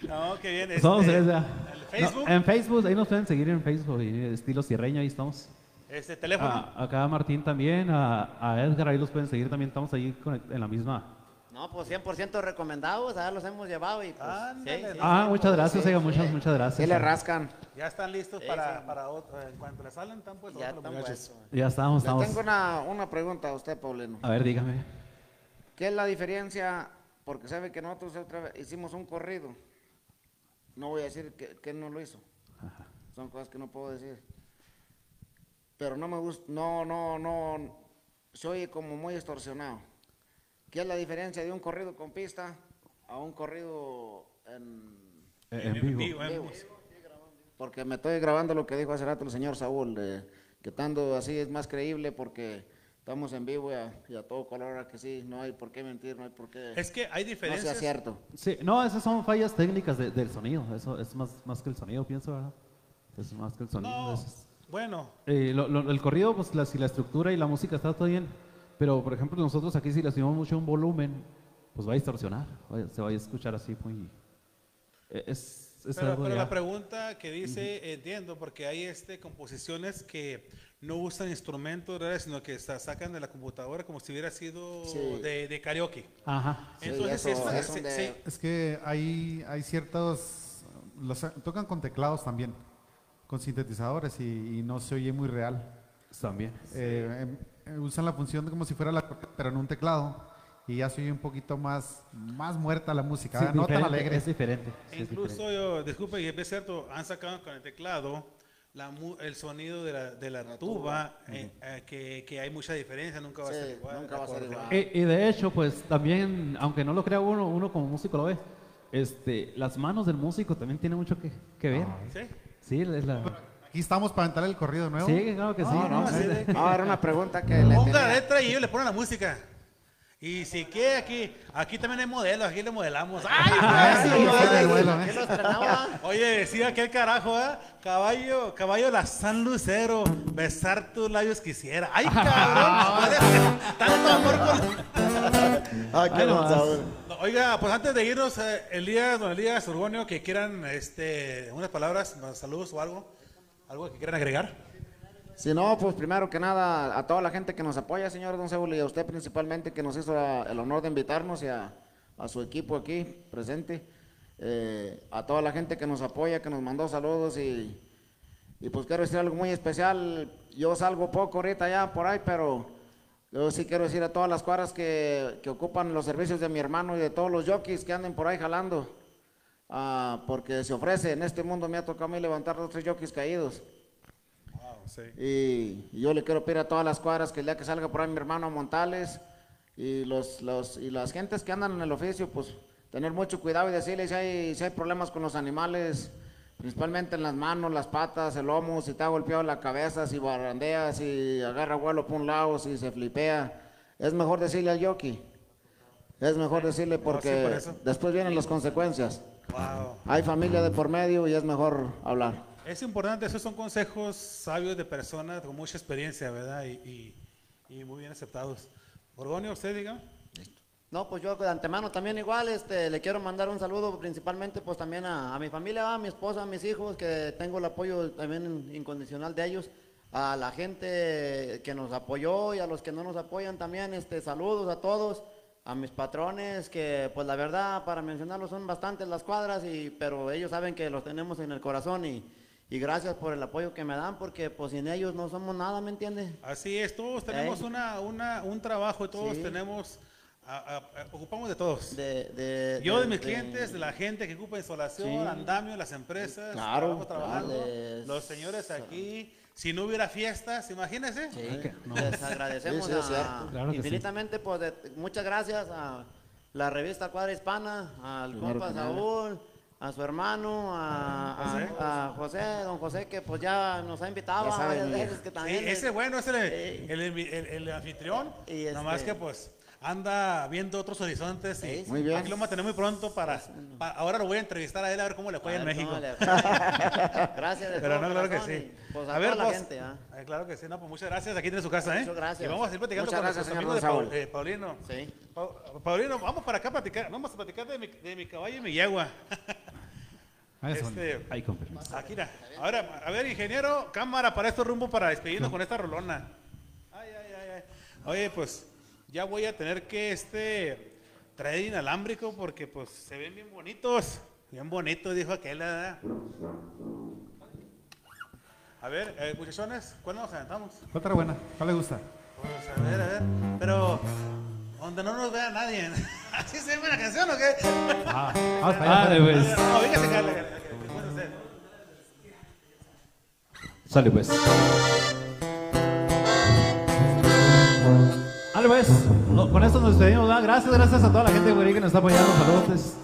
Speaker 1: qué- No, qué bien. este,
Speaker 5: Somos esa.
Speaker 1: ¿el Facebook?
Speaker 5: No, en Facebook, ahí nos pueden seguir en Facebook, y estilo cierreño, ahí estamos.
Speaker 1: Este teléfono.
Speaker 5: A, acá a Martín también, a, a Edgar, ahí los pueden seguir también, estamos ahí con- en la misma.
Speaker 2: No, pues 100% recomendados, ya los hemos llevado y pues.
Speaker 1: Ándale,
Speaker 2: sí, sí,
Speaker 5: Ah,
Speaker 2: sí,
Speaker 5: muchas gracias,
Speaker 2: sí,
Speaker 5: muchas, muchas gracias.
Speaker 3: Sí le rascan.
Speaker 1: Ya están listos
Speaker 2: Sí,
Speaker 1: para,
Speaker 2: sí.
Speaker 1: para otro. En cuanto les salen, están pues
Speaker 2: Ya
Speaker 1: otros
Speaker 2: están.
Speaker 5: Ya estamos,
Speaker 3: Le
Speaker 5: estamos.
Speaker 3: tengo una, una pregunta a usted, Paulino.
Speaker 5: A ver, dígame.
Speaker 3: ¿Qué es la diferencia? Porque sabe que nosotros otra vez hicimos un corrido. No voy a decir que, no lo hizo. Son cosas que no puedo decir. Pero no me gusta, no, no, no, se oye como muy extorsionado. ¿Qué es la diferencia de un corrido con pista a un corrido en...
Speaker 5: Eh, en vivo.
Speaker 1: vivo, en
Speaker 3: vivo? Porque me estoy grabando lo que dijo hace rato el señor Saúl, de que estando así es más creíble porque estamos en vivo y a, y a todo color, a que sí, no hay por qué mentir, no hay por qué...
Speaker 1: Es que hay
Speaker 3: no sea
Speaker 1: diferencias.
Speaker 3: cierto.
Speaker 5: Sí, no, esas son fallas técnicas de- del sonido. Eso es más, más que el sonido, pienso, ¿verdad? Es más que el sonido.
Speaker 1: no, bueno,
Speaker 5: Eh, lo- lo- el corrido, pues la, si la estructura y la música está todo bien, pero por ejemplo nosotros aquí si le subimos mucho un volumen, pues va a distorsionar, se va a escuchar así muy... eh, Es, es
Speaker 1: pero,
Speaker 5: algo
Speaker 1: pero
Speaker 5: ya-
Speaker 1: la pregunta que dice, entiendo, porque hay este composiciones que no usan instrumentos, ¿verdad? sino que sa- sacan de la computadora como si hubiera sido
Speaker 3: Sí.
Speaker 1: de, de karaoke.
Speaker 5: Ajá.
Speaker 3: Sí,
Speaker 1: Entonces,
Speaker 3: eso
Speaker 1: sí,
Speaker 3: es
Speaker 1: sí,
Speaker 3: donde-
Speaker 1: sí.
Speaker 4: Es que hay, hay ciertos, los, tocan con teclados también, con sintetizadores y, y no se oye muy real.
Speaker 5: También.
Speaker 4: Eh, em, eh, usan la función como si fuera la pero en un teclado y ya se oye un poquito más, más muerta la música,
Speaker 5: Sí,
Speaker 4: no tan alegre.
Speaker 5: Es diferente. sí, es
Speaker 1: Incluso
Speaker 5: diferente.
Speaker 1: yo, disculpe, y es cierto, han sacado con el teclado la mu- el sonido de la, de la, tuba, eh, eh, que, que hay mucha diferencia, nunca va a
Speaker 3: Sí,
Speaker 1: ser igual.
Speaker 3: nunca va a ser igual.
Speaker 5: Eh, y de hecho, pues también, aunque no lo crea uno, uno como músico lo ve, este, las manos del músico también tienen mucho que, que ver.
Speaker 1: ¿Sí?
Speaker 5: Sí, es la...
Speaker 4: Aquí estamos para entrar el corrido nuevo.
Speaker 5: Sí, claro que sí.
Speaker 3: No, no,
Speaker 5: ¿no?
Speaker 1: de-
Speaker 3: no, era una pregunta que le
Speaker 1: Ponga la letra y ellos le ponen la música. Y si quiere aquí, aquí también hay modelos, aquí le modelamos. ¡Ay,
Speaker 4: Ah, sí, sí, de vuelo, ¿eh?
Speaker 2: ¿Qué?
Speaker 1: Oye, decía aquel carajo, ¿eh? Caballo, caballo la San Lucero, besar tus labios quisiera. ¡Ay, cabrón! Tanto amor con...
Speaker 2: Ay,
Speaker 5: Ahí nomás.
Speaker 1: Oiga, pues antes de irnos, eh, Elías, don Elías Urgonio, que quieran, este, unas palabras, saludos o algo, algo que quieran agregar.
Speaker 3: Si no, pues primero que nada, a toda la gente que nos apoya, señor Don Saúl, y a usted principalmente que nos hizo la- el honor de invitarnos y a, a su equipo aquí presente, eh, a toda la gente que nos apoya, que nos mandó saludos y, y pues quiero decir algo muy especial. Yo salgo poco ahorita ya por ahí, pero yo sí quiero decir a todas las cuadras que, que ocupan los servicios de mi hermano y de todos los jockeys que anden por ahí jalando, ah, porque se ofrece, en este mundo me ha tocado a mí levantar los tres jockeys caídos. Y, y yo le quiero pedir a todas las cuadras que el día que salga por ahí mi hermano Montales y, los, los, y las gentes que andan en el oficio, pues tener mucho cuidado y decirles si hay, si hay problemas con los animales, principalmente en las manos, las patas, el lomo, si te ha golpeado la cabeza, si barandea, si agarra vuelo por un lado, si se flipea. Es mejor decirle al jockey. Es mejor decirle porque
Speaker 1: por eso.
Speaker 3: después vienen las consecuencias.
Speaker 1: Wow.
Speaker 3: Hay familia de por medio y es mejor hablar.
Speaker 1: Es importante, esos son consejos sabios de personas con mucha experiencia, ¿verdad? Y, y- y muy bien aceptados. Orgonio, usted diga.
Speaker 2: No, pues yo de antemano también igual, este, le quiero mandar un saludo principalmente pues también a, a mi familia, a mi esposa, a mis hijos, que tengo el apoyo también incondicional de ellos, a la gente que nos apoyó y a los que no nos apoyan también, este, saludos a todos, a mis patrones, que pues la verdad, para mencionarlos, son bastantes las cuadras, y, pero ellos saben que los tenemos en el corazón y, y gracias por el apoyo que me dan, porque pues sin ellos no somos nada, ¿me entiendes?
Speaker 1: Así es, todos tenemos
Speaker 2: Ey.
Speaker 1: una, una, un trabajo y todos
Speaker 2: Sí.
Speaker 1: tenemos, a- a- a- ocupamos de todos.
Speaker 2: De, de-
Speaker 1: Yo de,
Speaker 2: de-
Speaker 1: mis clientes, de la gente que ocupa insolación,
Speaker 2: Sí.
Speaker 1: andamio, las empresas,
Speaker 2: Claro,
Speaker 1: trabajando,
Speaker 2: les-
Speaker 1: los señores aquí, si no hubiera fiestas, imagínense.
Speaker 2: Sí,
Speaker 6: no.
Speaker 2: les agradecemos
Speaker 3: Sí, sí, es
Speaker 2: a-
Speaker 3: cierto.
Speaker 6: Claro que sí.
Speaker 2: infinitamente, pues de- muchas gracias a la revista Cuadra Hispana, al
Speaker 3: Primero
Speaker 2: compa. Saúl, a su hermano, a a-
Speaker 1: José.
Speaker 2: a, José, don José, que pues ya nos ha invitado
Speaker 3: Ya saben,
Speaker 2: varias veces, que
Speaker 1: Sí,
Speaker 2: también
Speaker 1: ese
Speaker 2: es-
Speaker 1: bueno es el, el, el- el anfitrión,
Speaker 2: Y este-
Speaker 1: nomás que pues anda viendo otros horizontes y.
Speaker 3: Muy bien.
Speaker 1: aquí lo vamos a tener muy pronto para, pa- ahora lo voy a entrevistar a él a ver cómo le fue en México.
Speaker 2: le fue. Gracias de
Speaker 1: Pero no, claro que sí.
Speaker 2: Pues a,
Speaker 1: a ver,
Speaker 2: la
Speaker 1: pues,
Speaker 2: gente, ¿ah?
Speaker 1: eh, claro que sí, no, pues muchas gracias, aquí tiene su casa, ¿eh?
Speaker 2: Muchas gracias.
Speaker 1: Y vamos a seguir platicando
Speaker 3: Muchas
Speaker 1: con
Speaker 3: gracias,
Speaker 1: nuestros
Speaker 3: señor
Speaker 1: amigos de Paul- eh, Paulino.
Speaker 2: Sí.
Speaker 1: Pa- Paulino, vamos para acá a platicar, vamos a platicar de mi, de mi caballo y mi yegua.
Speaker 6: Ahí son.
Speaker 1: Este-
Speaker 6: Ahí.
Speaker 1: Aquí. Ahora, a ver, ingeniero, cámara para estos rumbo para despedirnos con esta rolona. Ay, ay, ay, ay. Oye, pues ya voy a tener que este traer inalámbrico porque pues se ven bien bonitos. Bien bonitos, dijo aquel, ¿verdad? A ver, eh, muchachones, ¿cuándo nos aventamos?
Speaker 4: Otra buena. ¿Cuál le gusta?
Speaker 1: Pues a ver, a ver. Pero donde no nos vea nadie. ¿Así se llama la canción o qué?
Speaker 4: Ah, vamos para allá.
Speaker 6: Dale, pues.
Speaker 1: No, véngase, Carla.
Speaker 6: Sale pues. Dale pues. No, con esto nos despedimos. Gracias, gracias a toda la gente que nos está apoyando. Saludos. pues.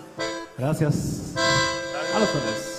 Speaker 6: Gracias. A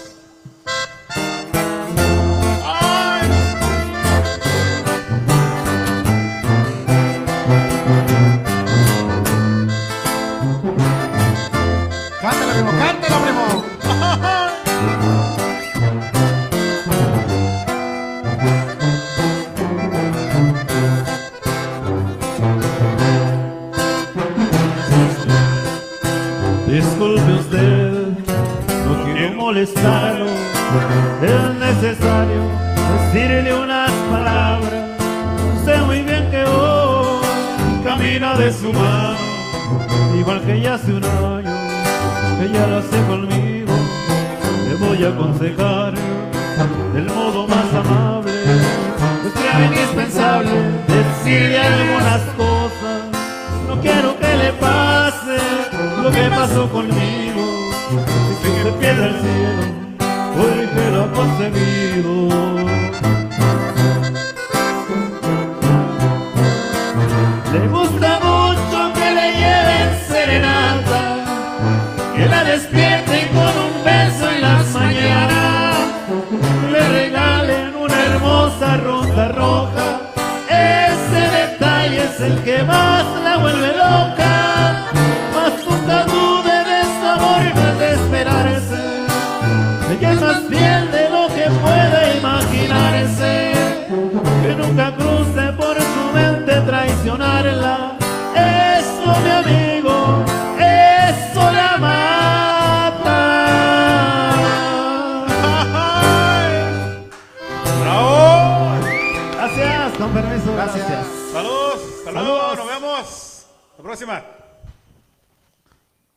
Speaker 5: molestarlo. Es necesario decirle unas palabras. Sé muy bien que hoy camina de su mano, igual que ya hace un año. Ella lo hace conmigo. Le voy a aconsejar del modo más amable. Es que es indispensable decirle algunas cosas. No quiero que le pase lo que pasó conmigo. Y que se pierda el cielo, porque lo ha conseguido. Le gusta mucho que le lleven serenata, que la despierten con un beso en las mañanas, le regalen una hermosa rosa roja. Ese detalle es el que más la vuelve loca,
Speaker 3: Gracias.
Speaker 1: Saludos, saludos,
Speaker 6: Saludos.
Speaker 1: nos vemos. La próxima.